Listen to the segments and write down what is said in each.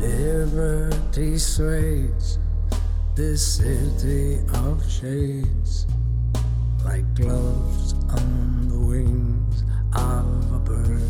Liberty sways this city of shades like gloves on the wings of a bird.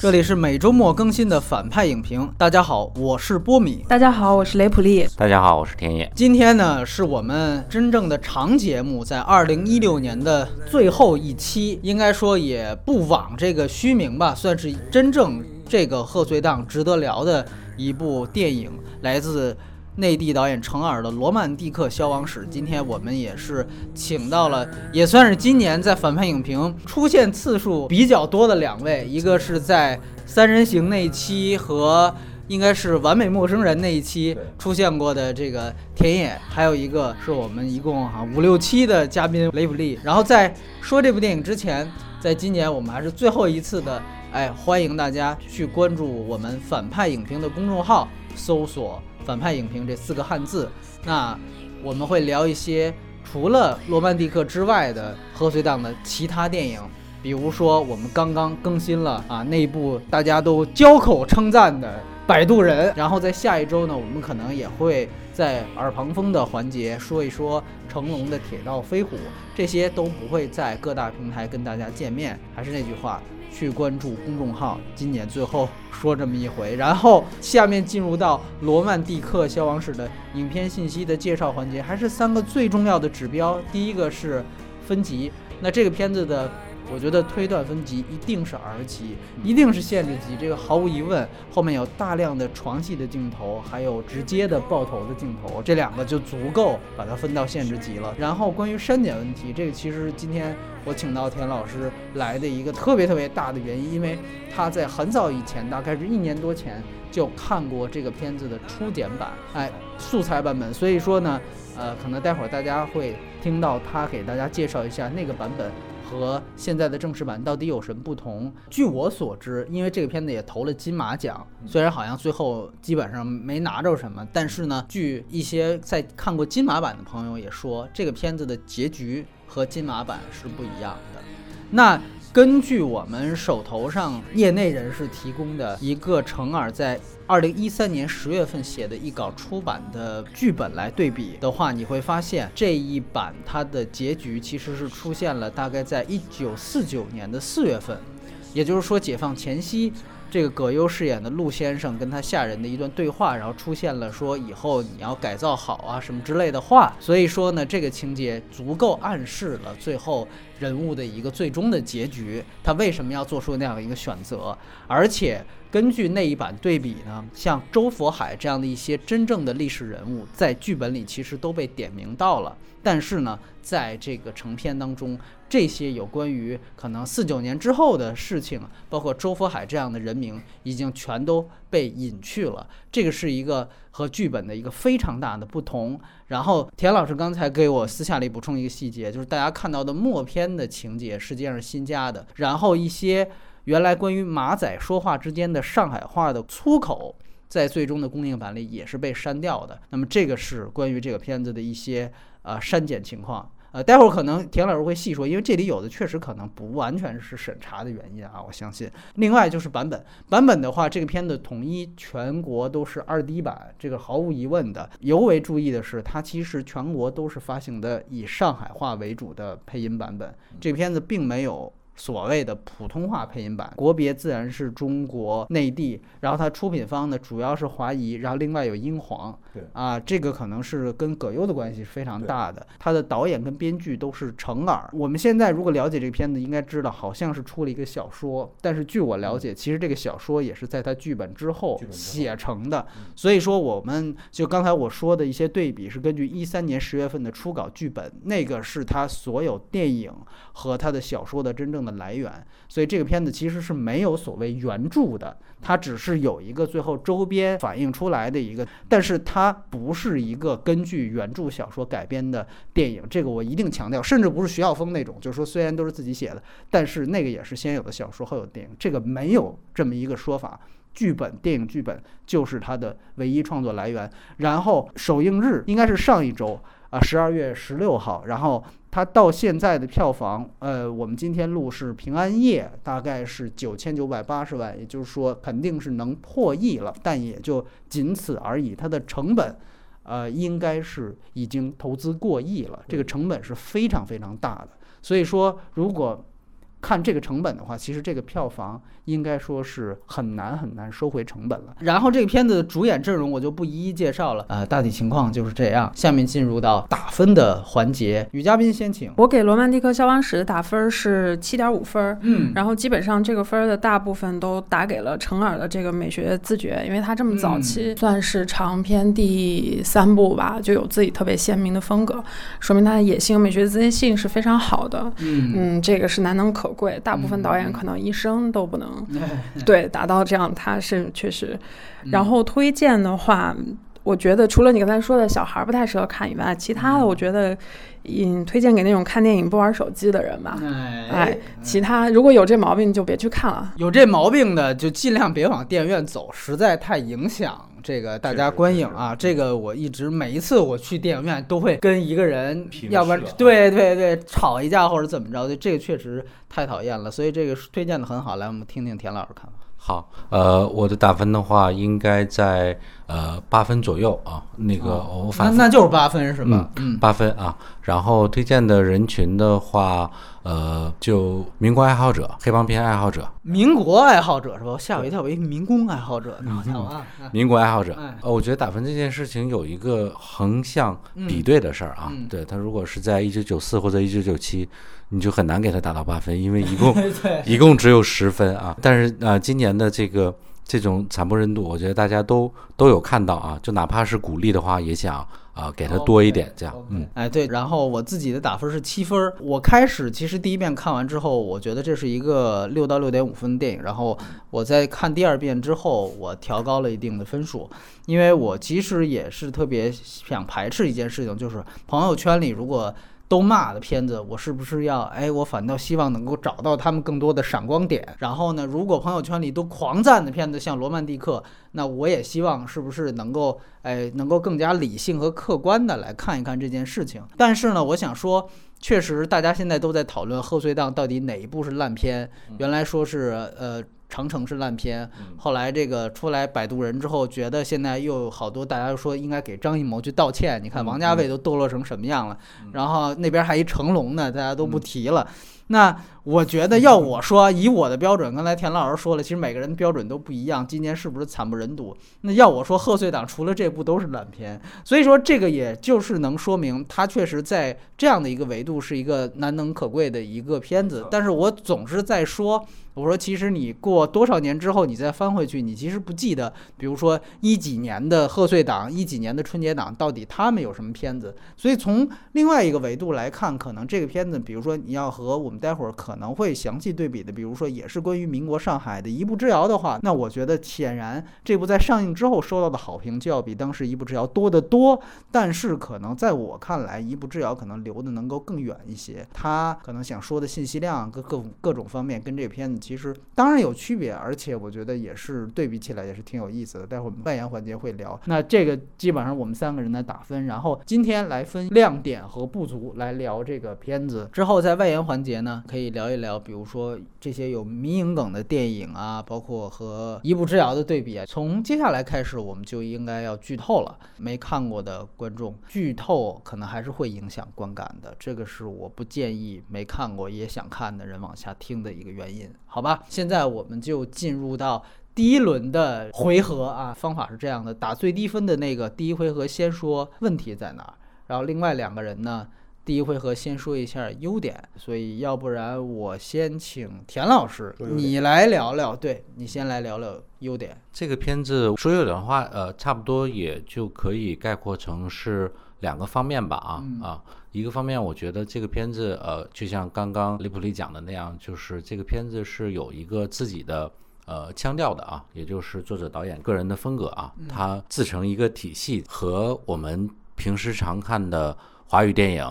这里是每周末更新的反派影评。大家好，我是波米。大家好，我是雷普利。大家好，我是田野。今天呢，是我们真正的长节目，在二零一六年的最后一期，应该说也不枉这个虚名吧，算是真正这个贺岁档值得聊的一部电影，来自。内地导演程耳的《罗曼蒂克消亡史》，今天我们也是请到了，也算是今年在反派影评出现次数比较多的两位，一个是在《三人行》那一期和应该是《完美陌生人》那一期出现过的这个田野，还有一个是我们一共哈五六期的嘉宾雷普利。然后在说这部电影之前，在今年我们还是最后一次的，哎，欢迎大家去关注我们反派影评的公众号，搜索。反派影评这四个汉字，那我们会聊一些除了《罗曼蒂克》之外的贺岁档的其他电影，比如说我们刚刚更新了啊那部大家都交口称赞的《摆渡人》，然后在下一周呢，我们可能也会在耳旁风的环节说一说成龙的《铁道飞虎》，这些都不会在各大平台跟大家见面。还是那句话。去关注公众号，今年最后说这么一回，然后下面进入到《罗曼蒂克消亡史》的影片信息的介绍环节，还是三个最重要的指标，第一个是分级，那这个片子的。我觉得推断分级一定是 R 级，一定是限制级，这个毫无疑问。后面有大量的床戏的镜头，还有直接的爆头的镜头，这两个就足够把它分到限制级了。然后关于删减问题，这个其实今天我请到田老师来的一个特别特别大的原因，因为他在很早以前，大概是一年多前就看过这个片子的初剪版，哎，素材版本。所以说呢，呃，可能待会儿大家会听到他给大家介绍一下那个版本。和现在的正式版到底有什么不同？据我所知，因为这个片子也投了金马奖，虽然好像最后基本上没拿着什么，但是呢，据一些在看过金马版的朋友也说，这个片子的结局和金马版是不一样的。那。根据我们手头上业内人士提供的一个程耳在二零一三年十月份写的一稿出版的剧本来对比的话，你会发现这一版它的结局其实是出现了大概在一九四九年的四月份，也就是说解放前夕。这个葛优饰演的陆先生跟他下人的一段对话，然后出现了说以后你要改造好啊什么之类的话，所以说呢，这个情节足够暗示了最后人物的一个最终的结局，他为什么要做出那样的一个选择，而且根据那一版对比呢，像周佛海这样的一些真正的历史人物，在剧本里其实都被点名到了，但是呢，在这个成片当中。这些有关于可能四九年之后的事情，包括周佛海这样的人名，已经全都被隐去了。这个是一个和剧本的一个非常大的不同。然后田老师刚才给我私下里补充一个细节，就是大家看到的默片的情节实际上是新加的。然后一些原来关于马仔说话之间的上海话的粗口，在最终的公映版里也是被删掉的。那么这个是关于这个片子的一些呃删减情况。呃，待会儿可能田老师会细说，因为这里有的确实可能不完全是审查的原因啊，我相信。另外就是版本，版本的话，这个片子统一全国都是二 D 版，这个毫无疑问的。尤为注意的是，它其实全国都是发行的以上海话为主的配音版本，这个片子并没有。所谓的普通话配音版，国别自然是中国内地，然后它出品方呢主要是华谊，然后另外有英皇，对啊，这个可能是跟葛优的关系是非常大的。他的导演跟编剧都是程耳。我们现在如果了解这个片子，应该知道好像是出了一个小说，但是据我了解，其实这个小说也是在他剧本之后写成的。所以说，我们就刚才我说的一些对比，是根据一三年十月份的初稿剧本，那个是他所有电影和他的小说的真正的。来源，所以这个片子其实是没有所谓原著的，它只是有一个最后周边反映出来的一个，但是它不是一个根据原著小说改编的电影，这个我一定强调，甚至不是徐晓峰那种，就是说虽然都是自己写的，但是那个也是先有的小说后有电影，这个没有这么一个说法，剧本电影剧本就是它的唯一创作来源，然后首映日应该是上一周。啊，十二月十六号，然后它到现在的票房，呃，我们今天录是平安夜，大概是九千九百八十万，也就是说肯定是能破亿了，但也就仅此而已。它的成本，呃，应该是已经投资过亿了，这个成本是非常非常大的。所以说，如果看这个成本的话，其实这个票房应该说是很难很难收回成本了。然后这个片子的主演阵容我就不一一介绍了，呃，大体情况就是这样。下面进入到打分的环节，女嘉宾先请。我给《罗曼蒂克消亡史》打分是七点五分，嗯，然后基本上这个分的大部分都打给了程耳的这个美学自觉，因为他这么早期算是长篇第三部吧，就有自己特别鲜明的风格，说明他的野性、美学自信性是非常好的。嗯嗯，这个是难能可贵，大部分导演可能一生都不能 对达到这样，他是确实。然后推荐的话，我觉得除了你刚才说的小孩不太适合看以外，其他的我觉得，嗯，推荐给那种看电影不玩手机的人吧。哎，其他如果有这毛病，就别去看了。有这毛病的就尽量别往电影院走，实在太影响这个大家观影啊。这个我一直每一次我去电影院都会跟一个人，要不然对对对吵一架或者怎么着的，这个确实太讨厌了。所以这个推荐的很好，来我们听听田老师看法。好，呃，我的打分的话应该在呃八分左右啊。那个我反那那就是八分是吧？嗯，八分啊。然后推荐的人群的话，呃，就民国爱好者、黑帮片爱好者。民国爱好者是吧？吓我一跳，我一民工爱好者呢。啊，民国爱好者。哎呃，我觉得打分这件事情有一个横向比对的事儿啊。对他，如果是在一九九四或者一九九七，你就很难给他打到八分，因为一共 一共只有十分啊。但是呃，今年的这个这种惨不忍睹，我觉得大家都都有看到啊。就哪怕是鼓励的话，也想啊给他多一点这样。嗯，哎对，然后我自己的打分是七分。我开始其实第一遍看完之后，我觉得这是一个六到六点五分的电影。然后我在看第二遍之后，我调高了一定的分数，因为我其实也是特别想排斥一件事情，就是朋友圈里如果。都骂的片子，我是不是要哎？我反倒希望能够找到他们更多的闪光点。然后呢，如果朋友圈里都狂赞的片子，像《罗曼蒂克》，那我也希望是不是能够哎，能够更加理性和客观的来看一看这件事情。但是呢，我想说，确实大家现在都在讨论贺岁档到底哪一部是烂片。原来说是呃。长城是烂片，后来这个出来摆渡人之后，觉得现在又有好多大家说应该给张艺谋去道歉。你看王家卫都堕落成什么样了，然后那边还一成龙呢，大家都不提了。那我觉得要我说，以我的标准，刚才田老师说了，其实每个人标准都不一样。今年是不是惨不忍睹？那要我说，贺岁档除了这部都是烂片。所以说，这个也就是能说明它确实在这样的一个维度是一个难能可贵的一个片子。但是我总是在说。我说，其实你过多少年之后，你再翻回去，你其实不记得，比如说一几年的贺岁档，一几年的春节档，到底他们有什么片子。所以从另外一个维度来看，可能这个片子，比如说你要和我们待会儿可能会详细对比的，比如说也是关于民国上海的一步之遥的话，那我觉得显然这部在上映之后收到的好评就要比当时一步之遥多得多。但是可能在我看来，一步之遥可能留的能够更远一些，他可能想说的信息量各各各种方面跟这个片子。其实当然有区别，而且我觉得也是对比起来也是挺有意思的。待会儿我们外延环节会聊。那这个基本上我们三个人来打分，然后今天来分亮点和不足来聊这个片子。之后在外延环节呢，可以聊聊一聊，比如说这些有迷影梗的电影啊，包括和一步之遥的对比。从接下来开始，我们就应该要剧透了。没看过的观众，剧透可能还是会影响观感的。这个是我不建议没看过也想看的人往下听的一个原因。好吧，现在我们就进入到第一轮的回合啊。方法是这样的：打最低分的那个第一回合先说问题在哪儿，然后另外两个人呢，第一回合先说一下优点。所以要不然我先请田老师，你来聊聊。对你先来聊聊优点。这个片子说优点的话，呃，差不多也就可以概括成是两个方面吧。啊啊。一个方面，我觉得这个片子，呃，就像刚刚李普利讲的那样，就是这个片子是有一个自己的呃腔调的啊，也就是作者导演个人的风格啊，他自成一个体系，和我们平时常看的华语电影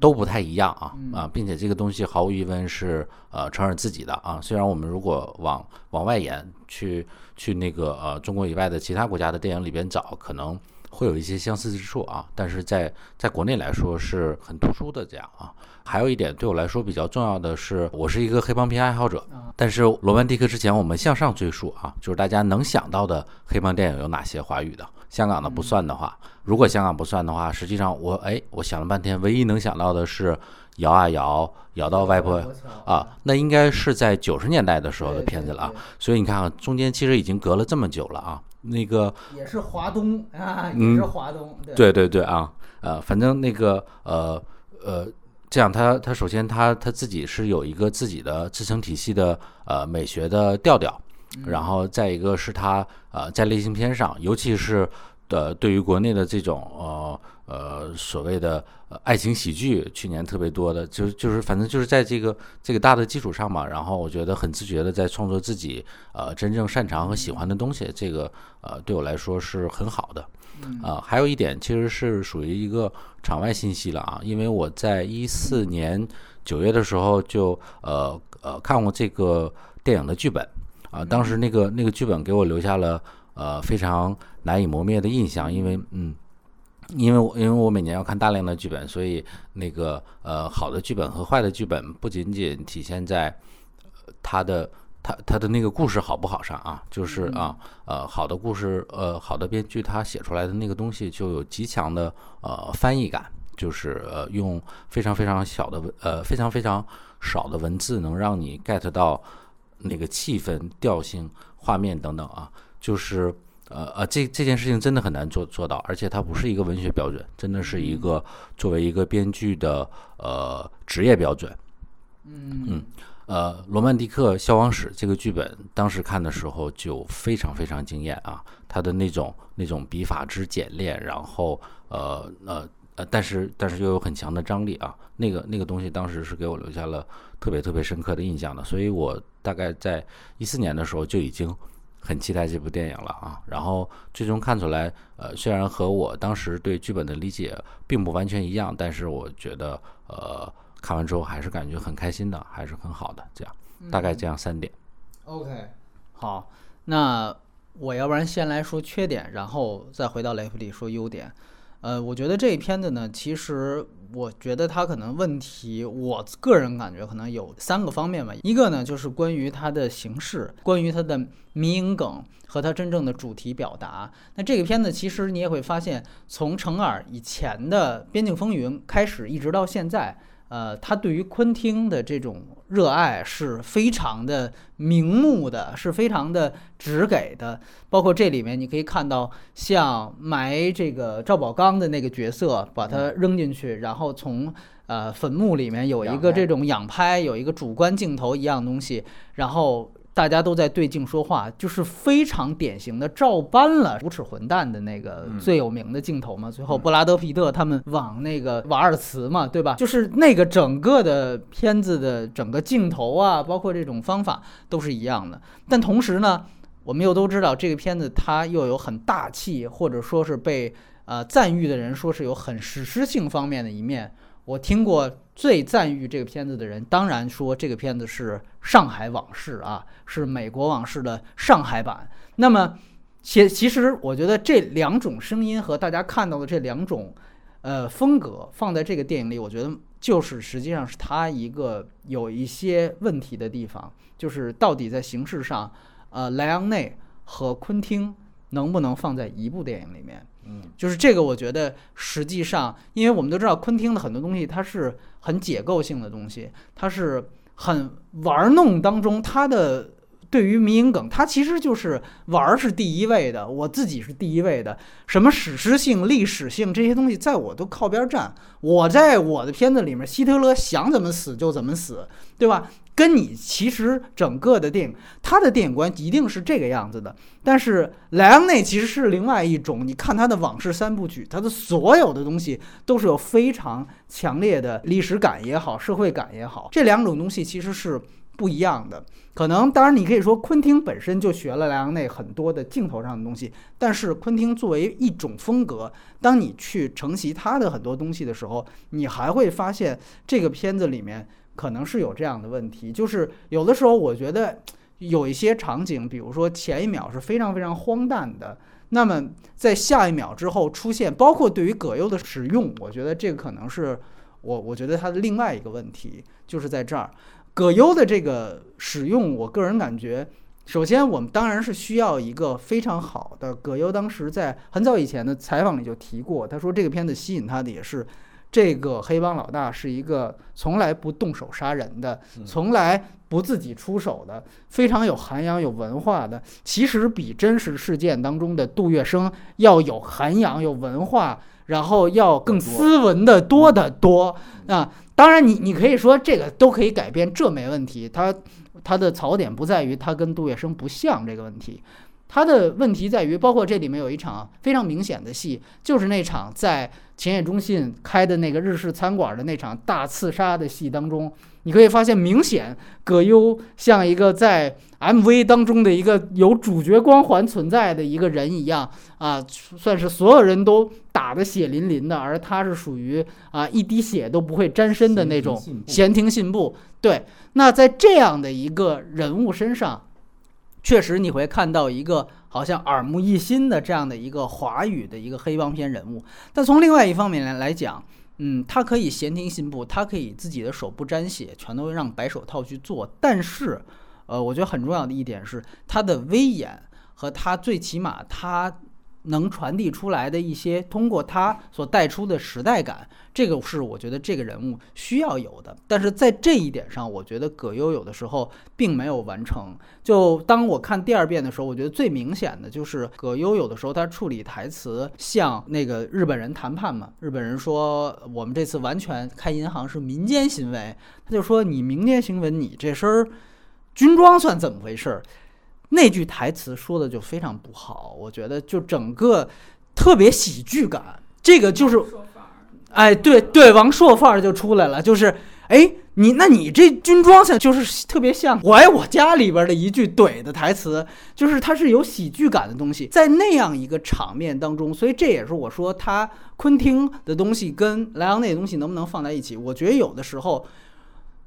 都不太一样啊啊，并且这个东西毫无疑问是呃承认自己的啊。虽然我们如果往往外延去去那个呃中国以外的其他国家的电影里边找，可能。会有一些相似之处啊，但是在在国内来说是很突出的这样啊。还有一点对我来说比较重要的是，我是一个黑帮片爱好者，但是罗曼蒂克之前我们向上追溯啊，就是大家能想到的黑帮电影有哪些华语的？香港的不算的话，如果香港不算的话，实际上我哎，我想了半天，唯一能想到的是摇啊摇，摇到外婆啊，那应该是在九十年代的时候的片子了啊。所以你看啊，中间其实已经隔了这么久了啊。那个也是华东啊，也是华东，对对对啊，呃，反正那个呃呃，这样他他首先他他自己是有一个自己的自成体系的呃美学的调调。然后再一个是他呃在类型片上，尤其是的对于国内的这种呃呃所谓的爱情喜剧，去年特别多的，就就是反正就是在这个这个大的基础上嘛，然后我觉得很自觉的在创作自己呃真正擅长和喜欢的东西，这个呃对我来说是很好的。啊，还有一点其实是属于一个场外信息了啊，因为我在一四年九月的时候就呃呃看过这个电影的剧本。啊，当时那个那个剧本给我留下了呃非常难以磨灭的印象，因为嗯，因为因为我每年要看大量的剧本，所以那个呃好的剧本和坏的剧本不仅仅体现在他的他他的那个故事好不好上啊，就是啊呃好的故事呃好的编剧他写出来的那个东西就有极强的呃翻译感，就是呃用非常非常小的文呃非常非常少的文字能让你 get 到。那个气氛、调性、画面等等啊，就是呃呃，这这件事情真的很难做做到，而且它不是一个文学标准，真的是一个作为一个编剧的呃职业标准。嗯嗯呃，《罗曼蒂克消亡史》这个剧本，当时看的时候就非常非常惊艳啊，它的那种那种笔法之简练，然后呃呃。呃，但是但是又有很强的张力啊，那个那个东西当时是给我留下了特别特别深刻的印象的，所以我大概在一四年的时候就已经很期待这部电影了啊。然后最终看出来，呃，虽然和我当时对剧本的理解并不完全一样，但是我觉得，呃，看完之后还是感觉很开心的，还是很好的。这样，大概这样三点。OK，好，那我要不然先来说缺点，然后再回到雷弗里说优点。呃，我觉得这一片子呢，其实我觉得它可能问题，我个人感觉可能有三个方面吧。一个呢，就是关于它的形式，关于它的迷影梗和它真正的主题表达。那这个片子其实你也会发现，从程耳以前的《边境风云》开始，一直到现在。呃，他对于昆汀的这种热爱是非常的明目的，是非常的直给的。包括这里面你可以看到，像埋这个赵宝刚的那个角色，把他扔进去，然后从呃坟墓里面有一个这种仰拍，有一个主观镜头一样东西，然后。大家都在对镜说话，就是非常典型的照搬了无耻混蛋的那个最有名的镜头嘛。最后布拉德皮特他们往那个瓦尔茨嘛，对吧？就是那个整个的片子的整个镜头啊，包括这种方法都是一样的。但同时呢，我们又都知道这个片子它又有很大气，或者说是被呃赞誉的人说是有很史诗性方面的一面。我听过最赞誉这个片子的人，当然说这个片子是《上海往事》啊，是美国往事的上海版。那么，其其实我觉得这两种声音和大家看到的这两种，呃，风格放在这个电影里，我觉得就是实际上是它一个有一些问题的地方，就是到底在形式上，呃，莱昂内和昆汀能不能放在一部电影里面？嗯，就是这个，我觉得实际上，因为我们都知道昆汀的很多东西，它是很解构性的东西，它是很玩弄当中，它的对于迷影梗，他其实就是玩儿是第一位的，我自己是第一位的，什么史诗性、历史性这些东西，在我都靠边站，我在我的片子里面，希特勒想怎么死就怎么死，对吧？跟你其实整个的电影，他的电影观一定是这个样子的。但是莱昂内其实是另外一种，你看他的往事三部曲，他的所有的东西都是有非常强烈的历史感也好，社会感也好，这两种东西其实是不一样的。可能当然你可以说昆汀本身就学了莱昂内很多的镜头上的东西，但是昆汀作为一种风格，当你去承袭他的很多东西的时候，你还会发现这个片子里面。可能是有这样的问题，就是有的时候我觉得有一些场景，比如说前一秒是非常非常荒诞的，那么在下一秒之后出现，包括对于葛优的使用，我觉得这个可能是我我觉得他的另外一个问题，就是在这儿，葛优的这个使用，我个人感觉。首先，我们当然是需要一个非常好的。葛优当时在很早以前的采访里就提过，他说这个片子吸引他的也是这个黑帮老大是一个从来不动手杀人的，从来不自己出手的，非常有涵养、有文化的。其实比真实事件当中的杜月笙要有涵养、有文化，然后要更斯文的多得多啊！当然，你你可以说这个都可以改变，这没问题。他。他的槽点不在于他跟杜月笙不像这个问题，他的问题在于，包括这里面有一场非常明显的戏，就是那场在前野中信开的那个日式餐馆的那场大刺杀的戏当中，你可以发现，明显葛优像一个在 MV 当中的一个有主角光环存在的一个人一样啊，算是所有人都打得血淋淋的，而他是属于啊一滴血都不会沾身的那种闲庭信步，对。那在这样的一个人物身上，确实你会看到一个好像耳目一新的这样的一个华语的一个黑帮片人物。但从另外一方面来来讲，嗯，他可以闲庭信步，他可以自己的手不沾血，全都让白手套去做。但是，呃，我觉得很重要的一点是他的威严和他最起码他。能传递出来的一些，通过他所带出的时代感，这个是我觉得这个人物需要有的。但是在这一点上，我觉得葛优有的时候并没有完成。就当我看第二遍的时候，我觉得最明显的就是葛优有的时候他处理台词像那个日本人谈判嘛，日本人说我们这次完全开银行是民间行为，他就说你民间行为，你这身儿军装算怎么回事？那句台词说的就非常不好，我觉得就整个特别喜剧感，这个就是，哎，对对，王朔范儿就出来了，就是，哎，你那你这军装像就是特别像我爱我家里边的一句怼的台词，就是它是有喜剧感的东西，在那样一个场面当中，所以这也是我说他昆汀的东西跟莱昂内的东西能不能放在一起，我觉得有的时候，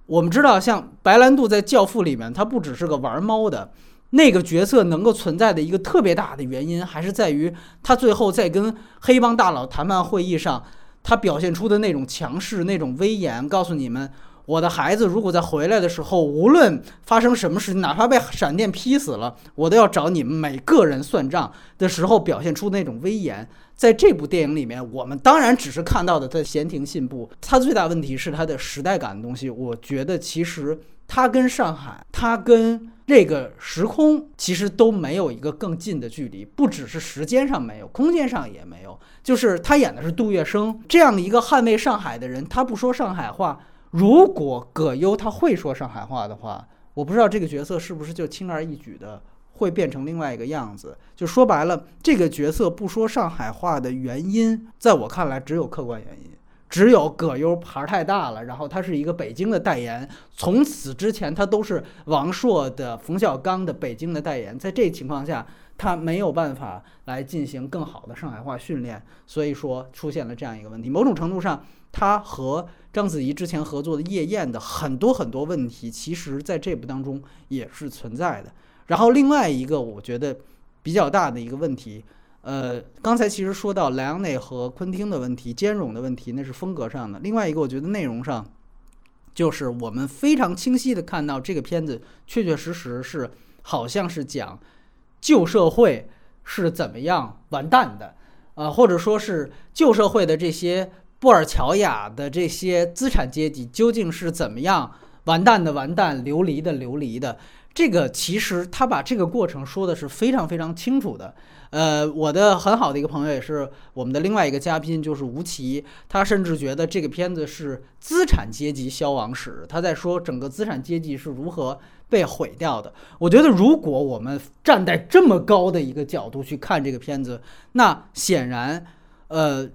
我们知道像白兰度在《教父》里面，他不只是个玩猫的。那个角色能够存在的一个特别大的原因，还是在于他最后在跟黑帮大佬谈判会议上，他表现出的那种强势、那种威严，告诉你们，我的孩子如果在回来的时候，无论发生什么事情，哪怕被闪电劈死了，我都要找你们每个人算账的时候，表现出那种威严。在这部电影里面，我们当然只是看到的在闲庭信步，他最大问题是他的时代感的东西。我觉得其实他跟上海，他跟这个时空其实都没有一个更近的距离，不只是时间上没有，空间上也没有。就是他演的是杜月笙这样的一个捍卫上海的人，他不说上海话。如果葛优他会说上海话的话，我不知道这个角色是不是就轻而易举的会变成另外一个样子。就说白了，这个角色不说上海话的原因，在我看来只有客观原因。只有葛优牌太大了，然后他是一个北京的代言，从此之前他都是王朔的、冯小刚的北京的代言，在这情况下，他没有办法来进行更好的上海话训练，所以说出现了这样一个问题。某种程度上，他和章子怡之前合作的《夜宴》的很多很多问题，其实在这部当中也是存在的。然后另外一个我觉得比较大的一个问题。呃，刚才其实说到莱昂内和昆汀的问题，兼容的问题，那是风格上的。另外一个，我觉得内容上，就是我们非常清晰的看到这个片子确确实实是好像是讲旧社会是怎么样完蛋的，啊，或者说是旧社会的这些布尔乔亚的这些资产阶级究竟是怎么样完蛋的完蛋，流离的流离的。这个其实他把这个过程说的是非常非常清楚的。呃，我的很好的一个朋友也是我们的另外一个嘉宾，就是吴奇。他甚至觉得这个片子是资产阶级消亡史，他在说整个资产阶级是如何被毁掉的。我觉得，如果我们站在这么高的一个角度去看这个片子，那显然，呃，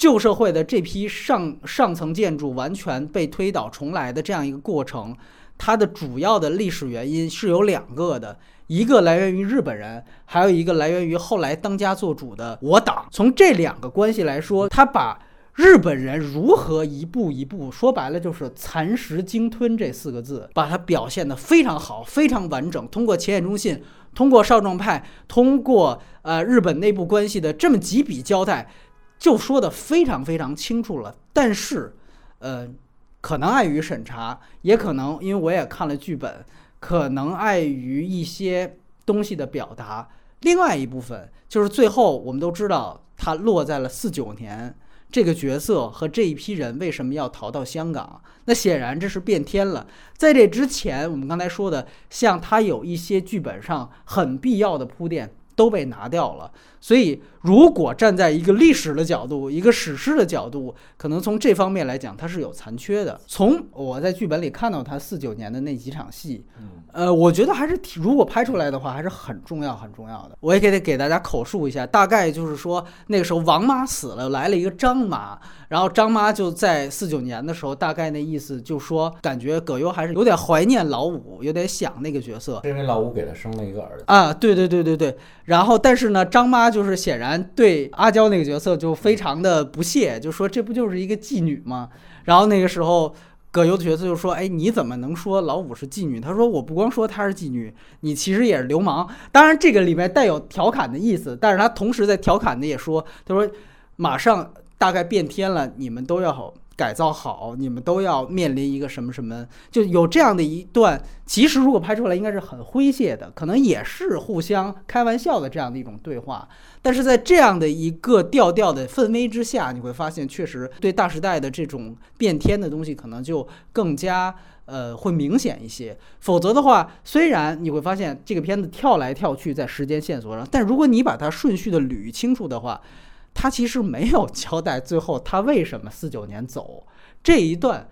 旧社会的这批上上层建筑完全被推倒重来的这样一个过程，它的主要的历史原因是有两个的。一个来源于日本人，还有一个来源于后来当家做主的我党。从这两个关系来说，他把日本人如何一步一步，说白了就是蚕食鲸吞这四个字，把它表现得非常好，非常完整。通过前野忠信，通过少壮派，通过呃日本内部关系的这么几笔交代，就说的非常非常清楚了。但是，呃，可能碍于审查，也可能因为我也看了剧本，可能碍于一些东西的表达。另外一部分就是最后我们都知道，它落在了四九年。这个角色和这一批人为什么要逃到香港？那显然这是变天了。在这之前，我们刚才说的，像他有一些剧本上很必要的铺垫都被拿掉了。所以，如果站在一个历史的角度、一个史诗的角度，可能从这方面来讲，它是有残缺的。从我在剧本里看到他四九年的那几场戏，呃，我觉得还是挺，如果拍出来的话，还是很重要、很重要的。我也给给大家口述一下，大概就是说，那个时候王妈死了，来了一个张妈，然后张妈就在四九年的时候，大概那意思就说，感觉葛优还是有点怀念老五，有点想那个角色，是因为老五给他生了一个儿子啊，对对对对对。然后，但是呢，张妈。就是显然对阿娇那个角色就非常的不屑，就说这不就是一个妓女吗？然后那个时候葛优的角色就说：“哎，你怎么能说老五是妓女？”他说：“我不光说她是妓女，你其实也是流氓。”当然这个里面带有调侃的意思，但是他同时在调侃的也说：“他说马上大概变天了，你们都要。”改造好，你们都要面临一个什么什么，就有这样的一段。其实如果拍出来，应该是很诙谐的，可能也是互相开玩笑的这样的一种对话。但是在这样的一个调调的氛围之下，你会发现，确实对大时代的这种变天的东西，可能就更加呃会明显一些。否则的话，虽然你会发现这个片子跳来跳去在时间线索上，但如果你把它顺序的捋清楚的话。他其实没有交代最后他为什么四九年走这一段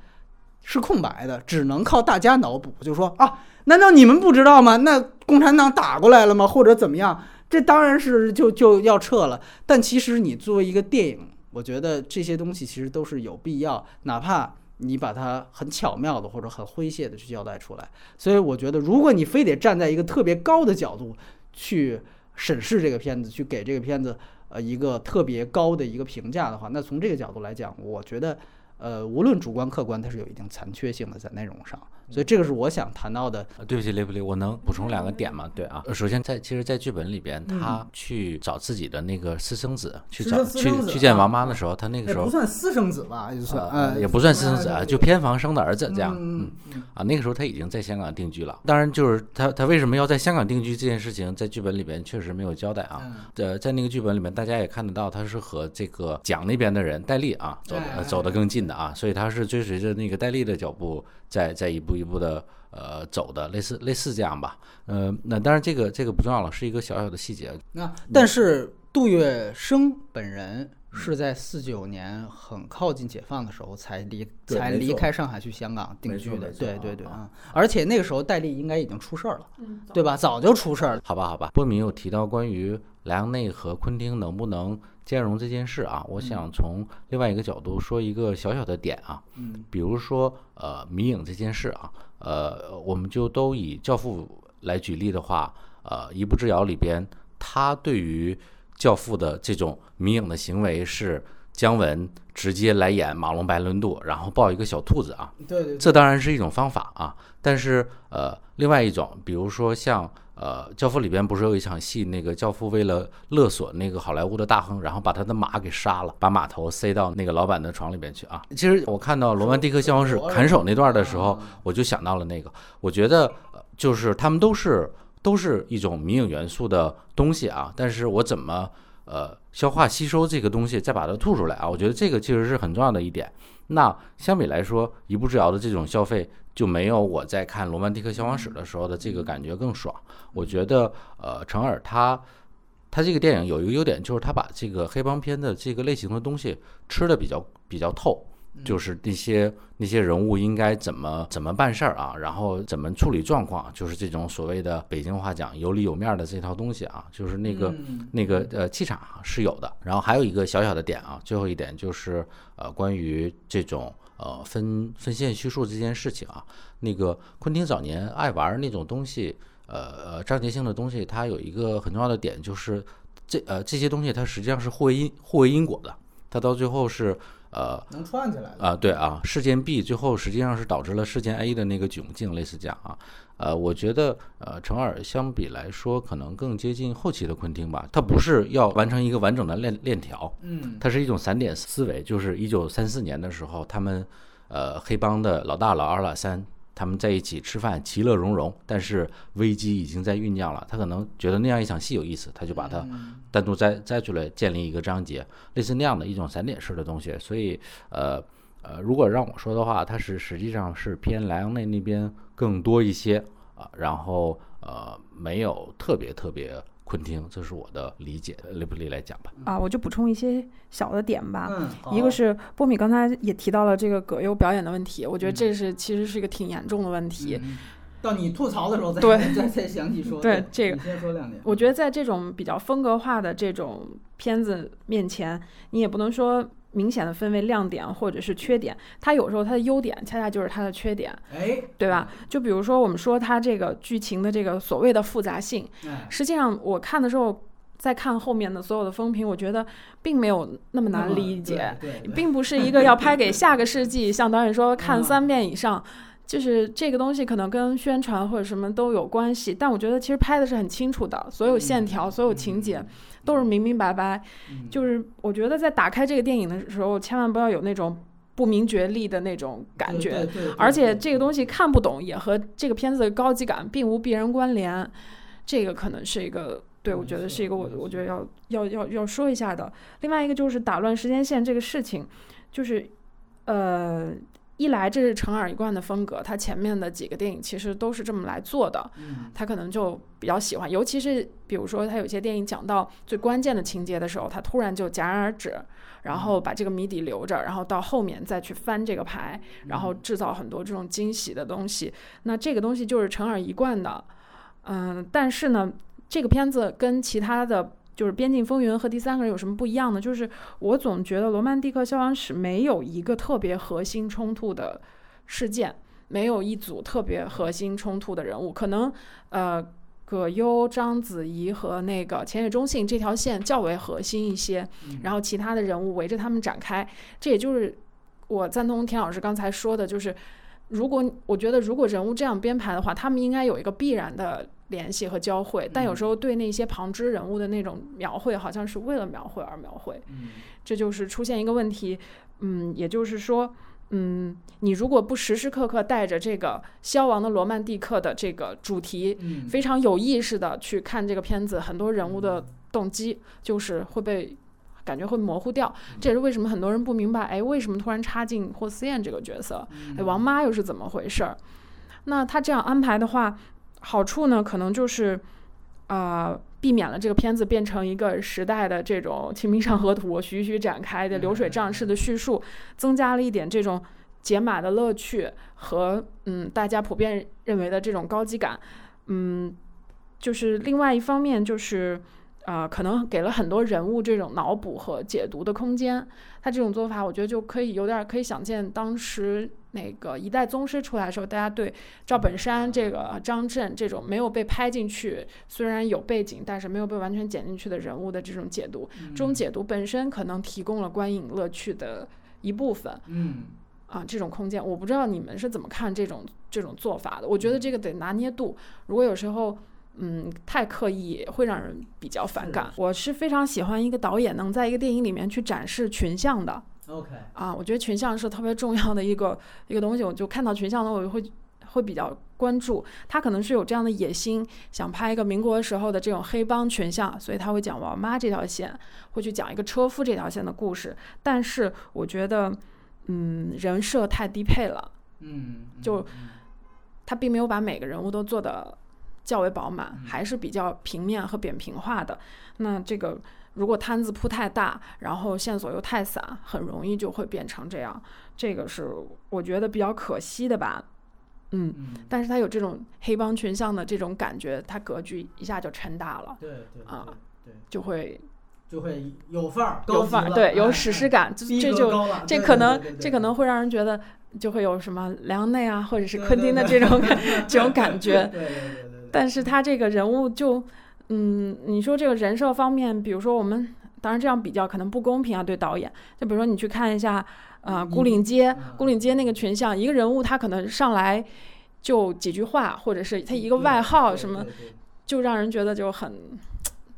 是空白的，只能靠大家脑补，就说啊，难道你们不知道吗？那共产党打过来了吗？或者怎么样？这当然是就就要撤了。但其实你作为一个电影，我觉得这些东西其实都是有必要，哪怕你把它很巧妙的或者很诙谐的去交代出来。所以我觉得，如果你非得站在一个特别高的角度去审视这个片子，去给这个片子。呃，一个特别高的一个评价的话，那从这个角度来讲，我觉得，呃，无论主观客观，它是有一定残缺性的在内容上。所以这个是我想谈到的。对不起，雷布利，我能补充两个点吗？对啊，首先在其实，在剧本里边，他去找自己的那个私生子，去找去去见王妈的时候，他那个时候不算私生子吧，就算，也不算私生子啊，就偏房生的儿子这样。嗯啊，那个时候他已经在香港定居了。当然，就是他他为什么要在香港定居这件事情，在剧本里边确实没有交代啊。呃，在那个剧本里面，大家也看得到，他是和这个蒋那边的人戴笠啊走走得更近的啊，所以他是追随着那个戴笠的脚步，在在一步一步的。呃，走的类似类似这样吧，呃，那当然这个这个不重要了，是一个小小的细节。那但是杜月笙本人是在四九年很靠近解放的时候才离才离开上海去香港定居的，对对对啊！而且那个时候戴笠应该已经出事儿了，对吧？早就出事儿了。好吧好吧，波米有提到关于莱昂内和昆汀能不能兼容这件事啊，我想从另外一个角度说一个小小的点啊，嗯，比如说呃迷影这件事啊。呃，我们就都以《教父》来举例的话，呃，《一步之遥》里边，他对于《教父》的这种迷影的行为是姜文直接来演马龙白兰度，然后抱一个小兔子啊，对对，这当然是一种方法啊，但是呃，另外一种，比如说像。呃，教父里边不是有一场戏，那个教父为了勒索那个好莱坞的大亨，然后把他的马给杀了，把马头塞到那个老板的床里边去啊。其实我看到《罗曼蒂克消亡史》砍手那段的时候，我就想到了那个。我觉得就是他们都是都是一种迷影元素的东西啊，但是我怎么呃消化吸收这个东西，再把它吐出来啊？我觉得这个其实是很重要的一点。那相比来说，一步之遥的这种消费。就没有我在看《罗曼蒂克消亡史》的时候的这个感觉更爽。我觉得，呃，成尔他他这个电影有一个优点，就是他把这个黑帮片的这个类型的东西吃的比较比较透，就是那些那些人物应该怎么怎么办事儿啊，然后怎么处理状况，就是这种所谓的北京话讲有里有面的这套东西啊，就是那个那个呃气场是有的。然后还有一个小小的点啊，最后一点就是呃关于这种。呃，分分线叙述这件事情啊，那个昆汀早年爱玩那种东西，呃呃，章节性的东西，它有一个很重要的点，就是这呃这些东西它实际上是互为因互为因果的，它到最后是呃能串起来的啊，对啊，事件 B 最后实际上是导致了事件 A 的那个窘境，类似这样啊。呃，我觉得呃，程耳相比来说，可能更接近后期的昆汀吧。他不是要完成一个完整的链链条，嗯它是一种散点思维。就是一九三四年的时候，他们呃黑帮的老大老二老三他们在一起吃饭，其乐融融，但是危机已经在酝酿了。他可能觉得那样一场戏有意思，他就把它单独摘摘出来，建立一个章节，类似那样的一种散点式的东西。所以呃。呃，如果让我说的话，它是实际上是偏莱昂内那边更多一些啊，然后呃没有特别特别昆汀，这是我的理解。雷布利来讲吧，啊，我就补充一些小的点吧。嗯，一个是波米刚才也提到了这个葛优表演的问题，我觉得这是其实是一个挺严重的问题。嗯到你吐槽的时候再对再 再详细说。对这个你先说两点。我觉得在这种比较风格化的这种片子面前，你也不能说明显的分为亮点或者是缺点，它有时候它的优点恰恰就是它的缺点，哎，对吧？就比如说我们说它这个剧情的这个所谓的复杂性，哎，实际上我看的时候，再看后面的所有的风评，我觉得并没有那么难理解，对，并不是一个要拍给下个世纪，像导演说看嗯三遍以上。就是这个东西可能跟宣传或者什么都有关系，但我觉得其实拍的是很清楚的，所有线条、所有情节都是明明白白。嗯就是我觉得在打开这个电影的时候，千万不要有那种不明觉厉的那种感觉。对对对而且这个东西看不懂，也和这个片子的高级感并无必然关联，这个可能是一个对我觉得是一个我我觉得要要要要说一下的。另外一个就是打乱时间线这个事情，就是呃。一来，这是成耳一贯的风格，他前面的几个电影其实都是这么来做的，嗯他可能就比较喜欢，尤其是比如说他有些电影讲到最关键的情节的时候，他突然就戛然而止，然后把这个谜底留着，然后到后面再去翻这个牌，然后制造很多这种惊喜的东西。那这个东西就是成耳一贯的，嗯，但是呢，这个片子跟其他的。就是《边境风云》和第三个人有什么不一样呢？就是我总觉得《罗曼蒂克消亡史》没有一个特别核心冲突的事件，没有一组特别核心冲突的人物，可能呃，葛优、章子怡和那个浅野忠信这条线较为核心一些，然后其他的人物围着他们展开。这也就是我赞同田老师刚才说的，就是如果我觉得如果人物这样编排的话，他们应该有一个必然的联系和交汇，但有时候对那些旁支人物的那种描绘，好像是为了描绘而描绘。嗯。这就是出现一个问题，嗯，也就是说，嗯，你如果不时时刻刻带着这个消亡的罗曼蒂克的这个主题，嗯。非常有意识的去看这个片子，很多人物的动机就是会被感觉会模糊掉。这也是为什么很多人不明白，哎，为什么突然插进霍思燕这个角色？哎，王妈又是怎么回事儿？那他这样安排的话，好处呢，可能就是，啊、避免了这个片子变成一个时代的这种《清明上河图》徐徐展开的流水账式的叙述，增加了一点这种解码的乐趣和嗯大家普遍认为的这种高级感，嗯，就是另外一方面就是。啊、可能给了很多人物这种脑补和解读的空间。他这种做法，我觉得就可以有点儿可以想见，当时那个一代宗师出来的时候，大家对赵本山这个张震这种没有被拍进去，虽然有背景，但是没有被完全剪进去的人物的这种解读，这种解读本身可能提供了观影乐趣的一部分。嗯啊，这种空间，我不知道你们是怎么看这种这种做法的。我觉得这个得拿捏度，如果有时候。嗯，太刻意会让人比较反感。我是非常喜欢一个导演能在一个电影里面去展示群像的，OK，啊，我觉得群像是特别重要的一个 一个东西。我就看到群像呢，我就会会比较关注。他可能是有这样的野心，想拍一个民国时候的这种黑帮群像，所以他会讲王妈这条线，会去讲一个车夫这条线的故事。但是我觉得，嗯，人设太低配了。嗯，就嗯他并没有把每个人物都做的较为饱满，还是比较平面和扁平化的。那这个如果摊子铺太大，然后线索又太散，很容易就会变成这样。这个是我觉得比较可惜的吧。嗯，嗯，但是他有这种黑帮群像的这种感觉，他格局一下就撑大了，对对啊对对，就会就会有范儿，有范儿，对，有哎史诗哎感。这这就这可能这可能会让人觉得就会有什么梁内啊，或者是昆汀的这种感 这种感觉。对对，但是他这个人物就，嗯，你说这个人设方面，比如说我们当然这样比较可能不公平啊，对导演。就比如说你去看一下，呃，孤岭街，孤岭街那个群像，一个人物他可能上来就几句话，或者是他一个外号什么，就让人觉得就很。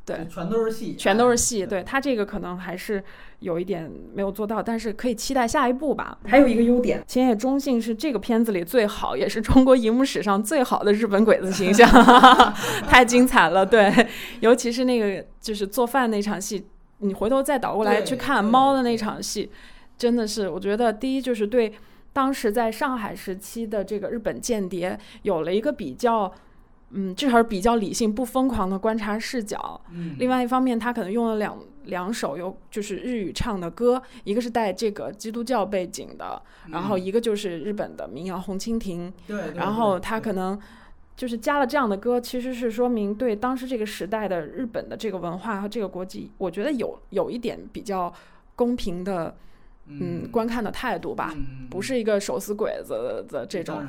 对，全都是戏，全都是戏。对他这个可能还是有一点没有做到，但是可以期待下一步吧。还有一个优点，浅野忠信是这个片子里最好，也是中国荧幕史上最好的日本鬼子形象，太精彩了。对，尤其是那个就是做饭那场戏，你回头再倒过来去看猫的那场戏，真的是我觉得第一就是对当时在上海时期的这个日本间谍有了一个比较。嗯，至少是比较理性、不疯狂的观察视角。嗯，另外一方面，他可能用了两两首有就是日语唱的歌，一个是带这个基督教背景的，然后一个就是日本的民谣《红蜻蜓》。对，然后他可能就是加了这样的歌，其实是说明对当时这个时代的日本的这个文化和这个国际，我觉得有有一点比较公平的嗯观看的态度吧，不是一个手撕鬼子的这种。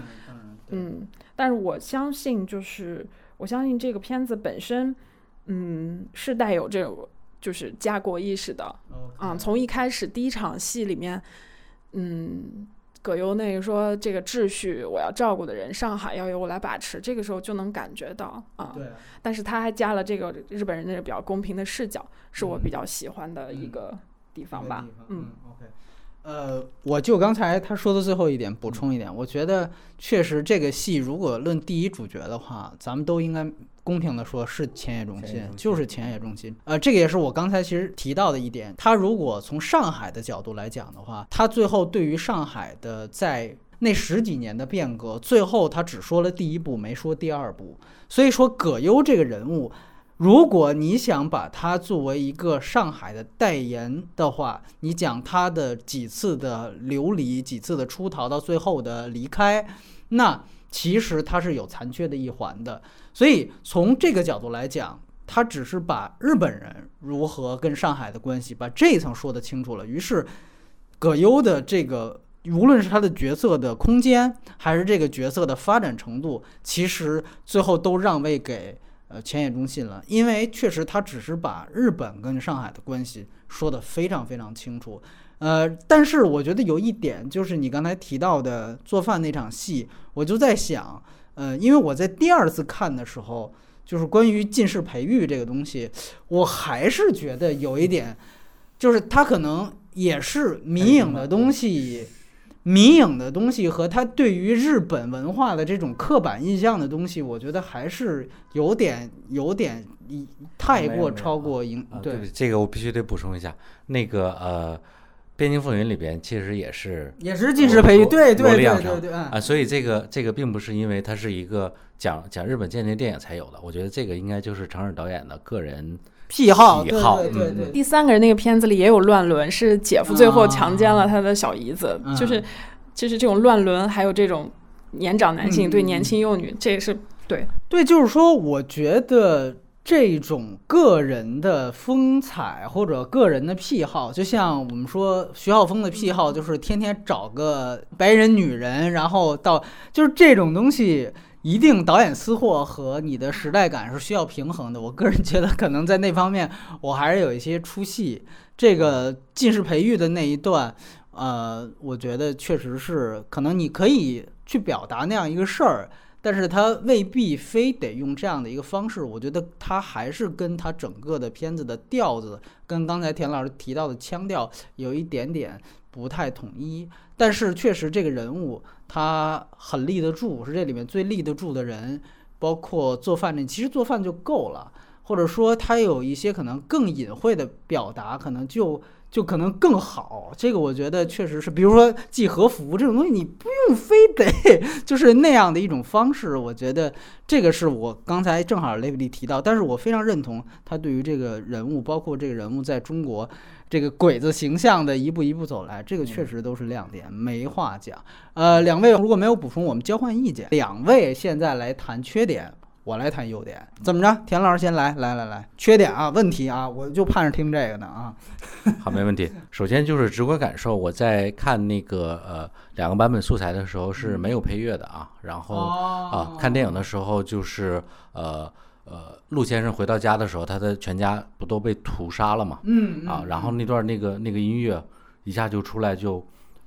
嗯，但是我相信，就是我相信这个片子本身，嗯，是带有这种就是家国意识的。啊，从一开始第一场戏里面，嗯，葛优那个说这个秩序我要照顾的人，上海要由我来把持，这个时候就能感觉到啊。对。但是他还加了这个日本人那个比较公平的视角，是我比较喜欢的一个地方吧。嗯。OK 呃，我就刚才他说的最后一点补充一点，我觉得确实这个戏如果论第一主角的话，咱们都应该公平的说，是千叶中心，就是千叶中心。呃，这个也是我刚才其实提到的一点，他如果从上海的角度来讲的话，他最后对于上海的在那十几年的变革，最后他只说了第一步，没说第二步，所以说葛优这个人物。如果你想把他作为一个上海的代言的话，你讲他的几次的流离，几次的出逃，到最后的离开，那其实他是有残缺的一环的。所以从这个角度来讲，他只是把日本人如何跟上海的关系，把这一层说得清楚了。于是，葛优的这个无论是他的角色的空间，还是这个角色的发展程度，其实最后都让位给。呃，前野中信了，因为确实他只是把日本跟上海的关系说得非常非常清楚。呃，但是我觉得有一点就是你刚才提到的做饭那场戏，我就在想，呃，因为我在第二次看的时候，就是关于近视培育这个东西，我还是觉得有一点，就是他可能也是迷影的东西。迷影的东西和他对于日本文化的这种刻板印象的东西，我觉得还是有点有点太过超过影。对这个我必须得补充一下，那个呃，《边境风云》里边其实也是也是近视培育，对对对对对啊，所以这个这个并不是因为它是一个讲讲日本间谍电影才有的，我觉得这个应该就是长尔导演的个人。癖好，对对对对。第三个人那个片子里也有乱伦，是姐夫最后强奸了他的小姨子，就是就是这种乱伦，还有这种年长男性对年轻幼女，这也是对对，就是说，我觉得这种个人的风采或者个人的癖好，就像我们说徐浩峰的癖好，就是天天找个白人女人，然后到就是这种东西。一定导演私货和你的时代感是需要平衡的。我个人觉得，可能在那方面我还是有一些出戏。这个近视培育的那一段，呃，我觉得确实是可能你可以去表达那样一个事儿，但是他未必非得用这样的一个方式。我觉得他还是跟他整个的片子的调子，跟刚才田老师提到的腔调有一点点不太统一。但是确实这个人物。他很立得住，是这里面最立得住的人，包括做饭那，其实做饭就够了，或者说他有一些可能更隐晦的表达，可能就就可能更好。这个我觉得确实是，比如说系和服这种东西，你不用非得 就是那样的一种方式。我觉得这个是我刚才正好雷比利提到，但是我非常认同他对于这个人物，包括这个人物在中国。这个鬼子形象的一步一步走来，这个确实都是亮点，没话讲。呃，两位如果没有补充，我们交换意见。两位现在来谈缺点，我来谈优点，怎么着？田老师先来，来来来，缺点啊，问题啊，我就盼着听这个呢啊。好，没问题。首先就是直观感受，我在看那个呃两个版本素材的时候是没有配乐的啊，然后啊看电影的时候就是呃。呃，陆先生回到家的时候，他的全家不都被屠杀了嘛？嗯啊，然后那段那个那个音乐一下就出来，就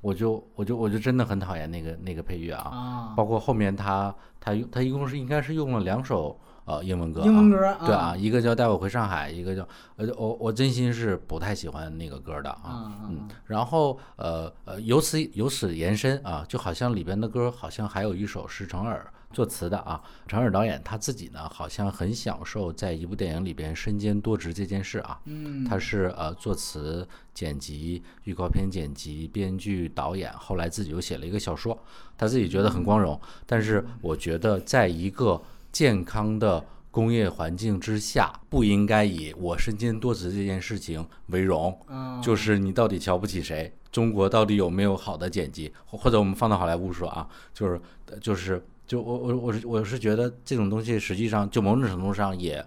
我就我就我就真的很讨厌那个那个配乐啊，啊，包括后面他他用他一共是应该是用了两首呃英文歌、啊，英文歌。对啊，一个叫带我回上海，一个叫呃我我真心是不太喜欢那个歌的啊。啊。嗯，然后呃呃，由此由此延伸啊，就好像里边的歌好像还有一首是程耳作词的啊。程耳导演他自己呢，好像很享受在一部电影里边身兼多职这件事啊。嗯，他是呃作词、剪辑、预告片剪辑、编剧、导演，后来自己又写了一个小说，他自己觉得很光荣。但是我觉得，在一个健康的工业环境之下，不应该以我身兼多职这件事情为荣。嗯就是你到底瞧不起谁？中国到底有没有好的剪辑？或或者我们放到好莱坞说啊，就是就是就我我我是我是觉得这种东西实际上就某种程度上也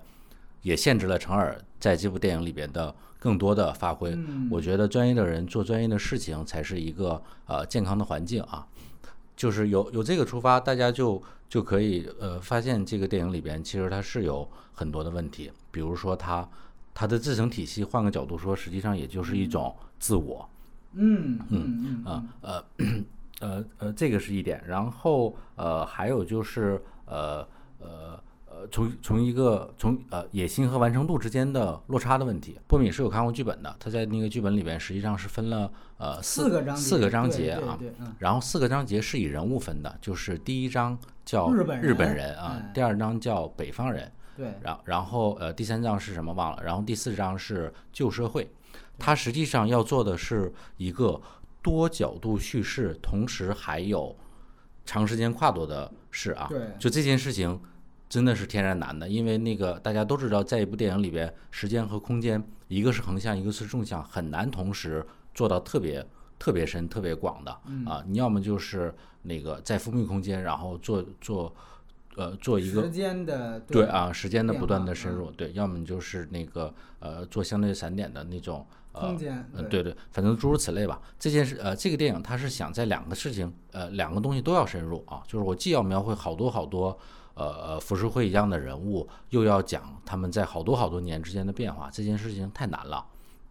也限制了程耳在这部电影里边的更多的发挥。嗯我觉得专业的人做专业的事情才是一个呃健康的环境啊。就是有有这个出发，大家就就可以呃发现这个电影里边其实它是有很多的问题，比如说它它的自成体系，换个角度说，实际上也就是一种自我。嗯嗯嗯啊呃 呃呃，这个是一点。然后呃，还有就是呃呃呃，从从一个从呃野心和完成度之间的落差的问题。波米是有看过剧本的，他在那个剧本里边实际上是分了呃四个章节四个章节啊。然后四个章节是以人物分的，就是第一章叫日本人日本人啊哎，第二章叫北方人，对，然然后呃第三章是什么忘了，然后第四章是旧社会，它实际上要做的是一个多角度叙事，同时还有长时间跨度的事啊。对就这件事情真的是天然难的，因为那个大家都知道，在一部电影里边，时间和空间一个是横向，一个是纵向，很难同时做到特别特别深、特别广的啊。你要么就是那个在封闭空间，然后做做呃做一个时间的对啊，时间的不断的深入，对，要么就是那个呃做相对散点的那种呃空间嗯，对对，反正诸如此类吧。这件事呃，这个电影它是想在两个事情呃两个东西都要深入啊，就是我既要描绘好多好多呃呃浮世绘一样的人物，又要讲他们在好多好多年之间的变化，这件事情太难了，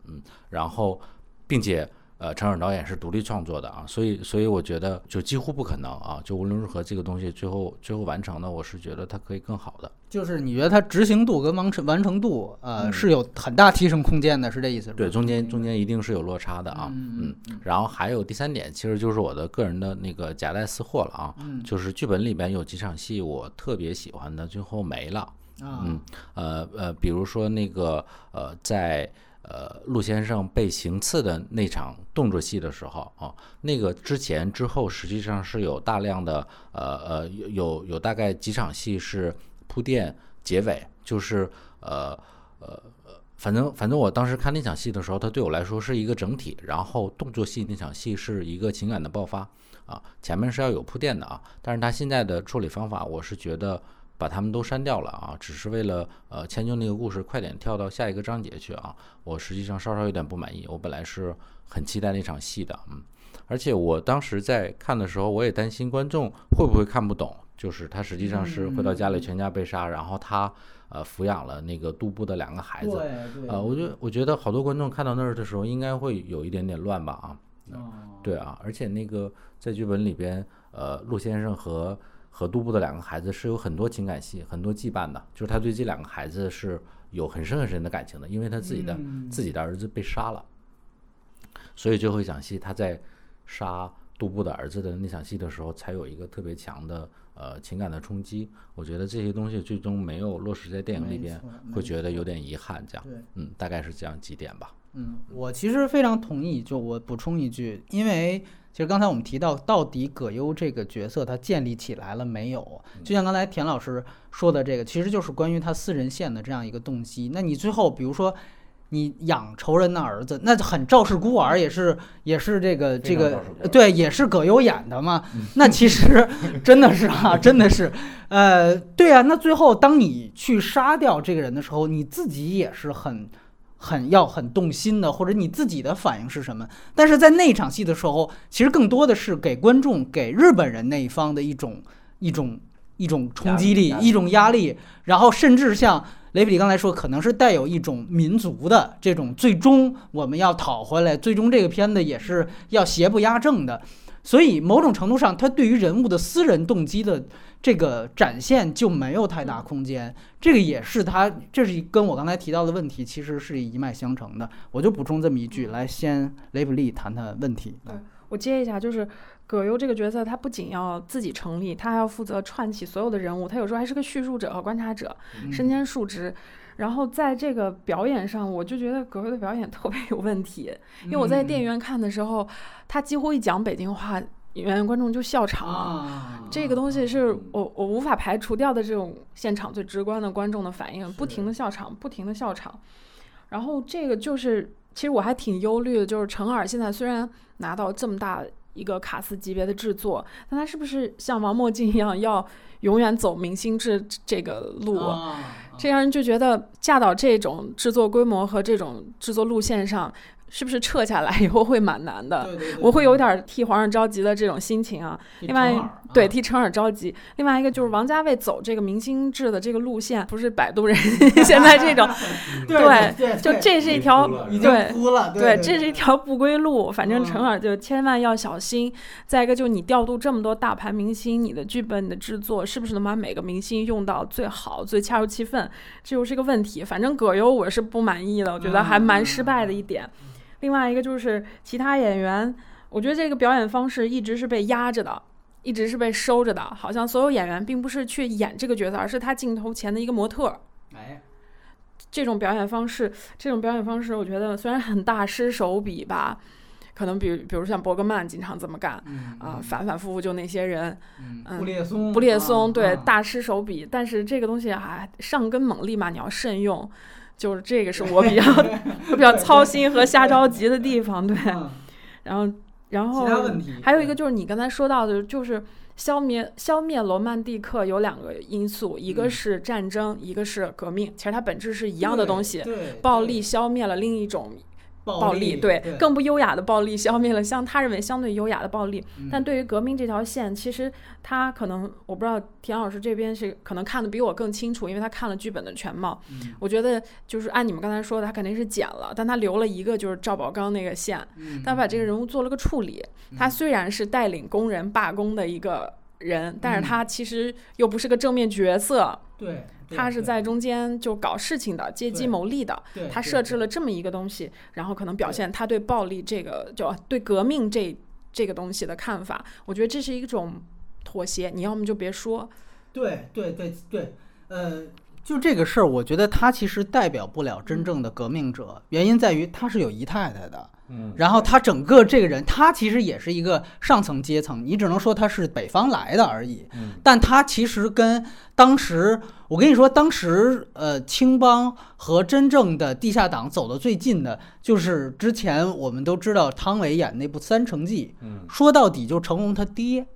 嗯，然后并且。呃，陈耳导演是独立创作的啊，所以所以我觉得就几乎不可能啊，就无论如何这个东西最后最后完成的，我是觉得它可以更好的。就是你觉得它执行度跟完成完成度，呃，是有很大提升空间的，是这意思？对，中间中间一定是有落差的啊，嗯嗯，然后还有第三点，其实就是我的个人的那个夹带私货了啊，嗯。就是剧本里边有几场戏我特别喜欢的，最后没了，啊，嗯，呃呃，比如说那个呃，在呃陆先生被行刺的那场动作戏的时候啊，那个之前之后实际上是有大量的呃呃有有大概几场戏是铺垫结尾，就是呃呃。反正反正我当时看那场戏的时候，它对我来说是一个整体，然后动作戏那场戏是一个情感的爆发啊，前面是要有铺垫的啊，但是他现在的处理方法，我是觉得把他们都删掉了啊，只是为了呃迁就那个故事快点跳到下一个章节去啊，我实际上稍稍有点不满意，我本来是很期待那场戏的，嗯，而且我当时在看的时候，我也担心观众会不会看不懂，就是他实际上是回到家里全家被杀，然后他呃抚养了那个杜布的两个孩子，对对。啊，我觉得我觉得好多观众看到那儿的时候，应该会有一点点乱吧啊。哦。对啊，而且那个在剧本里边，呃，陆先生和和杜布的两个孩子是有很多情感戏、很多羁绊的，就是他对这两个孩子是有很深很深的感情的，因为他自己的、嗯自己的儿子被杀了，所以最后一场戏他在杀杜布的儿子的那场戏的时候，才有一个特别强的呃情感的冲击。我觉得这些东西最终没有落实在电影里边会觉得有点遗憾。这样，对。嗯，大概是这样几点吧。嗯，我其实非常同意。就我补充一句，因为其实刚才我们提到，到底葛优这个角色他建立起来了没有？就像刚才田老师说的，这个其实就是关于他私人线的这样一个动机。那你最后比如说。你养仇人的儿子，那很赵氏孤儿，也是也是这个这个对，也是葛优演的嘛。那其实 真的是啊，真的是，呃，对啊。那最后当你去杀掉这个人的时候，你自己也是很很要很动心的，或者你自己的反应是什么？但是在那场戏的时候，其实更多的是给观众、给日本人那一方的一种一种一种冲击力一种压力，然后甚至像雷比里刚才说，可能是带有一种民族的这种，最终我们要讨回来，最终这个片子也是要邪不压正的。所以某种程度上，他对于人物的私人动机的这个展现就没有太大空间。这个也是他，这是跟我刚才提到的问题其实是一脉相承的。我就补充这么一句，来先雷普利谈谈问题。我接一下，就是葛优这个角色，他不仅要自己成立，他还要负责串起所有的人物，他有时候还是个叙述者和观察者，身兼数职。然后在这个表演上，我就觉得葛优的表演特别有问题，因为我在电影院看的时候，他几乎一讲北京话，演员观众就笑场。啊，这个东西是我我无法排除掉的这种现场最直观的观众的反应，不停的笑场，不停的笑场。然后这个就是，其实我还挺忧虑的，就是陈耳现在虽然拿到这么大一个卡斯级别的制作，但他是不是像王墨镜一样，要永远走明星制这个路？啊这让人就觉得嫁到这种制作规模和这种制作路线上，是不是撤下来以后会蛮难的？对对对我会有点儿替皇上着急的这种心情啊。另外对，替陈耳着急。另外一个就是王家卫走这个明星制的这个路线，不是摆渡人 现在这种，对对，就这是一条已经对。哭了，对，这是一条不归路。反正陈嗯耳就千万要小心。再一个，就你调度这么多大牌明星，你的剧本、你的制作是不是能把每个明星用到最好、最恰如其分，这又是个问题。反正葛优我是不满意的，我觉得还蛮失败的一点。另外一个就是其他演员，我觉得这个表演方式一直是被压着的。一直是被收着的，好像所有演员并不是去演这个角色，而是他镜头前的一个模特儿。哎，这种表演方式，这种表演方式，我觉得虽然很大师手笔吧，可能比比如像伯格曼经常这么干嗯啊、反反复复就那些人，嗯，嗯布列松，布列松对、啊大师手笔，但是这个东西还上根猛力嘛，你要慎用，就是这个是我比较我 比较操心和瞎着急的地方，对，嗯 然后然后还有一个就是你刚才说到的，就是消灭消灭罗曼蒂克有两个因素，一个嗯是战争，一个是革命，其实它本质是一样的东西。暴力消灭了另一种暴暴力，对，更不优雅的暴力消灭了相他认为相对优雅的暴力。嗯但对于革命这条线，其实他可能我不知道田老师这边是可能看的比我更清楚，因为他看了剧本的全貌。嗯我觉得就是按你们刚才说的，他肯定是剪了，但他留了一个就是赵宝刚那个线，嗯他把这个人物做了个处理。他虽然是带领工人罢工的一个人，但是他其实又不是个正面角色，对，对他是在中间就搞事情的，借机对谋利的。他设置了这么一个东西，然后可能表现他对暴力这个就对革命这这个东西的看法。我觉得这是一种妥协，你要么就别说。对对对对，呃，就这个事儿，我觉得他其实代表不了真正的革命者，原因在于他是有姨太太的。嗯，然后他整个这个人，他其实也是一个上层阶层，你只能说他是北方来的而已。嗯但他其实跟当时，我跟你说，当时呃，青帮和真正的地下党走得最近的，就是之前我们都知道汤唯演那部《三成记》，嗯说到底就是成龙他爹。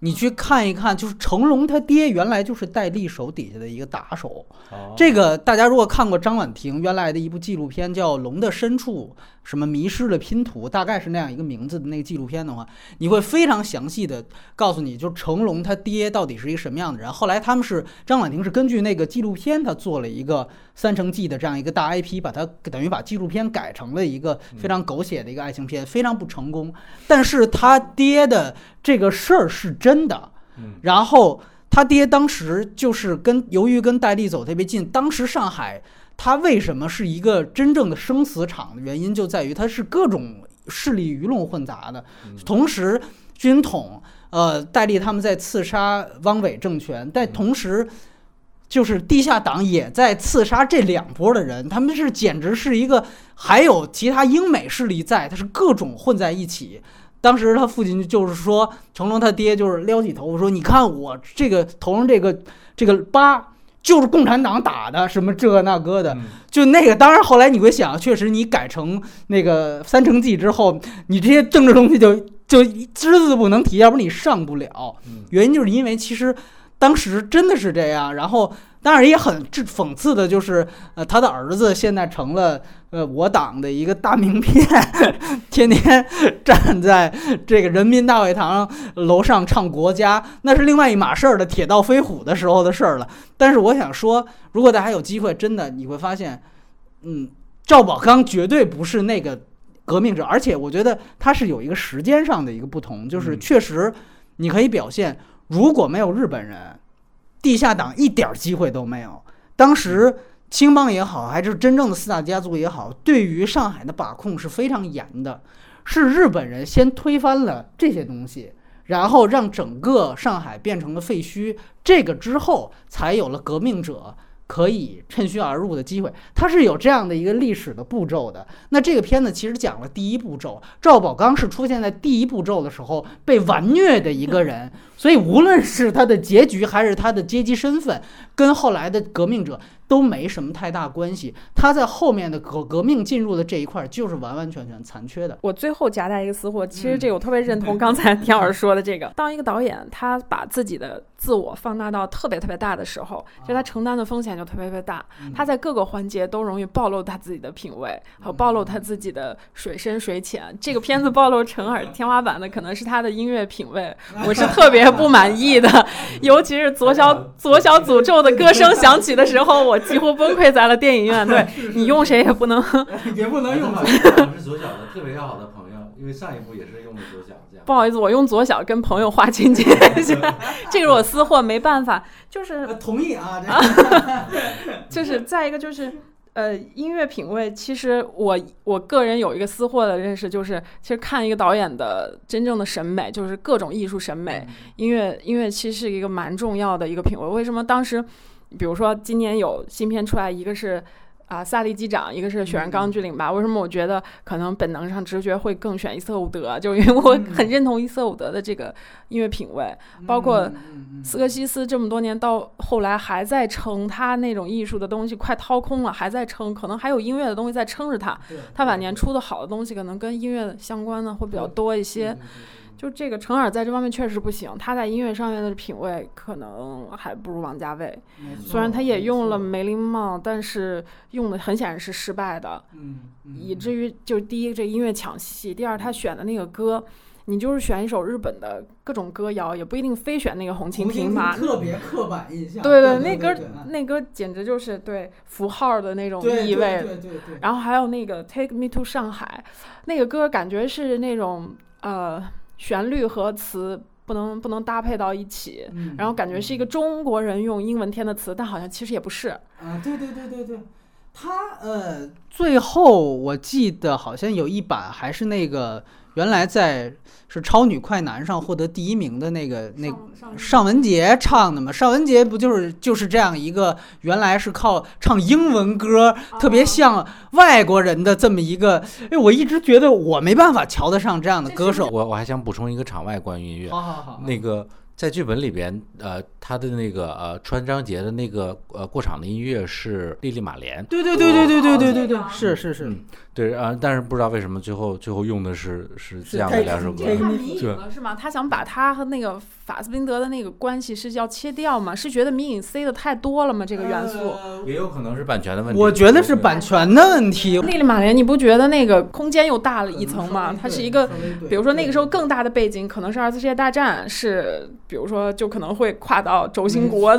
你去看一看，就是成龙他爹原来就是戴笠手底下的一个打手。哦这个大家如果看过张婉婷原来的一部纪录片叫《龙的深处》，什么迷失的拼图，大概是那样一个名字的那个纪录片的话，你会非常详细的告诉你，就成龙他爹到底是一个什么样的人。后来他们是张婉婷是根据那个纪录片，他做了一个《三成记》的这样一个大 IP，把它等于把纪录片改成了一个非常狗血的一个爱情片，非常不成功。但是他爹的这个事儿是真的，嗯然后他爹当时就是跟由于跟戴笠走特别近，当时上海他为什么是一个真正的生死场的原因就在于它是各种势力鱼龙混杂的，同时军统呃戴笠他们在刺杀汪伪政权，但同时。就是地下党也在刺杀这两波的人，他们是简直是一个，还有其他英美势力在，他是各种混在一起。当时他父亲就是说，成龙他爹就是撩起头发说：“你看我这个头上这个这个疤，就是共产党打的，什么这那个的。”嗯就那个，当然后来你会想，确实你改成那个三成记之后，你这些政治东西就就只字不能提，要不然你上不了。嗯原因就是因为其实当时真的是这样，然后当然也很这讽刺的就是，呃，他的儿子现在成了呃我党的一个大名片，天天站在这个人民大会堂楼上唱国家，那是另外一码事儿的铁道飞虎的时候的事儿了。但是我想说，如果大家有机会，真的你会发现，嗯，赵宝刚绝对不是那个革命者，而且我觉得他是有一个时间上的一个不同，就是确实你可以表现，如果没有日本人。地下党一点机会都没有。当时青帮也好，还是真正的四大家族也好，对于上海的把控是非常严的。是日本人先推翻了这些东西，然后让整个上海变成了废墟。这个之后，才有了革命者。可以趁虚而入的机会，它是有这样的一个历史的步骤的。那这个片子其实讲了第一步骤，赵宝刚是出现在第一步骤的时候被完虐的一个人，所以无论是他的结局还是他的阶级身份，跟后来的革命者。都没什么太大关系，他在后面的革革命进入的这一块就是完完全全残缺的。我最后夹带一个私货，其实这个我特别认同刚才田老师说的这个，当一个导演他把自己的自我放大到特别特别大的时候，就他承担的风险就特别特别大，他在各个环节都容易暴露他自己的品味，和暴露他自己的水深水浅。这个片子暴露陈耳天花板的可能是他的音乐品味，我是特别不满意的，尤其是左小 左小诅咒的歌声响起的时候，我。几乎崩溃在了电影院。对你用谁也不能，也不能用。我是左小的特别要好的朋友，因为上一部也是用的左小。这样不好意思，我用左小跟朋友划清界限，这个是我私货，没办法。就是同意啊，就是再一个就是呃，音乐品味。其实我我个人有一个私货的认识，就是其实看一个导演的真正的审美，就是各种艺术审美，音乐音乐其实是一个蛮重要的一个品味。为什么当时？比如说，今年有新片出来，一个是啊《萨利机长》，一个是《雪人钢锯岭》吧？为什么我觉得可能本能上直觉会更选伊瑟伍德？就因为我很认同伊瑟伍德的这个音乐品味，包括斯科西斯这么多年到后来还在撑他那种艺术的东西，快掏空了，还在撑，可能还有音乐的东西在撑着他。他晚年出的好的东西，可能跟音乐相关的会比较多一些。就这个陈耳在这方面确实不行，他在音乐上面的品味可能还不如王家卫。虽然他也用了梅林帽，但是用的很显然是失败的。嗯，以至于就第一这音乐抢戏，第二他选的那个歌，你就是选一首日本的各种歌谣，也不一定非选那个红蜻蜓嘛。特别刻板印象。对对，那歌那歌简直就是对符号的那种意味。对对对。然后还有那个 Take Me to 上海，那个歌感觉是那种呃。旋律和词不能不能搭配到一起，然后感觉是一个中国人用英文填的词，但好像其实也不是。啊，对对对对对，他呃，最后我记得好像有一版还是那个。原来在是超女快男上获得第一名的那个那尚雯婕唱的嘛？尚雯婕不就是就是这样一个原来是靠唱英文歌，特别像外国人的这么一个。哎，我一直觉得我没办法瞧得上这样的歌手。我我还想补充一个场外关于音乐，好好好，那个在剧本里边，呃，他的那个呃穿张杰的那个呃过场的音乐是莉莉玛莲。对对对对对对对对对，是是是。对啊，但是不知道为什么最后最后用的是是这样的两首歌，是吗？他想把他和那个法斯宾德的那个关系是要切掉吗？是觉得迷影塞的太多了吗？这个元素也有可能是版权的问题。我觉得是版权的问题。莉莉马莲，你不觉得那个空间又大了一层吗？它是一个，比如说那个时候更大的背景可能是二次世界大战，是比如说就可能会跨到轴心国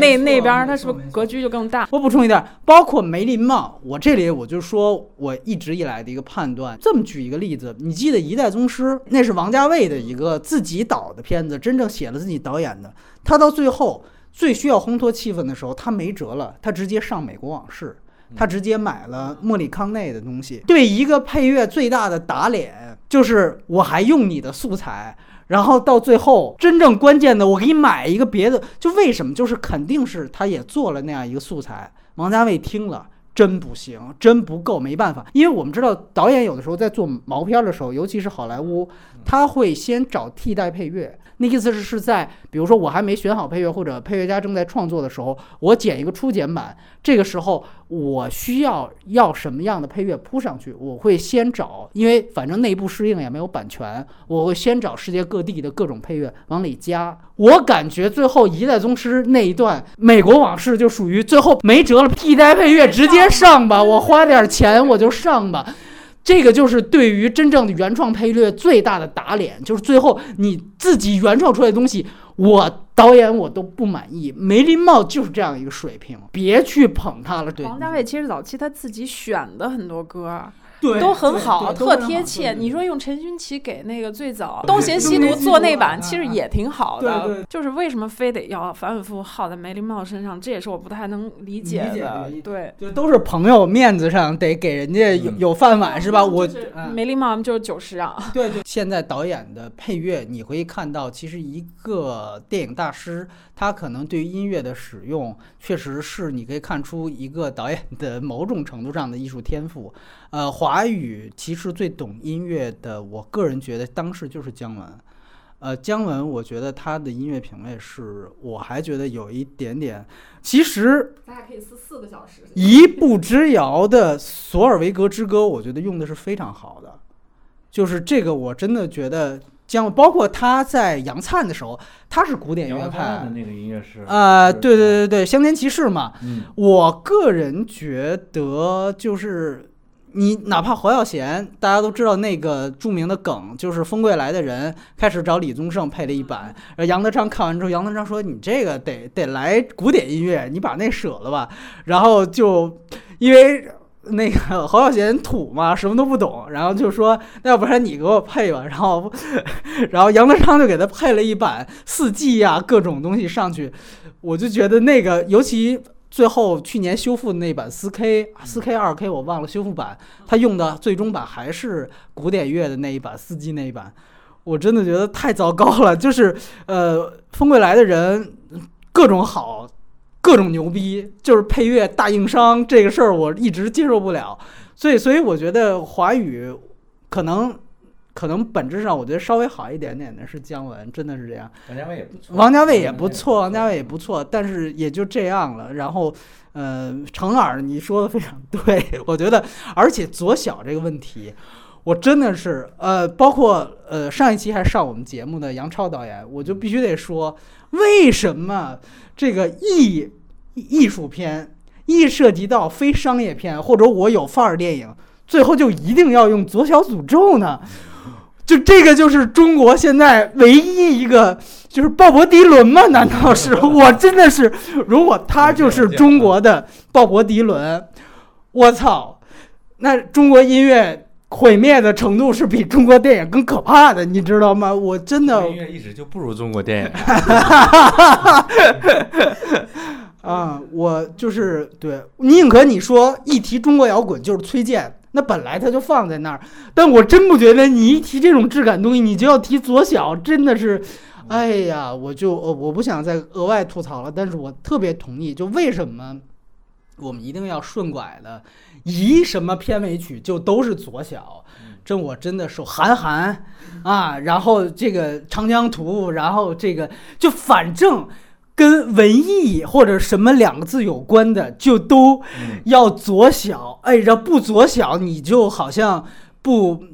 那那边，它是不是格局就更大？我补充一点，包括梅林帽，我这里我就说我一。一直以来的一个判断，这么举一个例子，你记得《一代宗师》那是王家卫的一个自己导的片子，真正写了自己导演的。他到最后最需要烘托气氛的时候，他没辙了，他直接上《美国往事》，他直接买了莫里康内的东西。对一个配乐最大的打脸，就是我还用你的素材，然后到最后真正关键的，我给你买一个别的，就为什么？就是肯定是他也做了那样一个素材，王家卫听了。真不行，真不够，没办法，因为我们知道导演有的时候在做毛片的时候，尤其是好莱坞，他会先找替代配乐。那意思是是在，比如说我还没选好配乐，或者配乐家正在创作的时候，我剪一个初剪版，这个时候我需要要什么样的配乐铺上去，我会先找，因为反正内部适应也没有版权，我会先找世界各地的各种配乐往里加。我感觉最后一代宗师那一段美国往事就属于最后没辙了，替代配乐直接上吧，我花点钱我就上吧。这个就是对于真正的原创配乐最大的打脸，就是最后你自己原创出来的东西，我导演我都不满意。梅林茂就是这样一个水平，别去捧他了。对，王家卫其实早期他自己选的很多歌。对，都很好，特贴切。你说用陈勋奇给那个最早《东邪西毒》做那版，其实也挺好的。就是为什么非得要反反复复耗在梅林茂身上？这也是我不太能理解的。对，就都是朋友面子上得给人家有有饭碗是吧？我梅林茂就是九十啊。对对。现在导演的配乐，你会看到，其实一个电影大师，他可能对于音乐的使用，确实是你可以看出一个导演的某种程度上的艺术天赋。呃，华语其实最懂音乐的，我个人觉得当时就是姜文。呃，姜文，我觉得他的音乐品味是，我还觉得有一点点。其实，咱俩可以撕四个小时。一步之遥的《索尔维格之歌》，我觉得用的是非常好的。就是这个，我真的觉得姜，包括他在杨灿的时候，他是古典乐派的那个音乐是。啊，对对对对，香天骑士嘛。嗯。我个人觉得就是。你哪怕侯耀贤，大家都知道那个著名的梗，就是风贵来的人开始找李宗盛配了一版，然后杨德昌看完之后，杨德昌说：“你这个得得来古典音乐，你把那舍了吧。”然后就因为那个 侯孝贤土嘛，什么都不懂，然后就说：“那要不然你给我配吧。”然后，然后杨德昌就给他配了一版四季呀，各种东西上去，我就觉得那个尤其。最后去年修复的那版四 K、四 K、二 K 我忘了修复版，他用的最终版还是古典乐的那一版四 G 那一版，我真的觉得太糟糕了。就是呃，风归来的人各种好，各种牛逼，就是配乐大硬伤这个事儿我一直接受不了。所以，所以我觉得华语可能。可能本质上，我觉得稍微好一点点的是姜文，真的是这样。王家卫也不错，王家卫也不错，王家卫也不错，但是也就这样了。然后，呃，程耳，你说的非常对，我觉得，而且左小这个问题，我真的是，呃，包括呃上一期还上我们节目的杨超导演，我就必须得说，为什么这个艺艺术片一涉及到非商业片或者我有范儿电影，最后就一定要用左小诅咒呢？就这个就是中国现在唯一一个就是鲍勃迪伦吗？难道是我真的是？如果他就是中国的鲍勃迪伦，我操，那中国音乐毁灭的程度是比中国电影更可怕的，你知道吗？我真的音乐一直就不如中国电影。啊，我就是对，宁可你说一提中国摇滚就是崔健。那本来他就放在那儿，但我真不觉得你一提这种质感东西，你就要提左小，真的是，哎呀，我就呃我不想再额外吐槽了，但是我特别同意，就为什么我们一定要顺拐的，一什么片尾曲就都是左小，这我真的受韩寒啊，然后这个长江图，然后这个就反正。跟文艺或者什么两个字有关的，就都要左小。哎，这不左小，你就好像不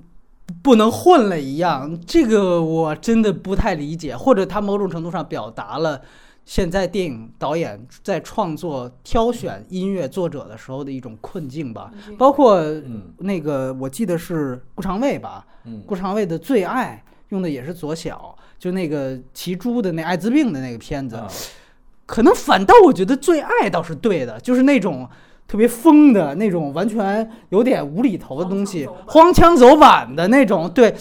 不能混了一样。这个我真的不太理解，或者他某种程度上表达了现在电影导演在创作、挑选音乐作者的时候的一种困境吧。包括那个，我记得是顾长卫吧？顾长卫的《最爱》用的也是左小。就那个骑猪的那艾滋病的那个片子，可能反倒我觉得最爱倒是对的，就是那种特别疯的那种，完全有点无厘头的东西，荒腔走板的那种。对，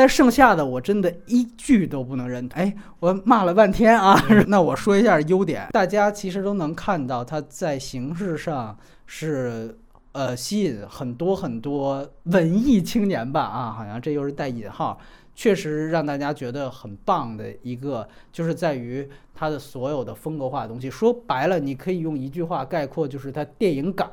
但剩下的我真的一句都不能认。哎，我骂了半天啊，那我说一下优点，大家其实都能看到，它在形式上是呃吸引很多很多文艺青年吧啊，好像这又是带引号。确实让大家觉得很棒的一个，就是在于它的所有的风格化的东西。说白了，你可以用一句话概括，就是它电影感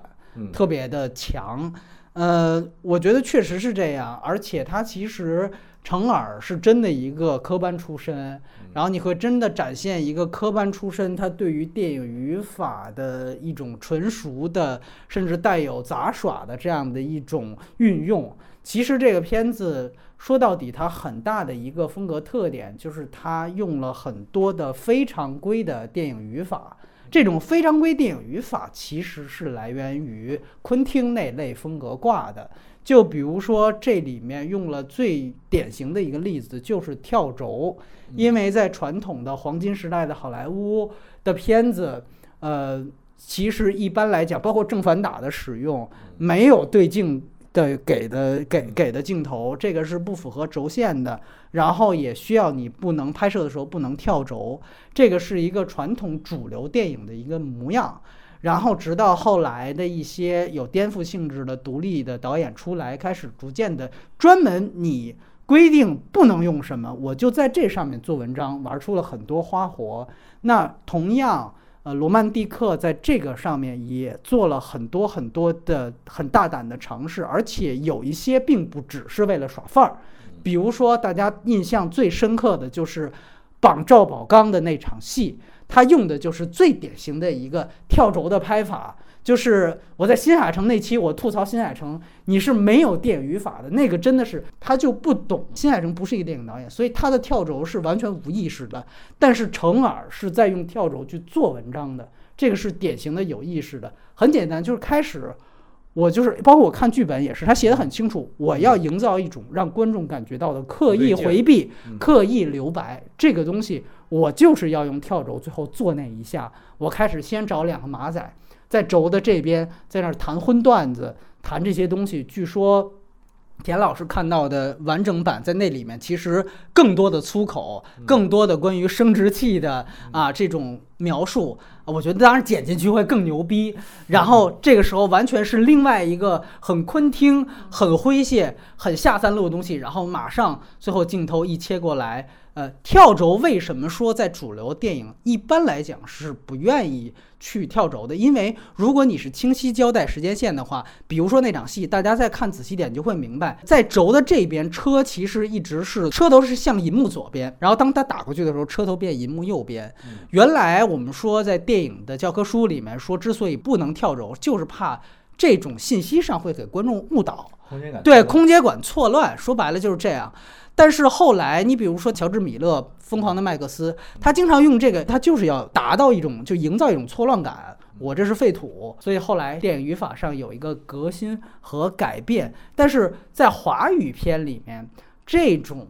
特别的强。呃，我觉得确实是这样，而且它其实成尔是真的一个科班出身，然后你会真的展现一个科班出身他对于电影语法的一种纯熟的，甚至带有杂耍的这样的一种运用。其实这个片子说到底，它很大的一个风格特点就是它用了很多的非常规的电影语法。这种非常规电影语法其实是来源于昆汀那类风格挂的。就比如说，这里面用了最典型的一个例子，就是跳轴。因为在传统的黄金时代的好莱坞的片子，呃，其实一般来讲，包括正反打的使用，没有对镜的给的给给的镜头，这个是不符合轴线的。然后也需要你不能拍摄的时候不能跳轴，这个是一个传统主流电影的一个模样。然后直到后来的一些有颠覆性质的独立的导演出来，开始逐渐的专门你规定不能用什么，我就在这上面做文章，玩出了很多花活。那同样，呃，罗曼蒂克在这个上面也做了很多很多的很大胆的尝试，而且有一些并不只是为了耍范儿。比如说，大家印象最深刻的就是绑赵宝刚的那场戏。他用的就是最典型的一个跳轴的拍法，就是我在新海诚那期我吐槽新海诚，你是没有电影语法的，那个真的是他就不懂。新海诚不是一个电影导演，所以他的跳轴是完全无意识的。但是成尔是在用跳轴去做文章的，这个是典型的有意识的。很简单，就是开始。我就是，包括我看剧本也是，他写的很清楚。我要营造一种让观众感觉到的刻意回避、刻意留白这个东西，我就是要用跳轴，最后做那一下。我开始先找两个马仔在轴的这边，在那儿谈荤段子，谈这些东西。据说。田老师看到的完整版在那里面，其实更多的粗口，更多的关于生殖器的啊这种描述，我觉得当然剪进去会更牛逼。然后这个时候完全是另外一个很昆汀、很诙谐、很下三路的东西，然后马上最后镜头一切过来。呃，跳轴为什么说在主流电影一般来讲是不愿意去跳轴的？因为如果你是清晰交代时间线的话，比如说那场戏，大家再看仔细点就会明白，在轴的这边，车其实一直是车头是向银幕左边，然后当它打过去的时候，车头变银幕右边。原来我们说在电影的教科书里面说，之所以不能跳轴，就是怕这种信息上会给观众误导，对空间感错乱。说白了就是这样。但是后来，你比如说乔治·米勒《疯狂的麦克斯》，他经常用这个，他就是要达到一种，就营造一种错乱感。我这是废土，所以后来电影语法上有一个革新和改变。但是在华语片里面，这种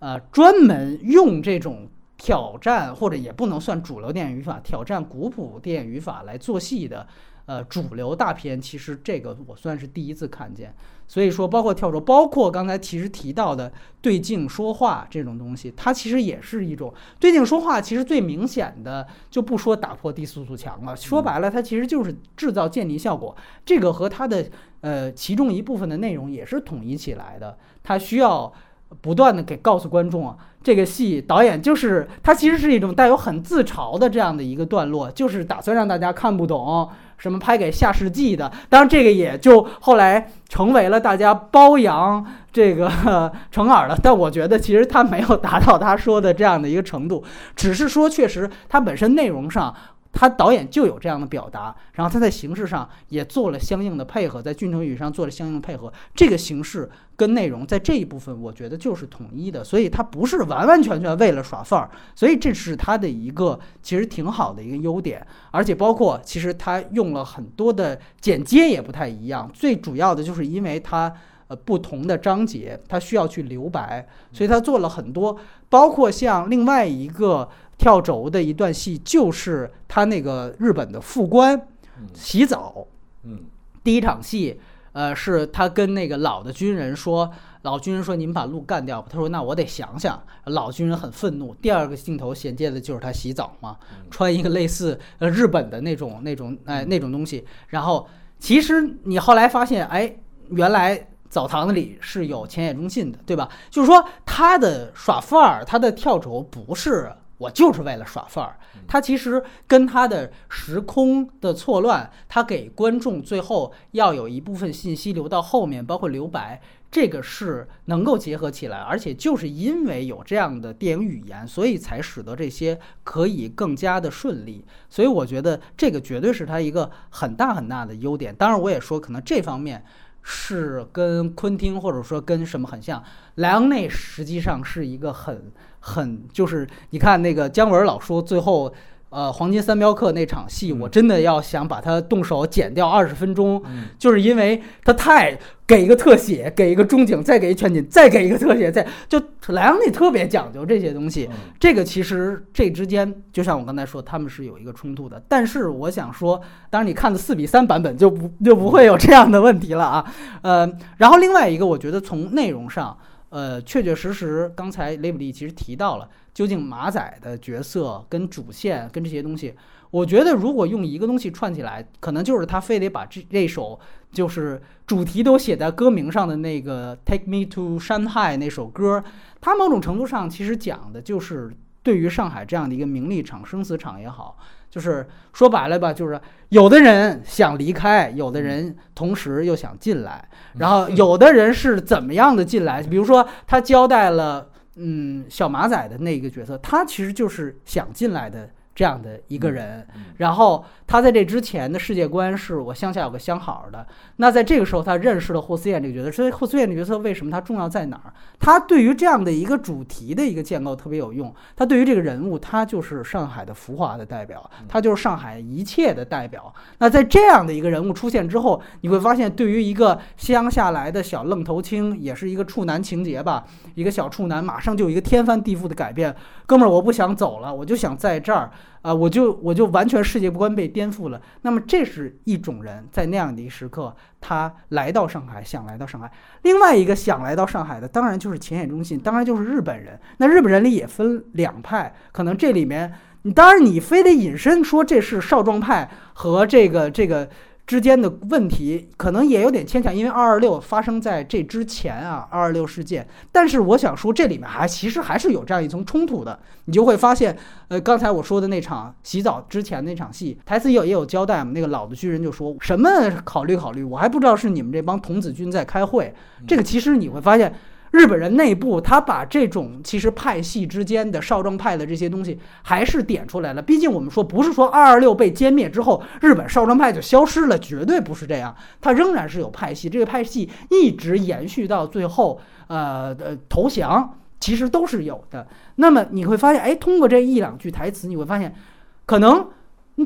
呃专门用这种挑战，或者也不能算主流电影语法，挑战古朴电影语法来做戏的。呃，主流大片其实这个我算是第一次看见，所以说包括跳轴，包括刚才其实提到的对镜说话这种东西，它其实也是一种对镜说话。其实最明显的就不说打破低速速墙了，说白了，它其实就是制造渐离效果。这个和它的呃其中一部分的内容也是统一起来的，它需要不断的给告诉观众啊，这个戏导演就是它其实是一种带有很自嘲的这样的一个段落，就是打算让大家看不懂。什么拍给下世纪的？当然，这个也就后来成为了大家褒扬这个 成耳的。但我觉得，其实他没有达到他说的这样的一个程度，只是说，确实他本身内容上。他导演就有这样的表达，然后他在形式上也做了相应的配合，在俊成语上做了相应的配合。这个形式跟内容在这一部分，我觉得就是统一的，所以它不是完完全全为了耍范儿。所以这是他的一个其实挺好的一个优点，而且包括其实他用了很多的剪接也不太一样。最主要的就是因为他呃不同的章节，他需要去留白，所以他做了很多，包括像另外一个。跳轴的一段戏，就是他那个日本的副官洗澡。嗯，第一场戏，呃，是他跟那个老的军人说：“老军人说，你们把路干掉吧。”他说：“那我得想想。”老军人很愤怒。第二个镜头衔接的就是他洗澡嘛，穿一个类似呃日本的那种那种哎那种东西。然后其实你后来发现，哎，原来澡堂子里是有前野忠信的，对吧？就是说他的耍范儿，他的跳轴不是。我就是为了耍范儿。他其实跟他的时空的错乱，他给观众最后要有一部分信息留到后面，包括留白。这个是能够结合起来，而且就是因为有这样的电影语言，所以才使得这些可以更加的顺利。所以我觉得这个绝对是他一个很大很大的优点。当然，我也说可能这方面是跟昆汀或者说跟什么很像。莱昂内实际上是一个很很就是你看那个姜文老说最后。呃，黄金三镖客那场戏，我真的要想把它动手剪掉二十分钟，就是因为它太给一个特写，给一个中景，再给一全景，再给一个特写，再就莱昂内特别讲究这些东西。这个其实这之间，就像我刚才说，他们是有一个冲突的。但是我想说，当然你看的四比三版本就不就不会有这样的问题了啊。呃，然后另外一个，我觉得从内容上，呃，确确实实，刚才雷普利其实提到了。究竟马仔的角色跟主线跟这些东西，我觉得如果用一个东西串起来，可能就是他非得把这这首就是主题都写在歌名上的那个《Take Me to Shanghai》那首歌，它某种程度上其实讲的就是对于上海这样的一个名利场、生死场也好，就是说白了吧，就是有的人想离开，有的人同时又想进来，然后有的人是怎么样的进来？比如说他交代了。嗯，小马仔的那个角色，他其实就是想进来的。这样的一个人，然后他在这之前的世界观是我乡下有个相好的。那在这个时候，他认识了霍思燕这个角色。所以霍思燕这个角色为什么他重要在哪儿？他对于这样的一个主题的一个建构特别有用。他对于这个人物，他就是上海的浮华的代表，他就是上海一切的代表。那在这样的一个人物出现之后，你会发现，对于一个乡下来的小愣头青，也是一个处男情节吧，一个小处男，马上就有一个天翻地覆的改变。哥们儿，我不想走了，我就想在这儿。啊，我就我就完全世界观被颠覆了。那么，这是一种人在那样的一时刻，他来到上海，想来到上海。另外一个想来到上海的，当然就是浅野忠信，当然就是日本人。那日本人里也分两派，可能这里面，你当然你非得引申说这是少壮派和这个这个。之间的问题可能也有点牵强，因为二二六发生在这之前啊，二二六事件。但是我想说，这里面还其实还是有这样一层冲突的。你就会发现，呃，刚才我说的那场洗澡之前那场戏，台词也有也有交代嘛。那个老的军人就说什么考虑考虑，我还不知道是你们这帮童子军在开会。这个其实你会发现。日本人内部，他把这种其实派系之间的少壮派的这些东西还是点出来了。毕竟我们说不是说二二六被歼灭之后，日本少壮派就消失了，绝对不是这样。他仍然是有派系，这个派系一直延续到最后，呃呃投降，其实都是有的。那么你会发现，哎，通过这一两句台词，你会发现，可能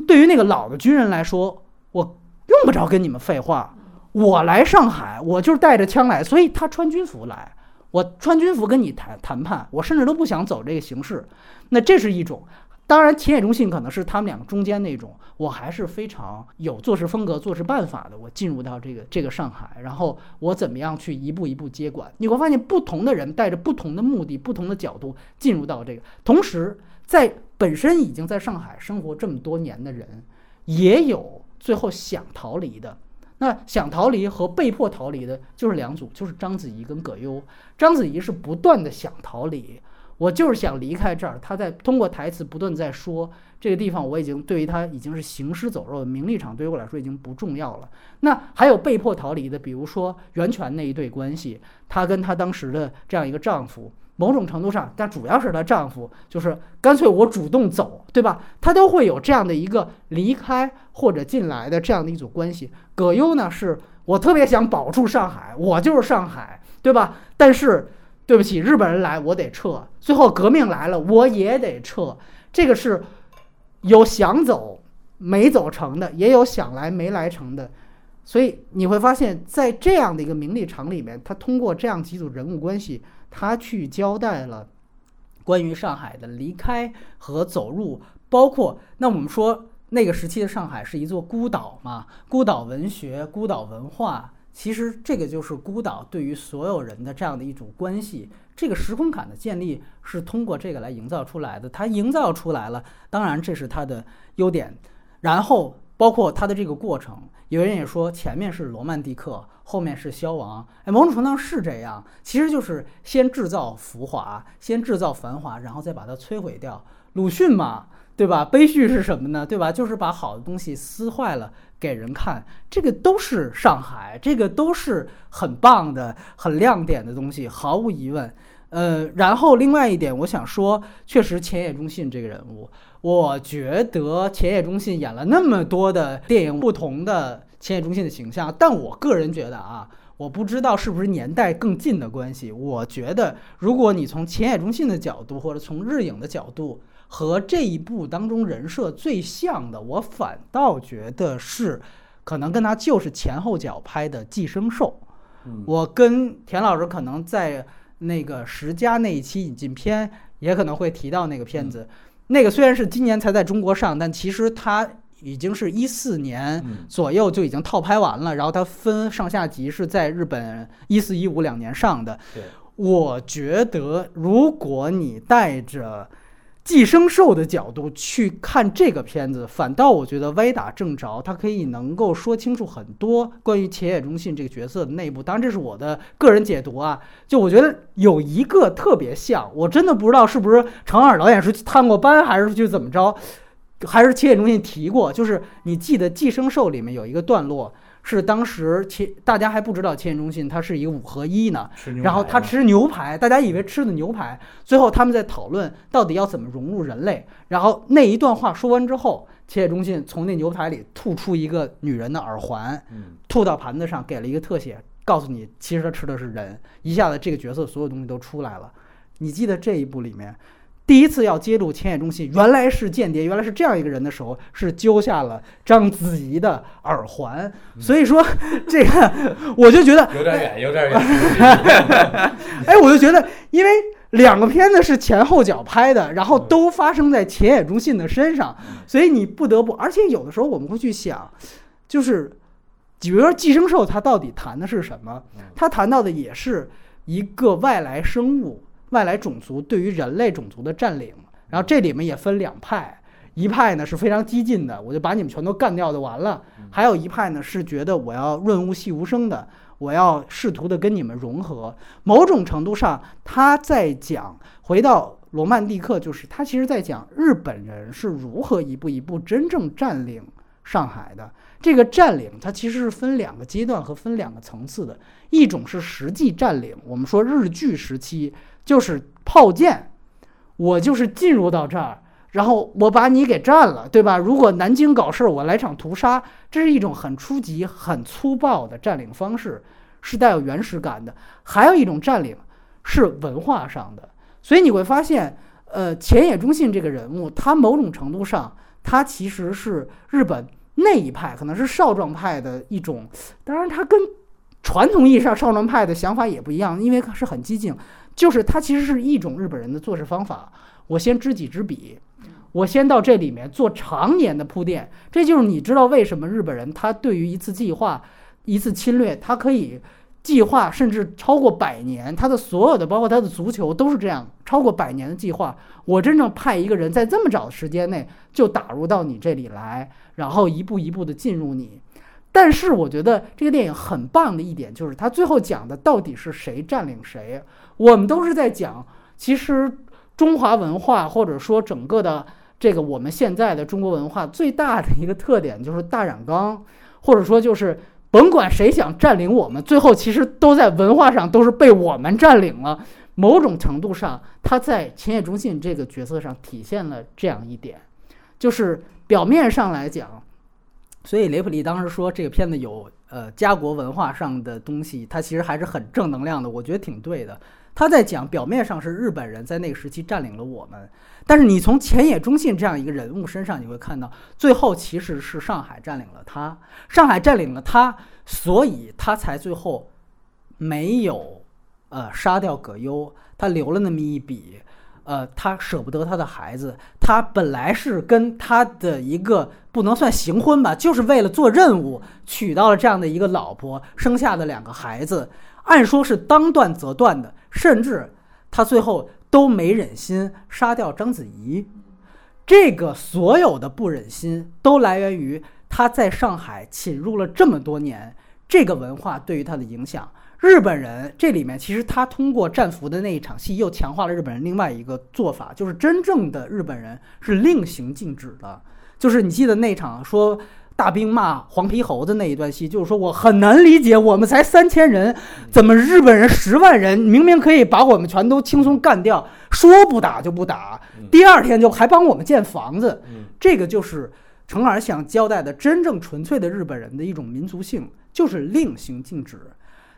对于那个老的军人来说，我用不着跟你们废话，我来上海，我就是带着枪来，所以他穿军服来。我穿军服跟你谈谈判，我甚至都不想走这个形式。那这是一种，当然浅野忠信可能是他们两个中间那种。我还是非常有做事风格、做事办法的。我进入到这个这个上海，然后我怎么样去一步一步接管？你会发现，不同的人带着不同的目的、不同的角度进入到这个。同时，在本身已经在上海生活这么多年的人，也有最后想逃离的。那想逃离和被迫逃离的就是两组，就是章子怡跟葛优。章子怡是不断的想逃离，我就是想离开这儿。她在通过台词不断在说，这个地方我已经对于她已经是行尸走肉，名利场对于我来说已经不重要了。那还有被迫逃离的，比如说袁泉那一对关系，她跟她当时的这样一个丈夫。某种程度上，但主要是她丈夫，就是干脆我主动走，对吧？她都会有这样的一个离开或者进来的这样的一组关系。葛优呢，是我特别想保住上海，我就是上海，对吧？但是对不起，日本人来我得撤，最后革命来了我也得撤。这个是有想走没走成的，也有想来没来成的。所以你会发现在这样的一个名利场里面，他通过这样几组人物关系。他去交代了关于上海的离开和走入，包括那我们说那个时期的上海是一座孤岛嘛？孤岛文学、孤岛文化，其实这个就是孤岛对于所有人的这样的一种关系。这个时空感的建立是通过这个来营造出来的。它营造出来了，当然这是它的优点。然后包括它的这个过程，有人也说前面是罗曼蒂克。后面是消亡，哎，某种程度上是这样，其实就是先制造浮华，先制造繁华，然后再把它摧毁掉。鲁迅嘛，对吧？悲剧是什么呢？对吧？就是把好的东西撕坏了给人看，这个都是上海，这个都是很棒的、很亮点的东西，毫无疑问。呃，然后另外一点，我想说，确实前野中信这个人物，我觉得前野中信演了那么多的电影，不同的前野中信的形象，但我个人觉得啊，我不知道是不是年代更近的关系，我觉得如果你从前野中信的角度，或者从日影的角度，和这一部当中人设最像的，我反倒觉得是可能跟他就是前后脚拍的《寄生兽》，我跟田老师可能在。那个十佳那一期引进片也可能会提到那个片子，那个虽然是今年才在中国上，但其实它已经是一四年左右就已经套拍完了，然后它分上下集是在日本一四一五两年上的。我觉得如果你带着。寄生兽的角度去看这个片子，反倒我觉得歪打正着，它可以能够说清楚很多关于前野忠信这个角色的内部。当然，这是我的个人解读啊。就我觉得有一个特别像，我真的不知道是不是程耳导演是去探过班，还是去怎么着，还是前野中心提过。就是你记得《寄生兽》里面有一个段落。是当时千大家还不知道千叶中心它是一个五合一呢，然后他吃牛排，大家以为吃的牛排，最后他们在讨论到底要怎么融入人类。然后那一段话说完之后，千叶中心从那牛排里吐出一个女人的耳环，吐到盘子上，给了一个特写，告诉你其实他吃的是人。一下子这个角色所有东西都出来了。你记得这一部里面？第一次要揭露千野中信原来是间谍，原来是这样一个人的时候，是揪下了章子怡的耳环。所以说，这个 我就觉得有点远，有点远。哎，我就觉得，因为两个片子是前后脚拍的，然后都发生在千野中信的身上，所以你不得不，而且有的时候我们会去想，就是比如说《寄生兽》，它到底谈的是什么？它谈到的也是一个外来生物。外来种族对于人类种族的占领，然后这里面也分两派，一派呢是非常激进的，我就把你们全都干掉就完了；还有一派呢是觉得我要润物细无声的，我要试图的跟你们融合。某种程度上，他在讲回到罗曼蒂克，就是他其实在讲日本人是如何一步一步真正占领上海的。这个占领它其实是分两个阶段和分两个层次的，一种是实际占领，我们说日据时期。就是炮舰，我就是进入到这儿，然后我把你给占了，对吧？如果南京搞事儿，我来场屠杀，这是一种很初级、很粗暴的占领方式，是带有原始感的。还有一种占领是文化上的，所以你会发现，呃，前野忠信这个人物，他某种程度上，他其实是日本那一派，可能是少壮派的一种。当然，他跟传统意义上少壮派的想法也不一样，因为是很激进。就是它其实是一种日本人的做事方法。我先知己知彼，我先到这里面做常年的铺垫。这就是你知道为什么日本人他对于一次计划、一次侵略，他可以计划甚至超过百年。他的所有的，包括他的足球，都是这样超过百年的计划。我真正派一个人在这么早的时间内就打入到你这里来，然后一步一步的进入你。但是我觉得这个电影很棒的一点就是，他最后讲的到底是谁占领谁。我们都是在讲，其实中华文化或者说整个的这个我们现在的中国文化最大的一个特点就是大染缸，或者说就是甭管谁想占领我们，最后其实都在文化上都是被我们占领了。某种程度上，他在前野中信这个角色上体现了这样一点，就是表面上来讲。所以雷普利当时说这个片子有呃家国文化上的东西，他其实还是很正能量的，我觉得挺对的。他在讲表面上是日本人在那个时期占领了我们，但是你从前野忠信这样一个人物身上，你会看到最后其实是上海占领了他，上海占领了他，所以他才最后没有呃杀掉葛优，他留了那么一笔。呃，他舍不得他的孩子，他本来是跟他的一个不能算行婚吧，就是为了做任务娶到了这样的一个老婆，生下的两个孩子，按说是当断则断的，甚至他最后都没忍心杀掉章子怡，这个所有的不忍心都来源于他在上海侵入了这么多年。这个文化对于他的影响。日本人这里面其实他通过战俘的那一场戏，又强化了日本人另外一个做法，就是真正的日本人是令行禁止的。就是你记得那场说大兵骂黄皮猴子那一段戏，就是说我很难理解，我们才三千人，怎么日本人十万人，明明可以把我们全都轻松干掉，说不打就不打，第二天就还帮我们建房子，这个就是成尔想交代的真正纯粹的日本人的一种民族性，就是令行禁止。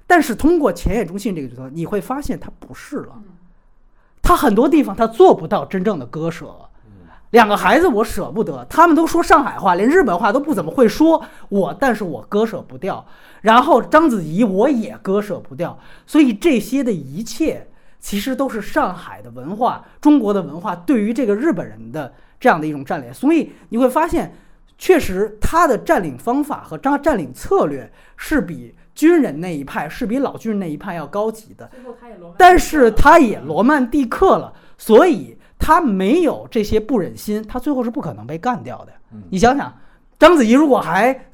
但是通过前野中信这个角色，你会发现他不是了，他很多地方他做不到真正的割舍。两个孩子我舍不得，他们都说上海话，连日本话都不怎么会说。我，但是我割舍不掉。然后章子怡我也割舍不掉。所以这些的一切，其实都是上海的文化，中国的文化对于这个日本人的这样的一种占领。所以你会发现，确实他的占领方法和占占领策略是比。军人那一派是比老军人那一派要高级的，但是他也罗曼蒂克了，所以他没有这些不忍心，他最后是不可能被干掉的。你想想，章子怡如果还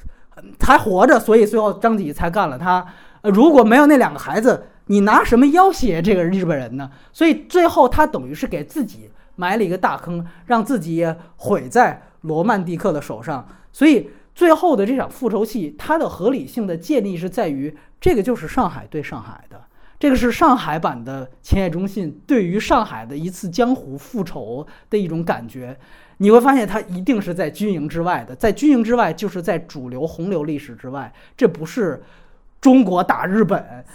还活着，所以最后章子怡才干了他。如果没有那两个孩子，你拿什么要挟这个日本人呢？所以最后他等于是给自己埋了一个大坑，让自己也毁在罗曼蒂克的手上。所以。最后的这场复仇戏，它的合理性的建立是在于，这个就是上海对上海的，这个是上海版的前野中信对于上海的一次江湖复仇的一种感觉。你会发现，它一定是在军营之外的，在军营之外，就是在主流洪流历史之外，这不是。中国打日本，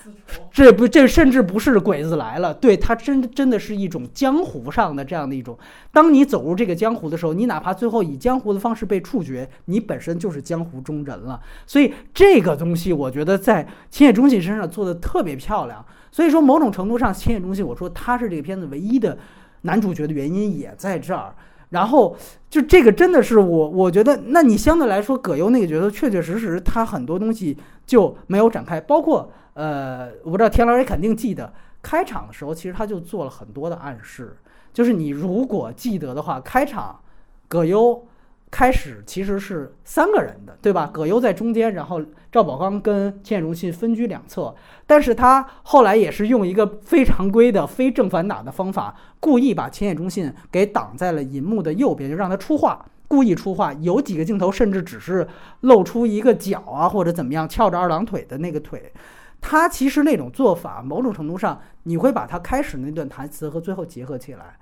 这不这甚至不是鬼子来了，对他真真的是一种江湖上的这样的一种。当你走入这个江湖的时候，你哪怕最后以江湖的方式被处决，你本身就是江湖中人了。所以这个东西，我觉得在千叶忠信身上做的特别漂亮。所以说，某种程度上，千叶忠信，我说他是这个片子唯一的男主角的原因也在这儿。然后就这个真的是我，我觉得，那你相对来说，葛优那个角色确确实实他很多东西就没有展开，包括呃，我不知道田老师肯定记得，开场的时候其实他就做了很多的暗示，就是你如果记得的话，开场葛优。开始其实是三个人的，对吧？葛优在中间，然后赵宝刚跟千野忠信分居两侧。但是他后来也是用一个非常规的非正反打的方法，故意把千野忠信给挡在了银幕的右边，就让他出画，故意出画。有几个镜头甚至只是露出一个脚啊，或者怎么样，翘着二郎腿的那个腿。他其实那种做法，某种程度上，你会把他开始那段台词和最后结合起来。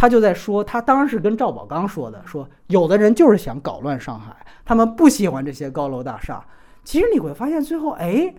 他就在说，他当时跟赵宝刚说的，说有的人就是想搞乱上海，他们不喜欢这些高楼大厦。其实你会发现，最后，哎，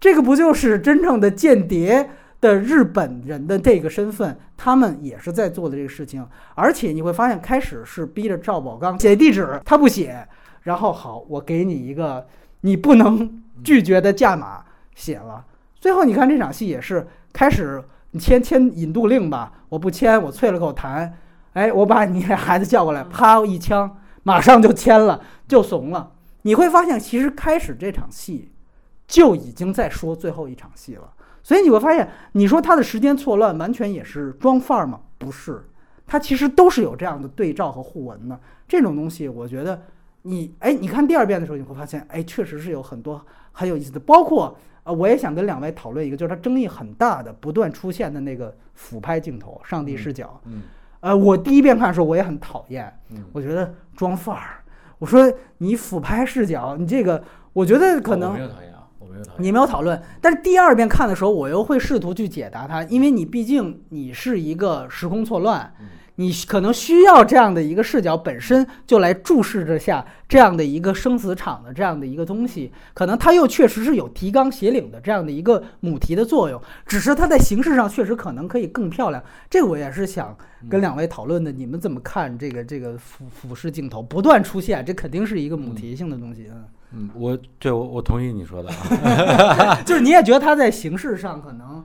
这个不就是真正的间谍的日本人的这个身份？他们也是在做的这个事情。而且你会发现，开始是逼着赵宝刚写地址，他不写，然后好，我给你一个你不能拒绝的价码，写了。最后你看这场戏也是开始。签签引渡令吧，我不签，我啐了口痰，哎，我把你孩子叫过来，啪一枪，马上就签了，就怂了。你会发现，其实开始这场戏就已经在说最后一场戏了。所以你会发现，你说他的时间错乱，完全也是装范儿吗？不是，他其实都是有这样的对照和互文的。这种东西，我觉得你，哎，你看第二遍的时候，你会发现，哎，确实是有很多很有意思的，包括。啊，我也想跟两位讨论一个，就是它争议很大的、不断出现的那个俯拍镜头、上帝视角。嗯，呃，我第一遍看的时候我也很讨厌，我觉得装范儿。我说你俯拍视角，你这个，我觉得可能我没有讨厌啊，我没有讨厌。你没有讨论，但是第二遍看的时候，我又会试图去解答它，因为你毕竟你是一个时空错乱。你可能需要这样的一个视角，本身就来注视着下这样的一个生死场的这样的一个东西，可能它又确实是有提纲挈领的这样的一个母题的作用，只是它在形式上确实可能可以更漂亮。这个我也是想跟两位讨论的，你们怎么看这个这个俯俯视镜头不断出现，这肯定是一个母题性的东西嗯嗯，我对我我同意你说的啊，就是你也觉得它在形式上可能。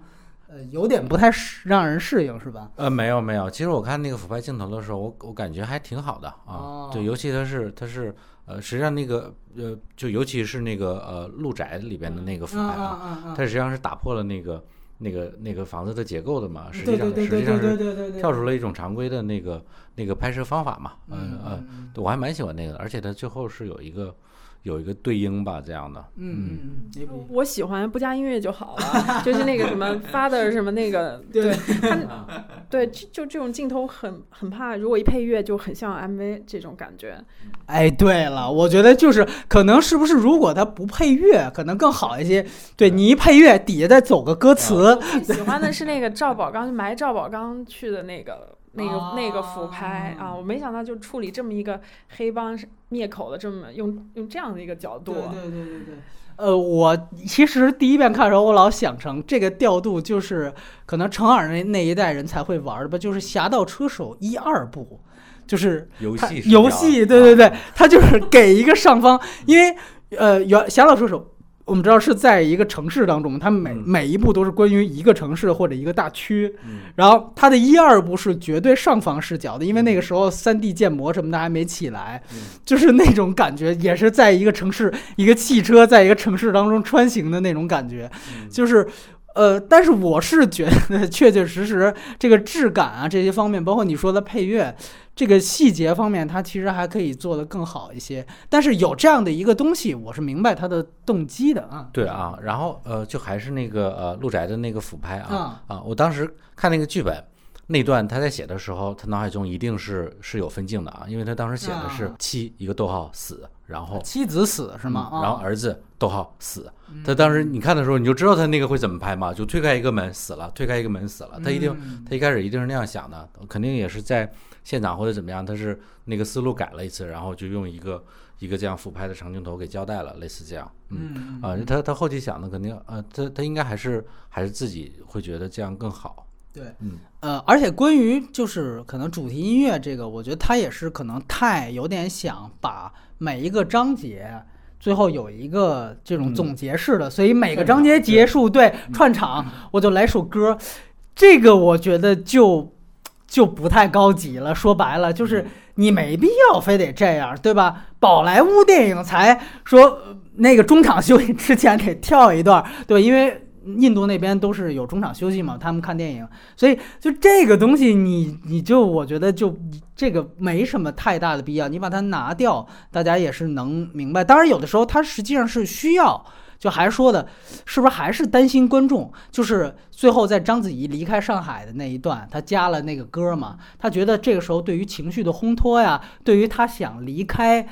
呃，有点不太适让人适应，是吧？呃，没有没有，其实我看那个俯拍镜头的时候，我我感觉还挺好的啊。对，尤其它是它是呃，实际上那个呃，就尤其是那个呃，路宅里边的那个俯拍啊，它实际上是打破了那个那个那个房子的结构的嘛。实际上实际上是跳出了一种常规的那个那个拍摄方法嘛。嗯嗯，我还蛮喜欢那个的，而且它最后是有一个有一个对应吧，这样的。嗯嗯嗯，我喜欢不加音乐就好了，就是那个什么 father 什么那个，对，他 对，就就这种镜头很很怕，如果一配乐就很像 MV 这种感觉。哎，对了，我觉得就是可能是不是如果他不配乐，可能更好一些。对你一配乐，底下再走个歌词。喜欢的是那个赵宝刚埋赵宝刚去的那个。那个那个俯拍啊，我没想到就处理这么一个黑帮灭口的这么用用这样的一个角度。对对对对对。呃，我其实第一遍看的时候，我老想成这个调度就是可能成耳那那一代人才会玩的吧，就是《侠盗车手》一二部，就是游戏游戏，对对对，他就是给一个上方，因为呃，原《侠盗车手》。我们知道是在一个城市当中，它每每一步都是关于一个城市或者一个大区，然后它的一二步是绝对上方视角的，因为那个时候三 D 建模什么的还没起来，就是那种感觉，也是在一个城市，一个汽车在一个城市当中穿行的那种感觉，就是。呃，但是我是觉得，确确实实这个质感啊，这些方面，包括你说的配乐，这个细节方面，它其实还可以做得更好一些。但是有这样的一个东西，我是明白他的动机的啊。对啊，然后呃，就还是那个呃，陆宅的那个俯拍啊啊，我当时看那个剧本那段，他在写的时候，他脑海中一定是是有分镜的啊，因为他当时写的是妻一个逗号死。然后妻子死是吗？然后儿子逗号死。他当时你看的时候，你就知道他那个会怎么拍嘛？就推开一个门死了，推开一个门死了。他一定，他一开始一定是那样想的，肯定也是在现场或者怎么样，他是那个思路改了一次，然后就用一个一个这样俯拍的长镜头给交代了，类似这样。嗯啊，他他后期想的肯定呃，他他应该还是还是自己会觉得这样更好。对，嗯呃，而且关于就是可能主题音乐这个，我觉得他也是可能太有点想把。每一个章节最后有一个这种总结式的，所以每个章节结束对串场，我就来首歌，这个我觉得就就不太高级了。说白了，就是你没必要非得这样，对吧？宝莱坞电影才说那个中场休息之前得跳一段，对，因为。印度那边都是有中场休息嘛，他们看电影，所以就这个东西，你你就我觉得就这个没什么太大的必要，你把它拿掉，大家也是能明白。当然，有的时候它实际上是需要，就还是说的，是不是还是担心观众？就是最后在章子怡离开上海的那一段，他加了那个歌嘛，他觉得这个时候对于情绪的烘托呀，对于他想离开。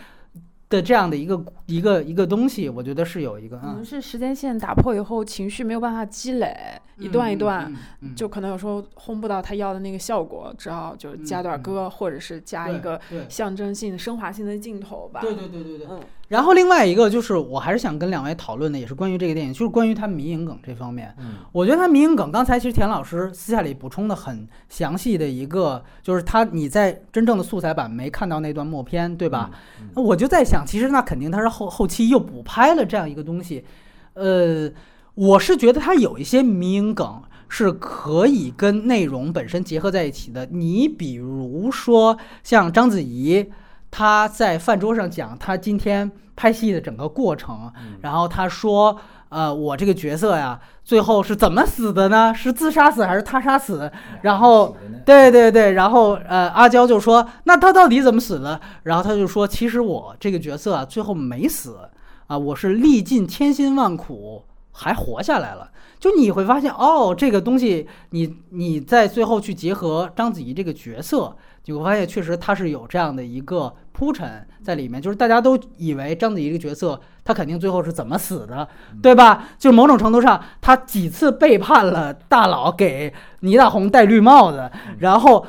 的这样的一个一个一个东西，我觉得是有一个，可能是时间线打破以后，情绪没有办法积累，一段一段，就可能有时候烘不到他要的那个效果，只好就是加段歌，或者是加一个象征性、升华性的镜头吧。对对对对对。嗯。然后另外一个就是，我还是想跟两位讨论的，也是关于这个电影，就是关于它迷影梗这方面。嗯，我觉得它迷影梗，刚才其实田老师私下里补充的很详细的一个，就是他你在真正的素材版没看到那段默片，对吧？那我就在想，其实那肯定他是后后期又补拍了这样一个东西。呃，我是觉得它有一些迷影梗是可以跟内容本身结合在一起的。你比如说像章子怡。他在饭桌上讲他今天拍戏的整个过程，然后他说：“呃，我这个角色呀，最后是怎么死的呢？是自杀死还是他杀死？”然后，对对对，然后呃，阿娇就说：“那他到底怎么死的？”然后他就说：“其实我这个角色啊，最后没死啊，我是历尽千辛万苦还活下来了。”就你会发现，哦，这个东西，你你在最后去结合章子怡这个角色。你会发现，确实他是有这样的一个铺陈在里面，就是大家都以为章子怡这个角色，他肯定最后是怎么死的，对吧？就某种程度上，他几次背叛了大佬，给倪大红戴绿帽子，然后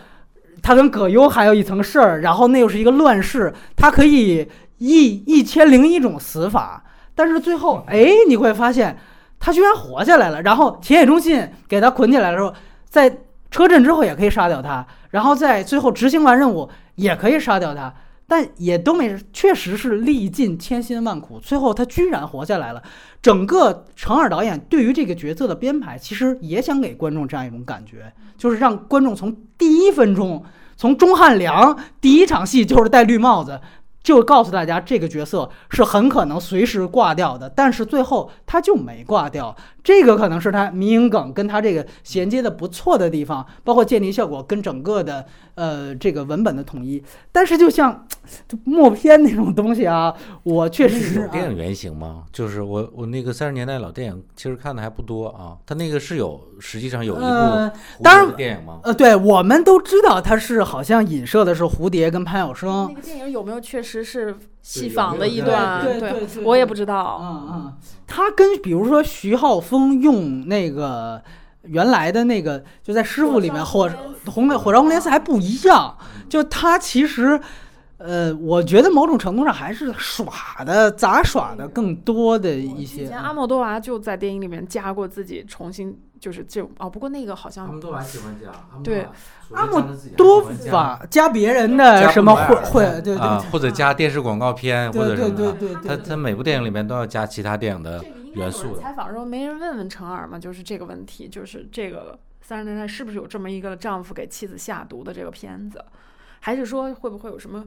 他跟葛优还有一层事儿，然后那又是一个乱世，他可以一一千零一种死法，但是最后，哎，你会发现他居然活下来了，然后田野中信给他捆起来的时候，在。车震之后也可以杀掉他，然后在最后执行完任务也可以杀掉他，但也都没，确实是历尽千辛万苦，最后他居然活下来了。整个程耳导演对于这个角色的编排，其实也想给观众这样一种感觉，就是让观众从第一分钟，从钟汉良第一场戏就是戴绿帽子，就告诉大家这个角色是很可能随时挂掉的，但是最后他就没挂掉。这个可能是他迷影梗跟他这个衔接的不错的地方，包括建立效果跟整个的呃这个文本的统一。但是就像就默片那种东西啊，我确实是有电影原型吗？就是我我那个三十年代老电影，其实看的还不多啊。他那个是有实际上有一部呃当然电影吗？呃，对，我们都知道他是好像影射的是蝴蝶跟潘晓生那。个电影有没有确实是戏仿的一段？对对对我也不知道。嗯嗯，他跟比如说徐浩峰用那个原来的那个，就在师傅里面火红的火烧红莲寺还不一样，就他其实。呃，我觉得某种程度上还是耍的杂耍的更多的一些以些。前阿莫多娃就在电影里面加过自己重新就是这种哦，不过那个好像喜欢加，对阿姆多法加别人的什么会会，对对啊，或者加电视广告片或者对什么的，对对对对，他他每部电影里面都要加其他电影的元素的。采访的时候没人问问陈耳吗？就是这个问题，就是这个三十年代是不是有这么一个丈夫给妻子下毒的这个片子，还是说会不会有什么？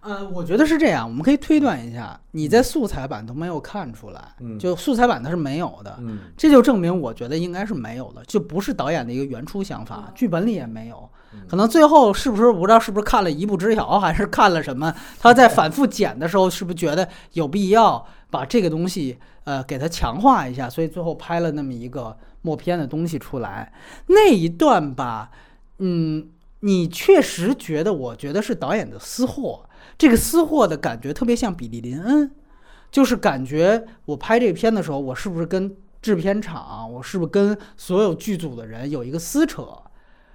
呃，我觉得是这样，我们可以推断一下，你在素材版都没有看出来，嗯。就素材版它是没有的，嗯。这就证明我觉得应该是没有的，就不是导演的一个原初想法，剧本里也没有，可能最后是不是我不知道是不是看了一步之遥，还是看了什么，他在反复剪的时候是不是觉得有必要把这个东西呃给它强化一下，所以最后拍了那么一个默片的东西出来，那一段吧，嗯，你确实觉得，我觉得是导演的私货。这个私货的感觉特别像比利林恩，就是感觉我拍这片的时候，我是不是跟制片厂，我是不是跟所有剧组的人有一个撕扯？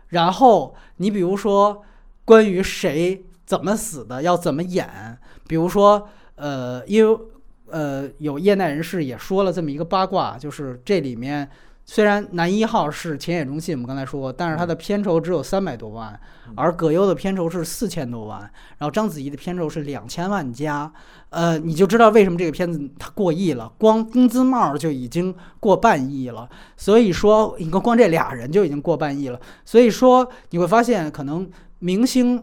然后你比如说关于谁怎么死的，要怎么演，比如说呃，因为呃有业内人士也说了这么一个八卦，就是这里面。虽然男一号是浅野忠信，我们刚才说过，但是他的片酬只有三百多万，而葛优的片酬是四千多万，然后章子怡的片酬是两千万加，呃，你就知道为什么这个片子它过亿了，光工资帽就已经过半亿了。所以说，你看光这俩人就已经过半亿了。所以说，你会发现可能明星，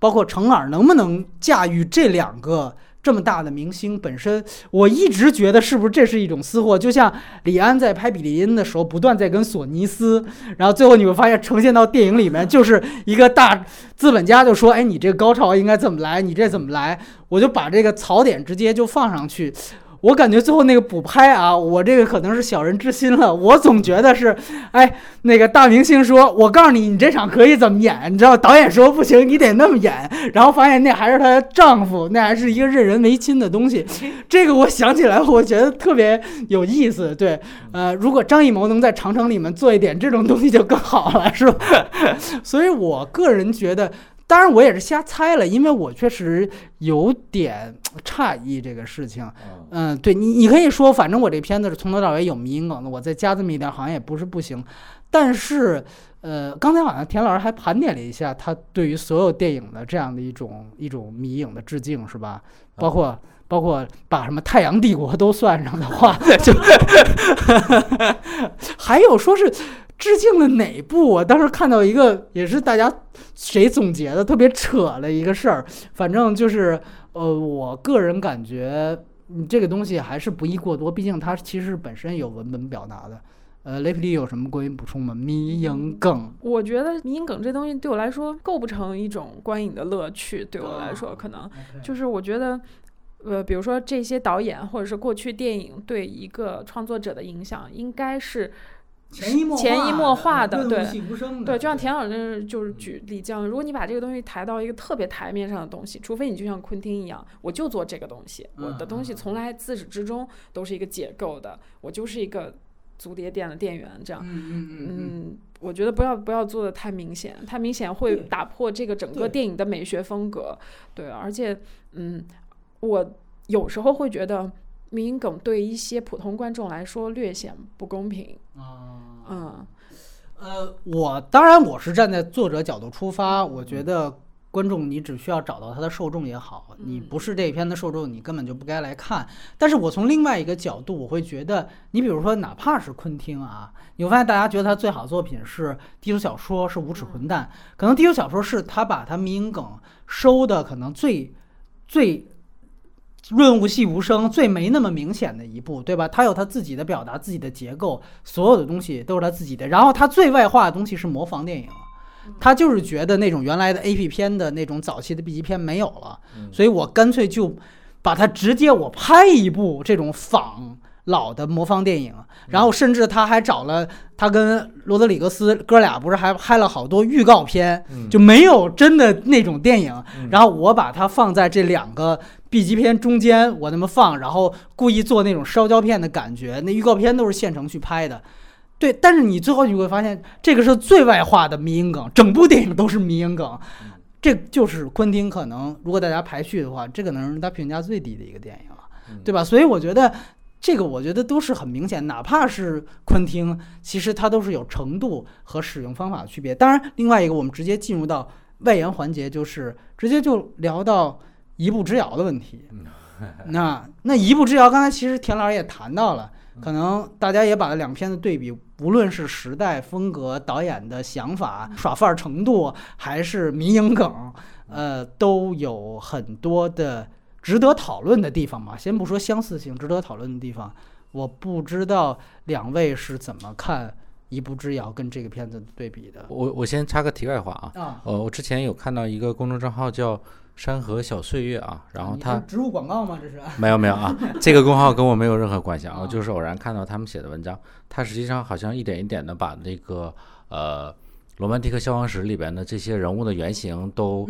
包括程耳能不能驾驭这两个。这么大的明星本身，我一直觉得是不是这是一种私货？就像李安在拍《比利林》的时候，不断在跟索尼斯，然后最后你会发现呈现到电影里面就是一个大资本家就说：“哎，你这个高潮应该怎么来？你这怎么来？”我就把这个槽点直接就放上去。我感觉最后那个补拍啊，我这个可能是小人之心了。我总觉得是，哎，那个大明星说：“我告诉你，你这场可以怎么演？”你知道，导演说不行，你得那么演。然后发现那还是她丈夫，那还是一个任人唯亲的东西。这个我想起来，我觉得特别有意思。对，呃，如果张艺谋能在长城里面做一点这种东西就更好了，是吧？所以我个人觉得。当然，我也是瞎猜了，因为我确实有点 诧异这个事情。嗯，对你，你可以说，反正我这片子是从头到尾有迷因梗的，我再加这么一点，好像也不是不行。但是，呃，刚才好像田老师还盘点了一下他对于所有电影的这样的一种一种迷影的致敬，是吧？包括包括把什么《太阳帝国》都算上的话，就 还有说是。致敬了哪部？我当时看到一个，也是大家谁总结的，特别扯的一个事儿。反正就是，呃，我个人感觉，嗯，这个东西还是不宜过多，毕竟它其实本身有文本表达的。呃，雷普利有什么关于补充吗？迷影梗，我觉得迷影梗这东西对我来说构不成一种观影的乐趣。对我来说，可能就是我觉得。呃，比如说这些导演或者是过去电影对一个创作者的影响，应该是。潜移默潜移默化的，对对，对，就像田老师就是举例这样，如果你把这个东西抬到一个特别台面上的东西，除非你就像昆汀一样，我就做这个东西，我的东西从来自始至终都是一个解构的，我就是一个足碟店的店员这样。嗯嗯嗯，我觉得不要不要做的太明显，太明显会打破这个整个电影的美学风格。对，而且嗯，我有时候会觉得。迷影梗对一些普通观众来说略显不公平啊，嗯，呃，我当然我是站在作者角度出发，我觉得观众你只需要找到他的受众也好，你不是这一篇的受众，你根本就不该来看。但是我从另外一个角度，我会觉得，你比如说哪怕是昆汀啊，你会发现大家觉得他最好的作品是低俗小说，是无耻混蛋，可能低俗小说是他把他迷影梗收的可能最最。润物细无声、最没那么明显的一步，对吧？他有他自己的表达、自己的结构，所有的东西都是他自己的。然后他最外化的东西是模仿电影，他就是觉得那种原来的 A P 片的那种早期的 B 级片没有了，所以我干脆就把它直接我拍一部这种仿。老的魔方电影，然后甚至他还找了他跟罗德里格斯哥俩，不是还拍了好多预告片，就没有真的那种电影。然后我把它放在这两个 B 级片中间，我那么放，然后故意做那种烧胶片的感觉。那预告片都是现成去拍的，对。但是你最后你会发现，这个是最外化的迷影梗，整部电影都是迷影梗。这就是昆汀可能，如果大家排序的话，这可能是他评价最低的一个电影了，对吧？所以我觉得。这个我觉得都是很明显，哪怕是昆汀，其实它都是有程度和使用方法的区别。当然，另外一个我们直接进入到外延环节，就是直接就聊到一步之遥的问题。那那一步之遥，刚才其实田老师也谈到了，可能大家也把两片的对比，无论是时代风格、导演的想法、耍范儿程度，还是民营梗，呃，都有很多的。值得讨论的地方嘛，先不说相似性，值得讨论的地方，我不知道两位是怎么看《一步之遥》跟这个片子对比的。我我先插个题外话啊，啊，呃，我之前有看到一个公众账号叫“山河小岁月”啊，然后他植入广告吗？这是 没有没有啊，这个公号跟我没有任何关系啊，我就是偶然看到他们写的文章，他实际上好像一点一点的把那个呃《罗曼蒂克消亡史》里边的这些人物的原型都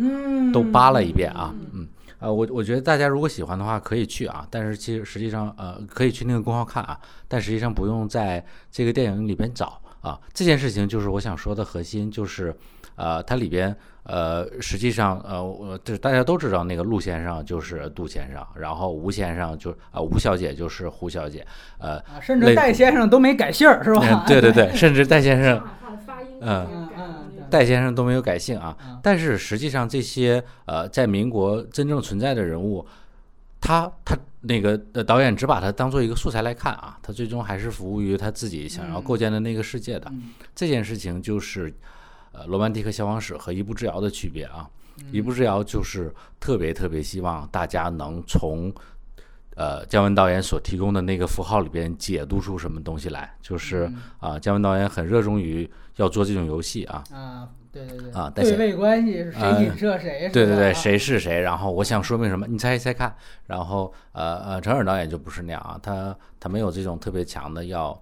都扒了一遍啊，嗯。呃，我我觉得大家如果喜欢的话，可以去啊。但是其实实际上，呃，可以去那个公号看啊。但实际上不用在这个电影里边找啊。这件事情就是我想说的核心，就是呃，它里边呃，实际上呃，我就是大家都知道那个陆先生就是杜先生，然后吴先生就啊吴小姐就是胡小姐，呃，甚至戴先生都没改姓儿是吧？对对对，甚至戴先生，嗯。戴先生都没有改姓啊，但是实际上这些呃，在民国真正存在的人物，他他那个导演只把他当做一个素材来看啊，他最终还是服务于他自己想要构建的那个世界的。这件事情就是呃《罗曼蒂克消亡史》和《一步之遥》的区别啊，《一步之遥》就是特别特别希望大家能从呃姜文导演所提供的那个符号里边解读出什么东西来，就是啊姜文导演很热衷于。要做这种游戏啊啊，对对对啊，对位关系是谁影射谁？对对对，谁是谁？然后我想说明什么？你猜一猜看。然后呃呃，陈尔导演就不是那样啊，他他没有这种特别强的要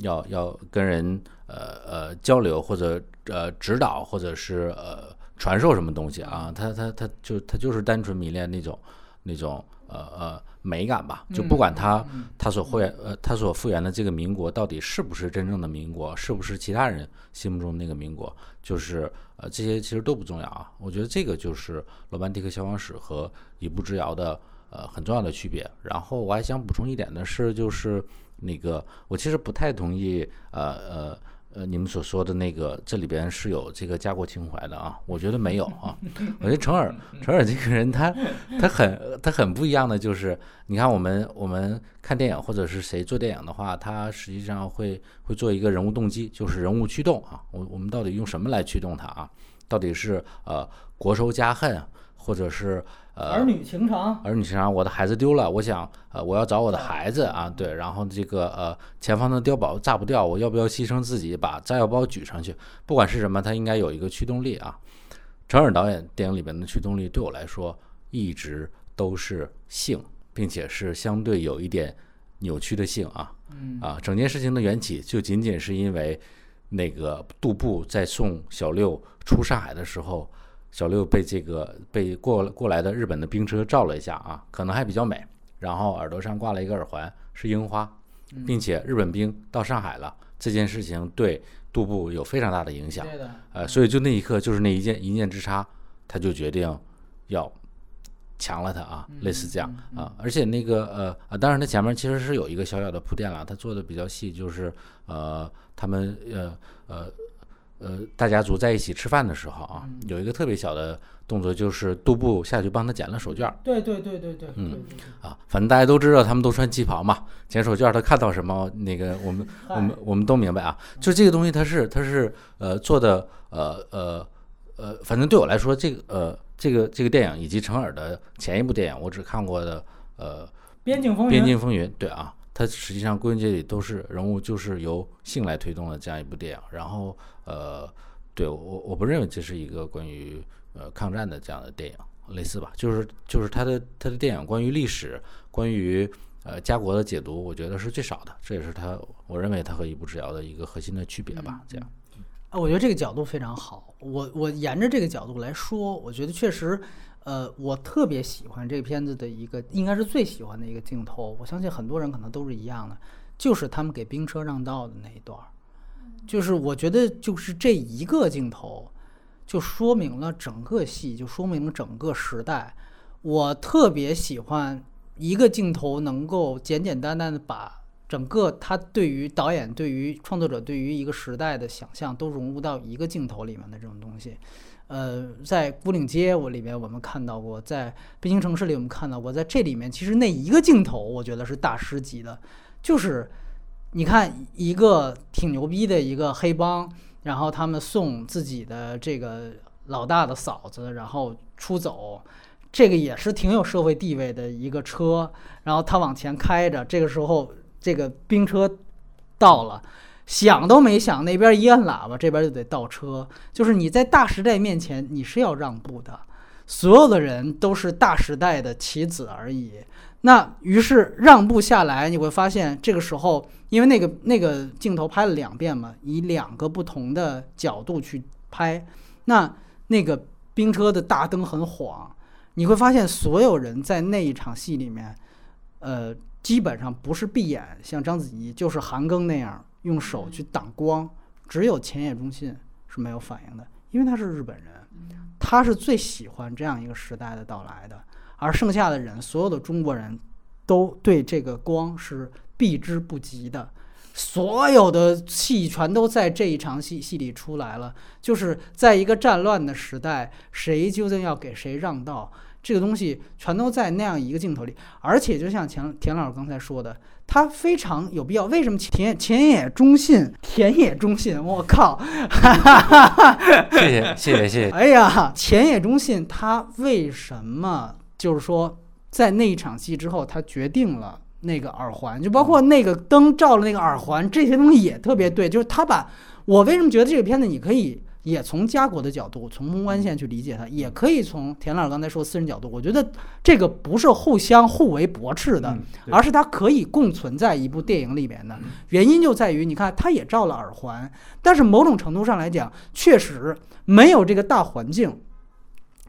要要跟人呃呃交流或者呃指导或者是呃传授什么东西啊，他他他就他就是单纯迷恋那种那种呃呃。美感吧，就不管他他所复原呃他所复原的这个民国到底是不是真正的民国，是不是其他人心目中那个民国，就是呃这些其实都不重要啊。我觉得这个就是《罗曼蒂克消亡史》和《一步之遥》的呃很重要的区别。然后我还想补充一点的是，就是那个我其实不太同意呃呃。呃，你们所说的那个，这里边是有这个家国情怀的啊？我觉得没有啊。我觉得陈耳，陈耳这个人，他他很他很不一样的，就是你看我们我们看电影或者是谁做电影的话，他实际上会会做一个人物动机，就是人物驱动啊。我我们到底用什么来驱动他啊？到底是呃国仇家恨，或者是呃？儿女情长，儿女情长，我的孩子丢了，我想，呃，我要找我的孩子啊，对，然后这个，呃，前方的碉堡炸不掉，我要不要牺牲自己把炸药包举上去？不管是什么，它应该有一个驱动力啊。陈尔导演电影里面的驱动力，对我来说一直都是性，并且是相对有一点扭曲的性啊，嗯啊，整件事情的缘起就仅仅是因为那个杜布在送小六出上海的时候。小六被这个被过过来的日本的兵车照了一下啊，可能还比较美。然后耳朵上挂了一个耳环，是樱花，并且日本兵到上海了，这件事情对杜布有非常大的影响。呃，所以就那一刻，就是那一件一念之差，他就决定要强了他啊，类似这样啊。而且那个呃啊，当然他前面其实是有一个小小的铺垫了，他做的比较细，就是呃他们呃呃。呃，大家族在一起吃饭的时候啊，有一个特别小的动作，就是杜布下去帮他捡了手绢。对对对对对，嗯啊，反正大家都知道他们都穿旗袍嘛，捡手绢他看到什么，那个我们我们我们都明白啊。就这个东西，它是它是呃做的呃呃呃，反正对我来说，这个呃这个这个电影以及陈耳的前一部电影，我只看过的呃，边境风云，边境风云，对啊，它实际上归根结底都是人物就是由性来推动的这样一部电影。然后呃，对我我不认为这是一个关于呃抗战的这样的电影，类似吧，就是就是他的他的电影关于历史，关于呃家国的解读，我觉得是最少的，这也是他我认为他和一步之遥的一个核心的区别吧，这样。啊，我觉得这个角度非常好。我我沿着这个角度来说，我觉得确实，呃，我特别喜欢这个片子的一个，应该是最喜欢的一个镜头。我相信很多人可能都是一样的，就是他们给兵车让道的那一段儿。就是我觉得，就是这一个镜头，就说明了整个戏，就说明了整个时代。我特别喜欢一个镜头能够简简单单的把。整个他对于导演、对于创作者、对于一个时代的想象，都融入到一个镜头里面的这种东西。呃，在《孤岭街》我里面我们看到过，在《北京城市》里我们看到过，在这里面其实那一个镜头，我觉得是大师级的，就是你看一个挺牛逼的一个黑帮，然后他们送自己的这个老大的嫂子，然后出走，这个也是挺有社会地位的一个车，然后他往前开着，这个时候。这个兵车到了，想都没想，那边一按喇叭，这边就得倒车。就是你在大时代面前，你是要让步的。所有的人都是大时代的棋子而已。那于是让步下来，你会发现，这个时候，因为那个那个镜头拍了两遍嘛，以两个不同的角度去拍，那那个冰车的大灯很晃，你会发现所有人在那一场戏里面，呃。基本上不是闭眼，像章子怡就是韩庚那样用手去挡光，只有前野忠信是没有反应的，因为他是日本人，他是最喜欢这样一个时代的到来的，而剩下的人，所有的中国人都对这个光是避之不及的，所有的戏全都在这一场戏戏里出来了，就是在一个战乱的时代，谁究竟要给谁让道？这个东西全都在那样一个镜头里，而且就像田田老师刚才说的，他非常有必要。为什么田田野中信？田野中信，我靠！谢谢谢谢谢谢。哎呀，田野中信他为什么就是说在那一场戏之后，他决定了那个耳环，就包括那个灯照了那个耳环，这些东西也特别对。就是他把我为什么觉得这个片子你可以。也从家国的角度，从宏观线去理解它，也可以从田老师刚才说私人角度。我觉得这个不是互相互为驳斥的，而是它可以共存在一部电影里面的。原因就在于，你看，他也照了耳环，但是某种程度上来讲，确实没有这个大环境。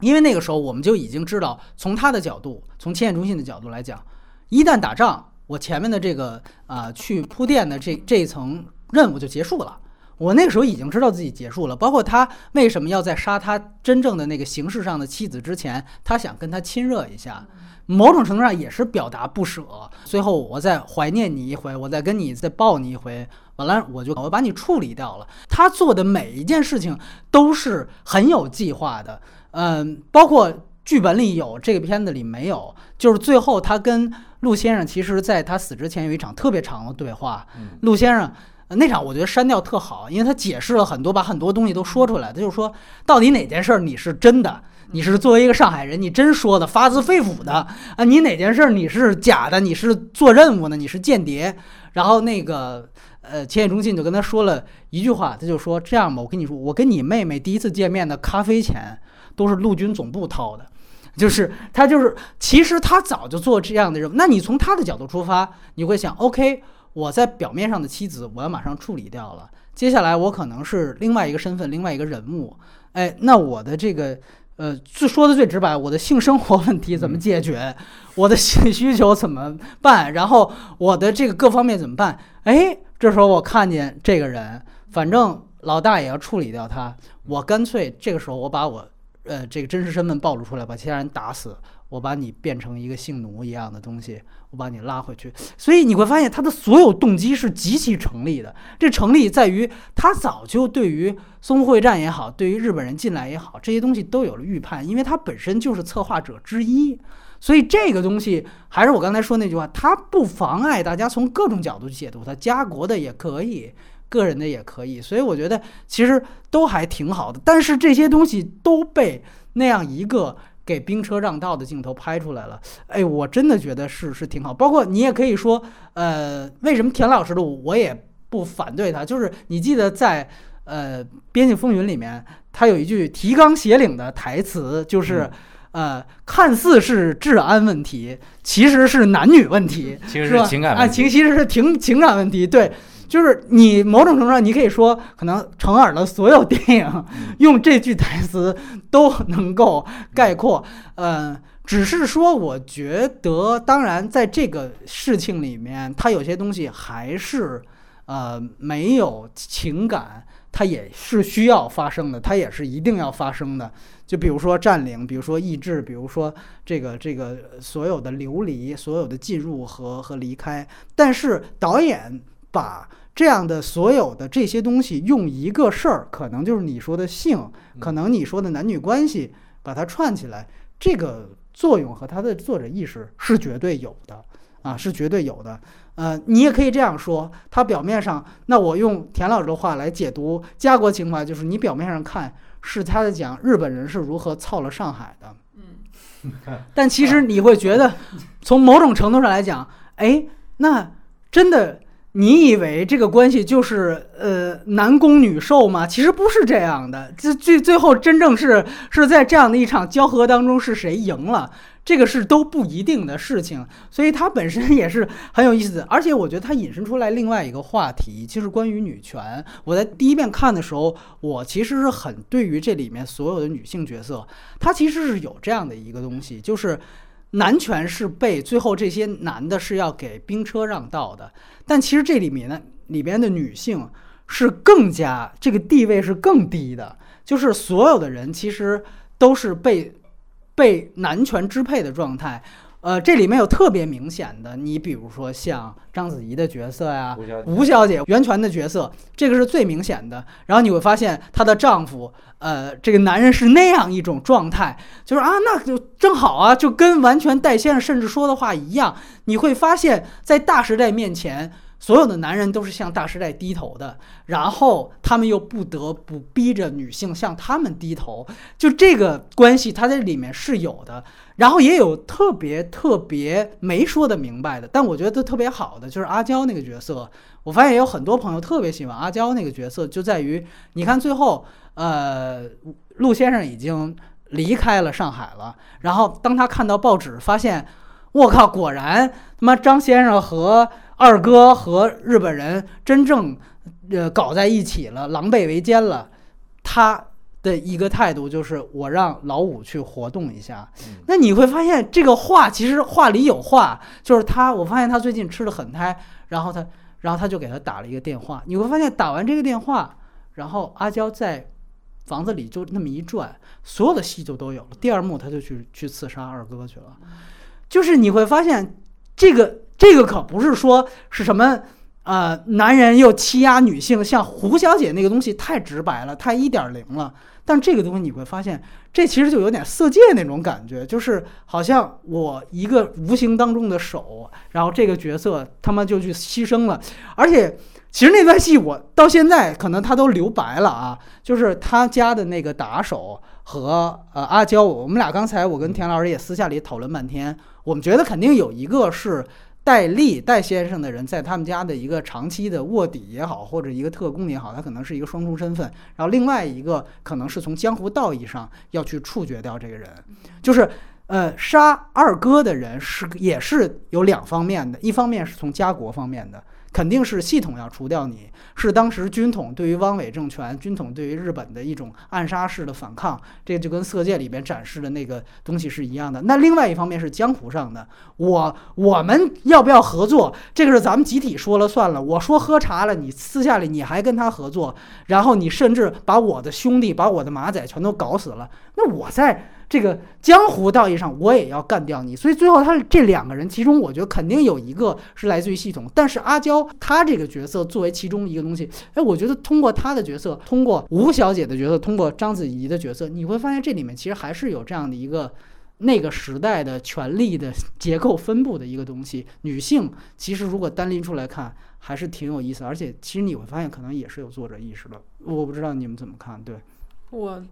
因为那个时候我们就已经知道，从他的角度，从千眼中心的角度来讲，一旦打仗，我前面的这个啊去铺垫的这这一层任务就结束了。我那个时候已经知道自己结束了，包括他为什么要在杀他真正的那个形式上的妻子之前，他想跟他亲热一下，某种程度上也是表达不舍。最后我再怀念你一回，我再跟你再抱你一回，完了我就我把你处理掉了。他做的每一件事情都是很有计划的，嗯，包括剧本里有，这个片子里没有，就是最后他跟陆先生，其实在他死之前有一场特别长的对话，陆先生。那场我觉得删掉特好，因为他解释了很多，把很多东西都说出来。他就是说，到底哪件事儿你是真的？你是作为一个上海人，你真说的，发自肺腑的啊？你哪件事儿你是假的？你是做任务呢？你是间谍？然后那个呃，千野中信就跟他说了一句话，他就说：“这样吧，我跟你说，我跟你妹妹第一次见面的咖啡钱都是陆军总部掏的，就是他就是其实他早就做这样的任务。那你从他的角度出发，你会想，OK。”我在表面上的妻子，我要马上处理掉了。接下来我可能是另外一个身份，另外一个人物。哎，那我的这个，呃，最说的最直白，我的性生活问题怎么解决？我的性需求怎么办？然后我的这个各方面怎么办？哎，这时候我看见这个人，反正老大也要处理掉他，我干脆这个时候我把我，呃，这个真实身份暴露出来，把其他人打死。我把你变成一个性奴一样的东西，我把你拉回去，所以你会发现他的所有动机是极其成立的。这成立在于他早就对于淞沪会战也好，对于日本人进来也好，这些东西都有了预判，因为他本身就是策划者之一。所以这个东西还是我刚才说那句话，它不妨碍大家从各种角度去解读它，家国的也可以，个人的也可以。所以我觉得其实都还挺好的。但是这些东西都被那样一个。给兵车让道的镜头拍出来了，哎，我真的觉得是是挺好。包括你也可以说，呃，为什么田老师的我也不反对他，就是你记得在呃《边境风云》里面，他有一句提纲挈领的台词，就是呃，看似是治安问题，其实是男女问题，其实是情感问题情其实是情情感问题，对。就是你某种程度上，你可以说，可能成尔的所有电影用这句台词都能够概括。呃，只是说，我觉得，当然，在这个事情里面，它有些东西还是呃没有情感，它也是需要发生的，它也是一定要发生的。就比如说占领，比如说抑制，比如说这个这个所有的流离，所有的进入和和离开。但是导演把这样的所有的这些东西，用一个事儿，可能就是你说的性，可能你说的男女关系，把它串起来，这个作用和他的作者意识是绝对有的啊，是绝对有的。呃，你也可以这样说，他表面上，那我用田老师的话来解读家国情怀，就是你表面上看是他在讲日本人是如何操了上海的，嗯，但其实你会觉得，从某种程度上来讲，哎，那真的。你以为这个关系就是呃男攻女受吗？其实不是这样的，最最最后真正是是在这样的一场交合当中是谁赢了，这个是都不一定的事情，所以它本身也是很有意思的。而且我觉得它引申出来另外一个话题，就是关于女权。我在第一遍看的时候，我其实是很对于这里面所有的女性角色，它其实是有这样的一个东西，就是。男权是被最后这些男的是要给兵车让道的，但其实这里面呢，里边的女性是更加这个地位是更低的，就是所有的人其实都是被被男权支配的状态。呃，这里面有特别明显的，你比如说像章子怡的角色呀，吴小姐袁泉的角色，这个是最明显的。然后你会发现她的丈夫，呃，这个男人是那样一种状态，就是啊，那就正好啊，就跟完全戴先生甚至说的话一样。你会发现在大时代面前。所有的男人都是向大时代低头的，然后他们又不得不逼着女性向他们低头，就这个关系，它在里面是有的。然后也有特别特别没说的明白的，但我觉得特别好的就是阿娇那个角色。我发现有很多朋友特别喜欢阿娇那个角色，就在于你看最后，呃，陆先生已经离开了上海了，然后当他看到报纸，发现，我靠，果然他妈张先生和。二哥和日本人真正，呃，搞在一起了，狼狈为奸了。他的一个态度就是，我让老五去活动一下。那你会发现，这个话其实话里有话，就是他。我发现他最近吃的很嗨，然后他，然后他就给他打了一个电话。你会发现，打完这个电话，然后阿娇在房子里就那么一转，所有的戏就都有了。第二幕，他就去去刺杀二哥去了。就是你会发现这个。这个可不是说是什么，呃，男人又欺压女性，像胡小姐那个东西太直白了，太一点零了。但这个东西你会发现，这其实就有点色戒那种感觉，就是好像我一个无形当中的手，然后这个角色他妈就去牺牲了。而且，其实那段戏我到现在可能他都留白了啊，就是他家的那个打手和呃阿娇，我们俩刚才我跟田老师也私下里讨论半天，我们觉得肯定有一个是。戴笠戴先生的人在他们家的一个长期的卧底也好，或者一个特工也好，他可能是一个双重身份。然后另外一个可能是从江湖道义上要去处决掉这个人，就是呃杀二哥的人是也是有两方面的，一方面是从家国方面的。肯定是系统要除掉你，是当时军统对于汪伪政权、军统对于日本的一种暗杀式的反抗，这就跟《色戒》里边展示的那个东西是一样的。那另外一方面是江湖上的，我我们要不要合作？这个是咱们集体说了算了。我说喝茶了，你私下里你还跟他合作，然后你甚至把我的兄弟、把我的马仔全都搞死了，那我在。这个江湖道义上，我也要干掉你。所以最后，他这两个人，其中我觉得肯定有一个是来自于系统。但是阿娇她这个角色作为其中一个东西，哎，我觉得通过她的角色，通过吴小姐的角色，通过章子怡的角色，你会发现这里面其实还是有这样的一个那个时代的权力的 结构分布的一个东西。女性其实如果单拎出来看，还是挺有意思。而且其实你会发现，可能也是有作者意识的。我不知道你们怎么看？对我，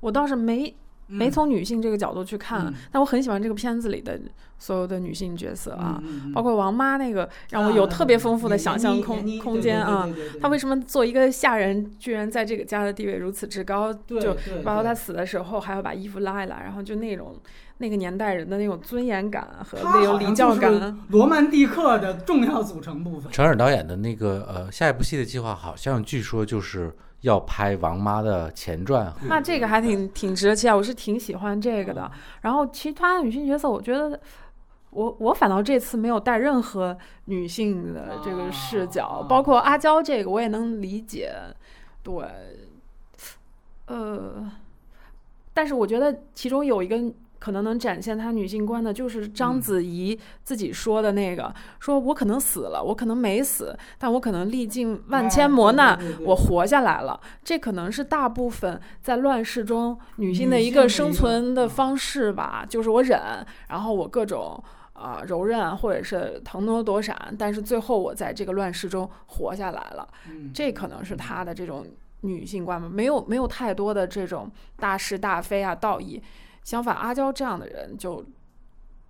我倒是没。没从女性这个角度去看。嗯但我很喜欢这个片子里的所有的女性角色啊，嗯嗯包括王妈那个，让我有特别丰富的想象空空间啊。她为什么做一个下人，居然在这个家的地位如此之高？就包括她死的时候还要把衣服拉一拉，然后就那种那个年代人的那种尊严感和那种礼教感。罗曼蒂克的重要组成部分。陈尔导演的那个呃下一部戏的计划，好像据说就是要拍王妈的前传。那这个还挺挺值得期待，我是挺喜欢这个的。然后其他的女性角色，我觉得。我我反倒这次没有带任何女性的这个视角，包括阿娇这个我也能理解，对，呃，但是我觉得其中有一个可能能展现她女性观的，就是章子怡自己说的那个，说我可能死了，我可能没死，但我可能历尽万千磨难，我活下来了。这可能是大部分在乱世中女性的一个生存的方式吧，就是我忍，然后我各种。啊，柔韧或者是腾挪躲闪，但是最后我在这个乱世中活下来了，这可能是她的这种女性观吧，没有没有太多的这种大是大非啊道义。相反，阿娇这样的人就，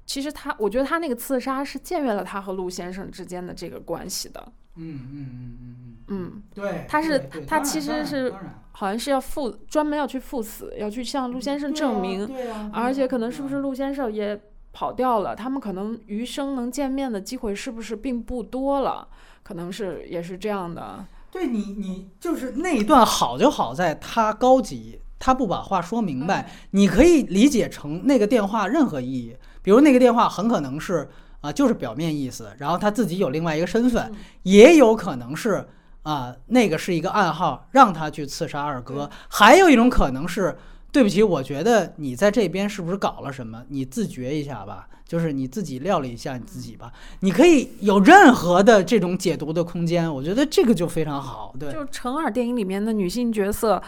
其实他，我觉得他那个刺杀是僭越了他和陆先生之间的这个关系的。嗯嗯嗯嗯嗯，嗯，对，他是对他其实是好像是要赴专门要去赴死，要去向陆先生证明，对啊，而且可能是不是陆先生也跑掉了，他们可能余生能见面的机会是不是并不多了？可能是也是这样的。对你，你就是那一段好就好在他高级，他不把话说明白，你可以理解成那个电话任何意义，比如那个电话很可能是啊、就是表面意思，然后他自己有另外一个身份，嗯也有可能是啊、那个是一个暗号，让他去刺杀二哥，还有一种可能是。对不起，我觉得你在这边是不是搞了什么？你自觉一下吧，就是你自己料理一下你自己吧。你可以有任何的这种解读的空间，我觉得这个就非常好。对，就成尔电影里面的女性角色，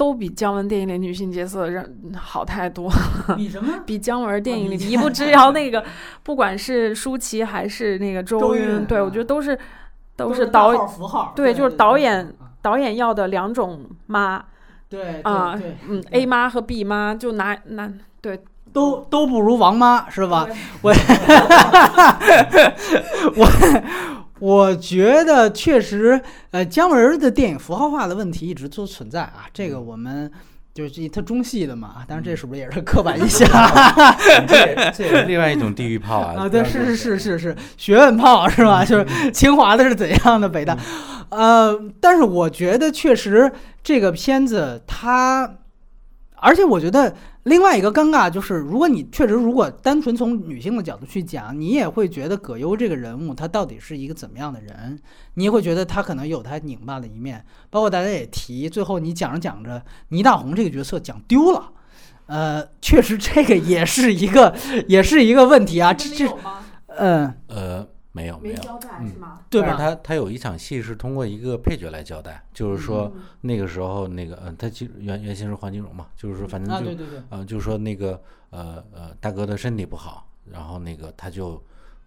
都比姜文电影里女性角色让好太多。了。比什么？比姜文电影里一步之遥那个，不管是舒淇还是那个周周韵，对我觉得都是都是是导号符号，对就是导演导演要的两种妈。对啊嗯，A 妈和 B 妈就拿拿对。都都不如王妈是吧？我 我我觉得确实，呃，姜文的电影符号化的问题一直都存在啊，这个我们。就是他中戏的嘛，当然这是不是也是刻板印象这也是另外一种地域炮啊！啊？对，是是是是是，学问炮是吧？就是清华的是怎样的，北大，呃，但是我觉得确实这个片子它，而且我觉得另外一个尴尬就是，如果你确实如果单纯从女性的角度去讲，你也会觉得葛优这个人物他到底是一个怎么样的人，你也会觉得他可能有他拧巴的一面，包括大家也提，最后你讲着讲着，倪大红这个角色讲丢了。呃，确实，这个也是一个，也是一个问题啊。这这，吗？嗯，呃，没有没有，交代嗯。吗？对吧？他他有一场戏是通过一个配角来交代，就是说那个时候那个呃，他其实原原先是黄金荣嘛，就是说反正啊，就对对对，呃，就是说那个呃呃大哥的身体不好，然后那个他就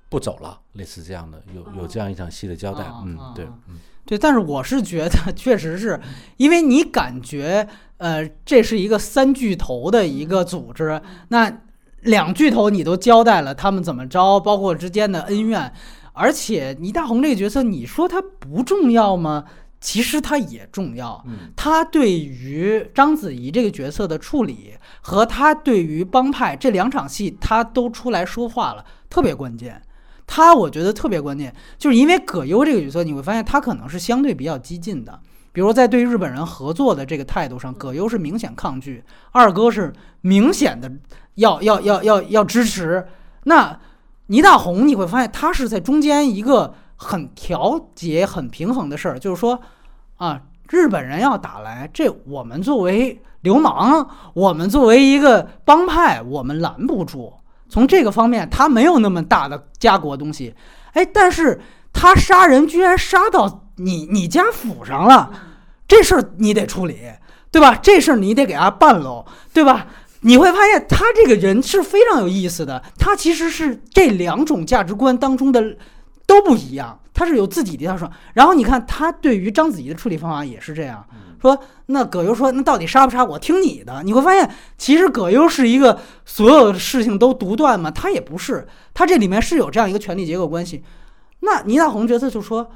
不走了，类似这样的，有有这样一场戏的交代，嗯啊啊，对啊，嗯。对，但是我是觉得，确实是因为你感觉，呃，这是一个三巨头的一个组织，那两巨头你都交代了他们怎么着，包括之间的恩怨，而且倪大红这个角色，你说他不重要吗？其实他也重要，嗯他对于章子怡这个角色的处理和他对于帮派这两场戏，他都出来说话了，特别关键。他我觉得特别关键，就是因为葛优这个角色，你会发现他可能是相对比较激进的，比如在对日本人合作的这个态度上，葛优是明显抗拒，二哥是明显的要要要要要支持。那倪大红你会发现他是在中间一个很调节、很平衡的事儿，就是说啊，日本人要打来，这我们作为流氓，我们作为一个帮派，我们拦不住。从这个方面，他没有那么大的家国东西，哎，但是他杀人居然杀到你你家府上了，这事儿你得处理，对吧？这事儿你得给他办喽，对吧？你会发现他这个人是非常有意思的，他其实是这两种价值观当中的都不一样，他是有自己的一套说。然后你看他对于章子怡的处理方法也是这样，说那葛优说那到底杀不杀我听你的。你会发现其实葛优是一个所有的事情都独断嘛，他也不是，他这里面是有这样一个权力结构关系。那倪大红角色就说。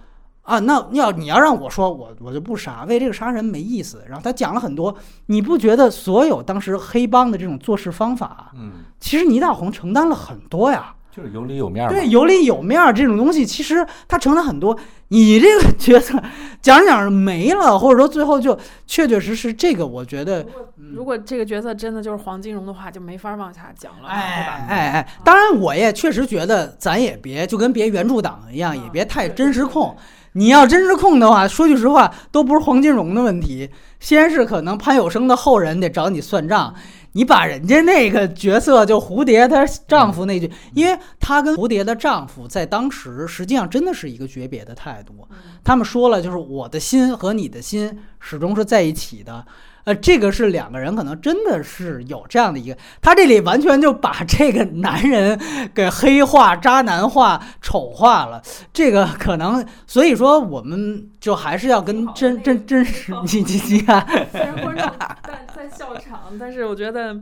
啊，那要你要让我说，我我就不杀，为这个杀人没意思。然后他讲了很多，你不觉得所有当时黑帮的这种做事方法，嗯，其实倪大红承担了很多呀。就是有里有面儿。对，有里有面儿这种东西，其实他承担很多。你这个角色讲着讲着没了，或者说最后就确确实实这个，我觉得，如果这个角色真的就是黄金荣的话，就没法往下讲了，哎哎哎，当然我也确实觉得，咱也别就跟别原著党一样，也别太真实控。你要真是控的话，说句实话，都不是黄金荣的问题，先是可能潘有生的后人得找你算账。你把人家那个角色，就蝴蝶她丈夫那句，因为她跟蝴蝶的丈夫在当时实际上真的是一个诀别的态度。他们说了，就是我的心和你的心始终是在一起的。呃，这个是两个人可能真的是有这样的一个，他这里完全就把这个男人给黑化、渣男化、丑化了。这个可能，所以说我们就还是要跟真真真实你你你看，虽然观众在在笑场，但是我觉得。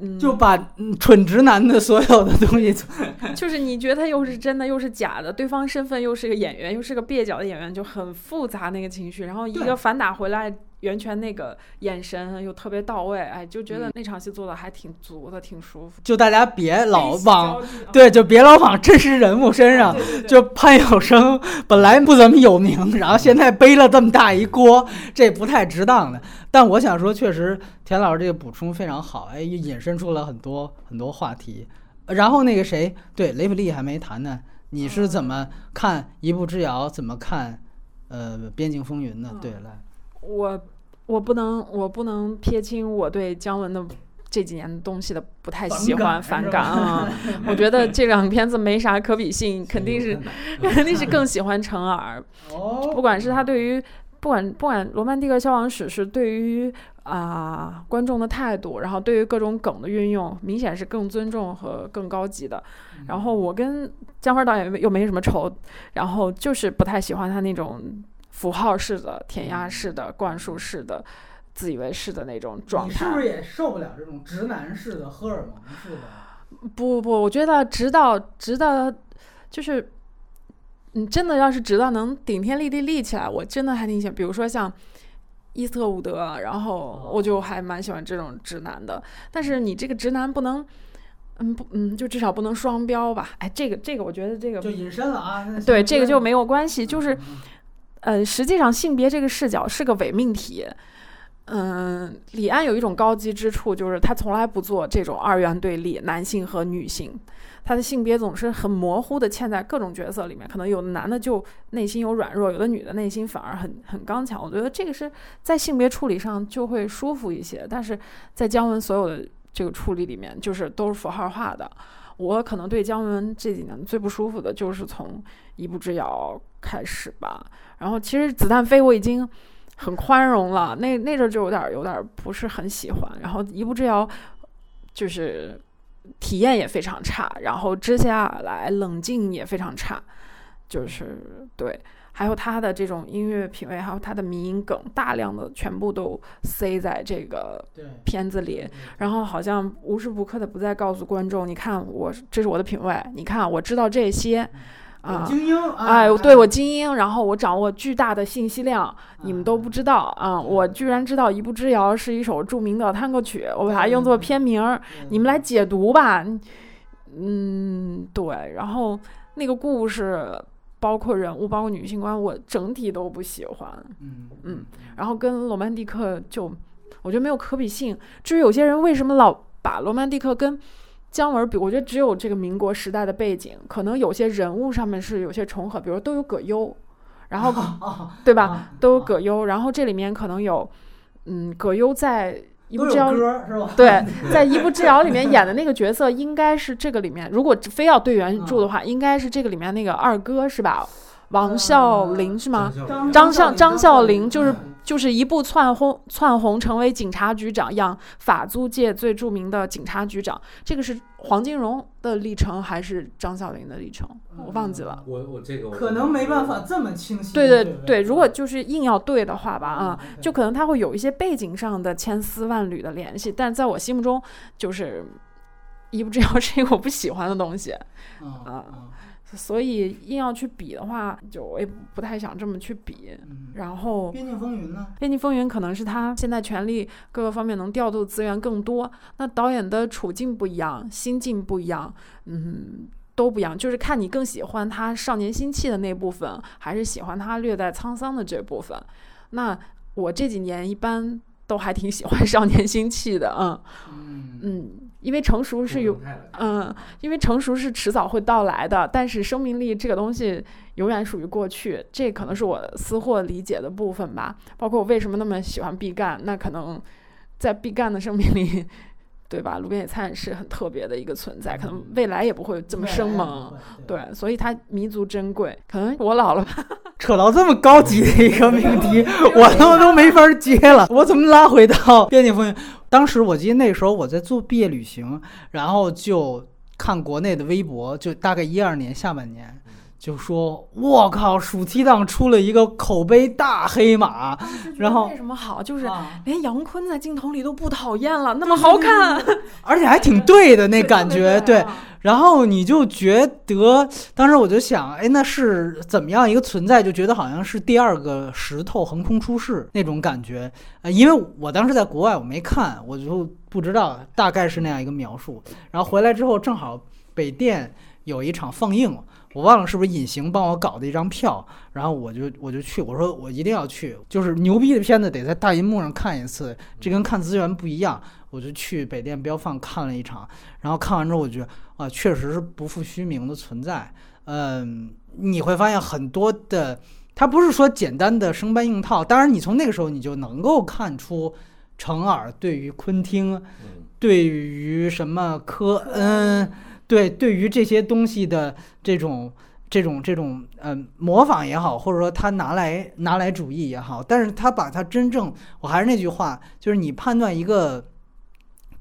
嗯，就把蠢直男的所有的东西，就是你觉得他又是真的又是假的，对方身份又是个演员，又是个蹩脚的演员，就很复杂那个情绪。然后一个反打回来，袁泉那个眼神又特别到位，哎，就觉得那场戏做的还挺足的，挺舒服。就大家别老往对，就别老往真实人物身上。就潘有生本来不怎么有名，然后现在背了这么大一锅，这不太值当的。但我想说，确实田老师这个补充非常好，哎，引申出了很多很多话题。然后那个谁，对雷普利还没谈呢，你是怎么看《一步之遥》？怎么看呃《边境风云》呢？对，来，我我不能我不能撇清我对姜文的这几年的东西的不太喜欢反感啊。我觉得这两个片子没啥可比性，肯定是 肯定是更喜欢陈耳。哦，不管是他对于。不管不管《罗曼蒂克消亡史》是对于啊观众的态度，然后对于各种梗的运用，明显是更尊重和更高级的。然后我跟姜文导演又没什么仇，然后就是不太喜欢他那种符号式的、填鸭式的、灌输式的、自以为是的那种状态。你是不是也受不了这种直男式的、荷尔蒙式的？不不不，我觉得直到直到就是。你真的要是直到能顶天立地立起来，我真的还挺喜欢。比如说像伊斯特伍德，然后我就还蛮喜欢这种直男的。但是你这个直男不能，嗯不嗯，就至少不能双标吧？哎，这个这个我觉得这个就隐身了啊。对，这个就没有关系。就是，呃，实际上性别这个视角是个伪命题。嗯，李安有一种高级之处，就是他从来不做这种二元对立，男性和女性。他的性别总是很模糊的嵌在各种角色里面，可能有的男的就内心有软弱，有的女的内心反而很很刚强。我觉得这个是在性别处理上就会舒服一些，但是在姜文所有的这个处理里面，就是都是符号化的。我可能对姜文这几年最不舒服的就是从《一步之遥》开始吧。然后其实《子弹飞》我已经很宽容了，那那阵就有点有点不是很喜欢。然后《一步之遥》就是。体验也非常差，然后接下来冷静也非常差，就是对，还有他的这种音乐品味，还有他的迷音梗，大量的全部都塞在这个片子里，然后好像无时不刻的不再告诉观众，你看我这是我的品味，你看我知道这些。啊，精英，哎，对我精英，然后我掌握巨大的信息量，你们都不知道啊！我居然知道《一步之遥》是一首著名的探戈曲，我把它用作片名，你们来解读吧。嗯，对，然后那个故事，包括人物，包括女性观，我整体都不喜欢。嗯嗯，然后跟《罗曼蒂克》就，我觉得没有可比性。至于有些人为什么老把《罗曼蒂克》跟姜文比，我觉得只有这个民国时代的背景，可能有些人物上面是有些重合，比如都有葛优，然后对吧？都有葛优，然后这里面可能有，嗯，葛优在《一步之遥》对，在《一步之遥》里面演的那个角色，应该是这个里面，如果非要对原著的话，应该是这个里面那个二哥是吧？王孝林是吗？张孝张孝林就是就是一步窜红，窜红成为警察局长，养法租界最著名的警察局长。这个是黄金荣的历程还是张小林的历程？我忘记了。我我这个可能没办法这么清晰。对对对，如果就是硬要对的话吧，啊，就可能他会有一些背景上的千丝万缕的联系，但在我心目中，就是一步之遥是一个我不喜欢的东西，啊。所以硬要去比的话，就我也不太想这么去比。然后《边境风云》呢？《边境风云》可能是他现在权力各个方面能调度资源更多。那导演的处境不一样，心境不一样，嗯，都不一样。就是看你更喜欢他少年心气的那部分，还是喜欢他略带沧桑的这部分。那我这几年一般都还挺喜欢少年心气的，嗯嗯。因为成熟是有，嗯，因为成熟是迟早会到来的，但是生命力这个东西永远属于过去，这可能是我私货理解的部分吧。包括我为什么那么喜欢毕赣，那可能在毕赣的生命里。对吧？路边野餐是很特别的一个存在，可能未来也不会这么生猛。对，所以它弥足珍贵。可能我老了吧，扯到这么高级的一个命题，我他妈都没法接了。我怎么拉回到 边境风云？当时我记得那时候我在做毕业旅行，然后就看国内的微博，就大概一二年下半年。就说我靠，暑期档出了一个口碑大黑马，然后为什么好？就是连杨坤在镜头里都不讨厌了，那么好看，而且还挺对的那感觉，对。然后你就觉得，当时我就想，哎，那是怎么样一个存在？就觉得好像是第二个石头横空出世那种感觉。呃，因为我当时在国外，我没看，我就不知道，大概是那样一个描述。然后回来之后，正好北电有一场放映。我忘了是不是隐形帮我搞的一张票，然后我就我就去，我说我一定要去，就是牛逼的片子得在大银幕上看一次，这跟看资源不一样，我就去北电标放看了一场，然后看完之后我觉得啊，确实是不负虚名的存在，嗯，你会发现很多的，它不是说简单的生搬硬套，当然你从那个时候你就能够看出程耳对于昆汀，对于什么科恩。对，对于这些东西的这种、这种、这种，嗯，模仿也好，或者说他拿来拿来主义也好，但是他把他真正，我还是那句话，就是你判断一个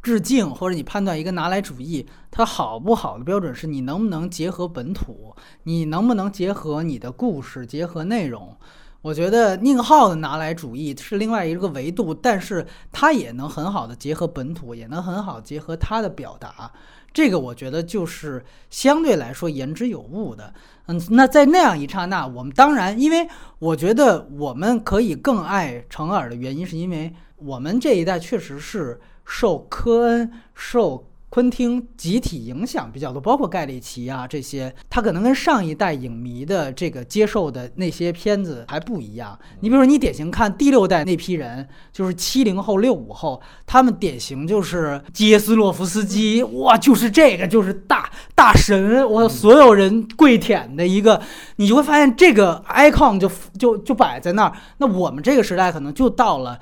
致敬，或者你判断一个拿来主义，它好不好的标准是你能不能结合本土，你能不能结合你的故事，结合内容。我觉得宁浩的拿来主义是另外一个维度，但是他也能很好的结合本土，也能很好结合他的表达。这个我觉得就是相对来说言之有物的，嗯，那在那样一刹那，我们当然，因为我觉得我们可以更爱程耳的原因，是因为我们这一代确实是受科恩受。昆汀集体影响比较多，包括盖里奇啊这些，他可能跟上一代影迷的这个接受的那些片子还不一样。你比如说，你典型看第六代那批人，就是七零后、六五后，他们典型就是杰斯洛夫斯基，哇，就是这个就是大大神，我所有人跪舔的一个，你就会发现这个 icon 就就就摆在那儿。那我们这个时代可能就到了，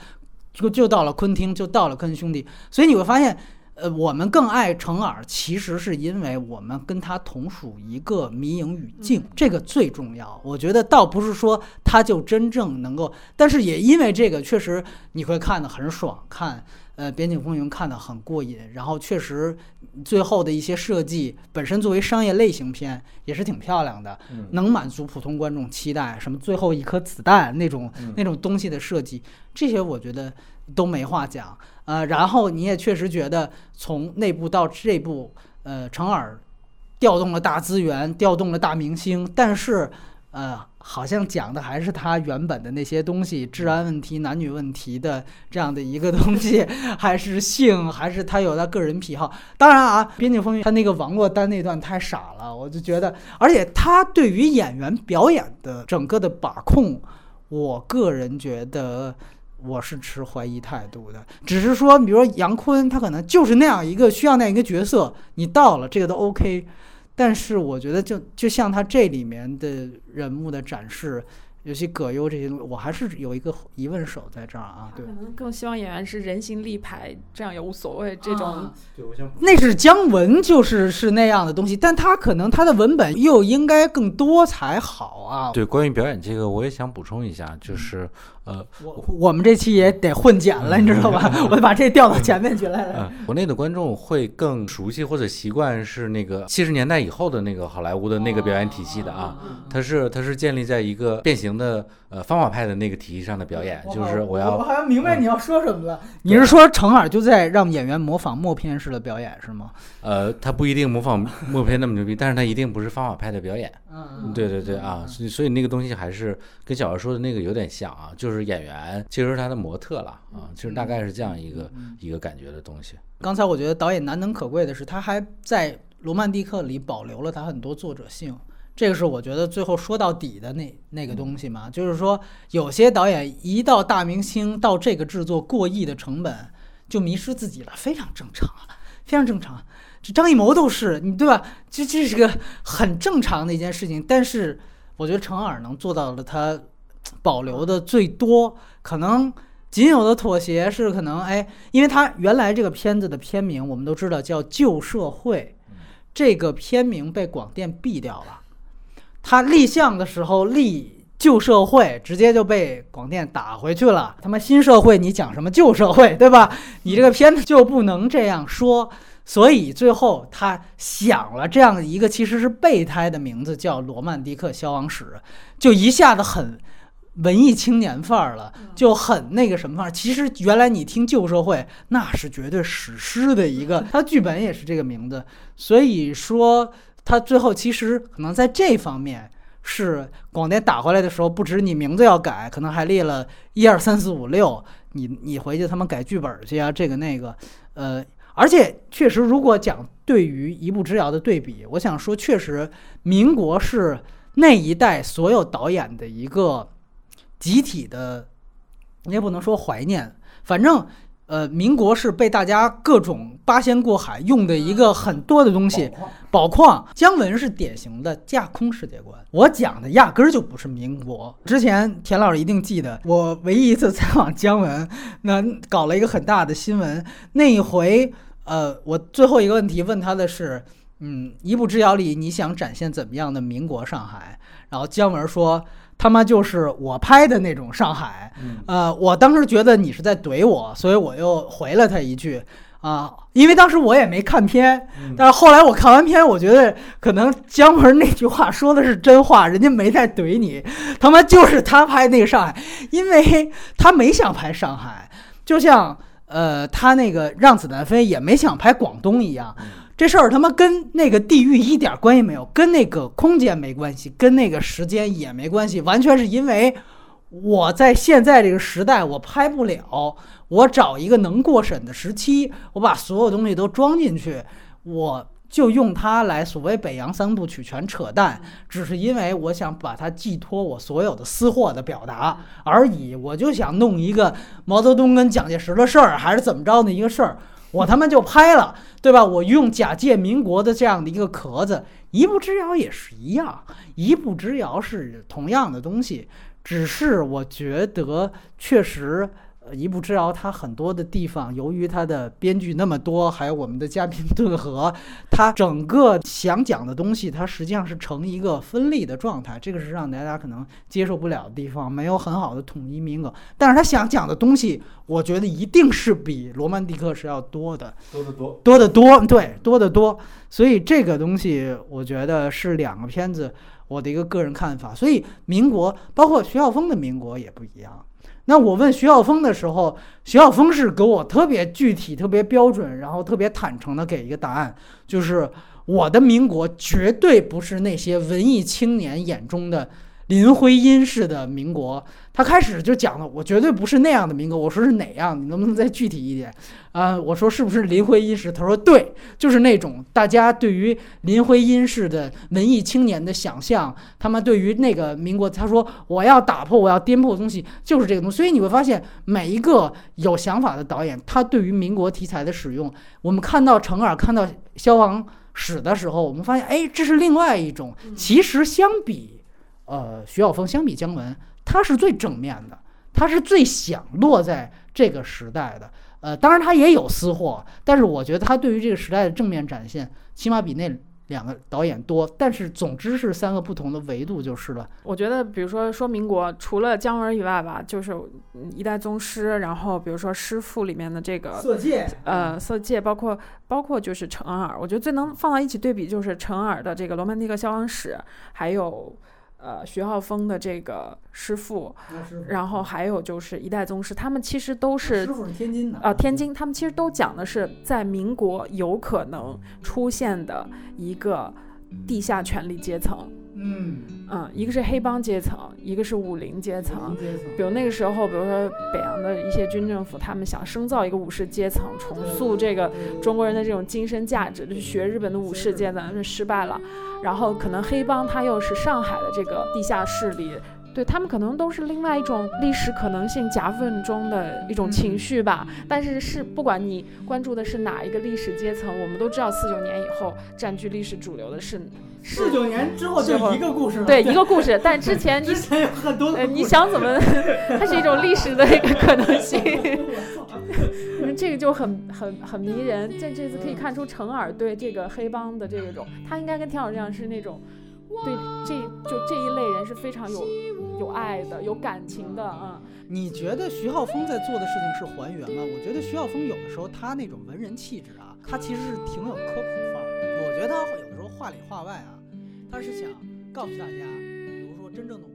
就就到了昆汀，就到了科恩兄弟，所以你会发现。呃，我们更爱程耳，其实是因为我们跟他同属一个迷影语境，这个最重要。我觉得倒不是说他就真正能够，但是也因为这个，确实你会看得很爽，看呃《边境风云》看得很过瘾。然后确实最后的一些设计，本身作为商业类型片也是挺漂亮的，能满足普通观众期待。什么最后一颗子弹那种那种东西的设计，这些我觉得都没话讲。呃，然后你也确实觉得从内部到这部，呃，程耳调动了大资源，调动了大明星，但是，呃，好像讲的还是他原本的那些东西，治安问题、男女问题的这样的一个东西，还是性，还是他有他个人癖好。当然啊，《边境风云》他那个王珞丹那段太傻了，我就觉得，而且他对于演员表演的整个的把控，我个人觉得。我是持怀疑态度的，只是说，比如说杨坤，他可能就是那样一个需要那样一个角色，你到了这个都 OK。但是我觉得，就就像他这里面的人物的展示，尤其葛优这些东西，我还是有一个疑问手在这儿啊。对可，能更希望演员是人形立牌，这样也无所谓。这种、啊对，我想那是姜文，就是是那样的东西，但他可能他的文本又应该更多才好啊。对关于表演这个，我也想补充一下，就是呃，我我们这期也得混剪了，你知道吧？我得把这调到前面去来来。呃，国内的观众会更熟悉或者习惯是那个七十年代以后的那个好莱坞的那个表演体系的啊，它是它是建立在一个变形的呃方法派的那个体系上的表演，就是我要我好像明白你要说什么了。你是说程耳就在让演员模仿默片式的表演是吗？呃，他不一定模仿默片那么牛逼，但是他一定不是方法派的表演。嗯，对对对啊，所以所以那个东西还是跟小姚说的那个有点像啊，就是演员其实是他的模特了啊，其实大概是这样一个一个感觉的东西。刚才我觉得导演难能可贵的是，他还在《罗曼蒂克》里保留了他很多作者性，这个是我觉得最后说到底的那那个东西嘛。就是说，有些导演一到大明星到这个制作过亿的成本，就迷失自己了，非常正常啊，非常正常。这张艺谋都是你对吧？这这是个很正常的一件事情，但是我觉得程耳能做到了他保留的最多，可能仅有的妥协是可能哎，因为他原来这个片子的片名我们都知道叫《旧社会》，这个片名被广电毙掉了。他立项的时候立旧社会，直接就被广电打回去了。他妈新社会，你讲什么旧社会，对吧？你这个片子就不能这样说。所以最后他想了这样一个其实是备胎的名字，叫《罗曼蒂克消亡史》，就一下子很文艺青年范儿了，就很那个什么范儿。其实原来你听旧社会，那是绝对史诗的一个，他剧本也是这个名字。所以说他最后其实可能在这方面是广电打回来的时候，不止你名字要改，可能还列了一二三四五六，你你回去他们改剧本去啊，这个那个，呃。而且确实，如果讲对于一步之遥的对比，我想说，确实民国是那一代所有导演的一个集体的，你也不能说怀念，反正呃，民国是被大家各种八仙过海用的一个很多的东西。宝矿，姜文是典型的架空世界观。我讲的压根儿就不是民国。之前田老师一定记得，我唯一一次采访姜文，那搞了一个很大的新闻。那一回，呃，我最后一个问题问他的是，嗯，一步之遥里你想展现怎么样的民国上海？然后姜文说。他妈就是我拍的那种上海，呃，我当时觉得你是在怼我，所以我又回了他一句，啊，因为当时我也没看片，但是后来我看完片，我觉得可能姜文那句话说的是真话，人家没在怼你，他妈就是他拍那个上海，因为他没想拍上海，就像呃他那个让子弹飞也没想拍广东一样。这事儿他妈跟那个地域一点关系没有，跟那个空间没关系，跟那个时间也没关系，完全是因为我在现在这个时代我拍不了，我找一个能过审的时期，我把所有东西都装进去，我就用它来所谓北洋三部曲全扯淡，只是因为我想把它寄托我所有的私货的表达而已，我就想弄一个毛泽东跟蒋介石的事儿，还是怎么着的一个事儿。我他妈就拍了，对吧？我用假借民国的这样的一个壳子，一步之遥也是一样，一步之遥是同样的东西，只是我觉得确实。呃，一步之遥，它很多的地方，由于它的编剧那么多，还有我们的嘉宾顿河，它整个想讲的东西，它实际上是成一个分立的状态，这个是让大家可能接受不了的地方，没有很好的统一名额。但是他想讲的东西，我觉得一定是比罗曼蒂克是要多的，多得多。多得多，对，多得多。所以这个东西，我觉得是两个片子我的一个个人看法。所以民国，包括徐晓峰的民国也不一样。那我问徐晓峰的时候，徐晓峰是给我特别具体、特别标准，然后特别坦诚的给一个答案，就是我的民国绝对不是那些文艺青年眼中的林徽因式的民国。他开始就讲了，我绝对不是那样的民国。我说是哪样？你能不能再具体一点？啊、我说是不是林徽因式？他说对，就是那种大家对于林徽因式的文艺青年的想象，他们对于那个民国，他说我要打破，我要颠覆的东西，就是这个东西。所以你会发现，每一个有想法的导演，他对于民国题材的使用，我们看到程耳看到消亡史的时候，我们发现，哎，这是另外一种。其实相比，呃，徐晓峰相比姜文，他是最正面的，他是最想落在这个时代的。呃，当然他也有私货，但是我觉得他对于这个时代的正面展现，起码比那。两个导演多，但是总之是三个不同的维度就是了。我觉得，比如说说民国，除了姜文以外吧，就是一代宗师，然后比如说师傅里面的这个色戒，呃，色戒，包括包括就是陈耳，我觉得最能放到一起对比就是陈耳的这个《罗曼蒂克消亡史》，还有。呃，徐浩峰的这个师傅，然后还有就是一代宗师，他们其实都是师傅是天津的，呃，天津，他们其实都讲的是在民国有可能出现的一个地下权力阶层。嗯嗯，一个是黑帮阶层，一个是武林阶层。比如那个时候，比如说北洋的一些军政府，他们想生造一个武士阶层，重塑这个中国人的这种精神价值，就学日本的武士阶层，是失败了。然后可能黑帮他又是上海的这个地下势力。对他们可能都是另外一种历史可能性夹缝中的一种情绪吧，但是是不管你关注的是哪一个历史阶层，我们都知道四九年以后占据历史主流的是四九年之后就一个故事，对一个故事，但之前 之前有很多，你想怎么，它是一种历史的一个可能性，这个就很很很迷人。这这次可以看出程耳对这个黑帮的这种，他应该跟田老师一样是那种。对，这就这一类人是非常有有爱的、有感情的啊。你觉得徐浩峰在做的事情是还原吗？我觉得徐浩峰有的时候他那种文人气质啊，他其实是挺有科普范儿。我觉得他有的时候话里话外啊，他是想告诉大家。比如说真正的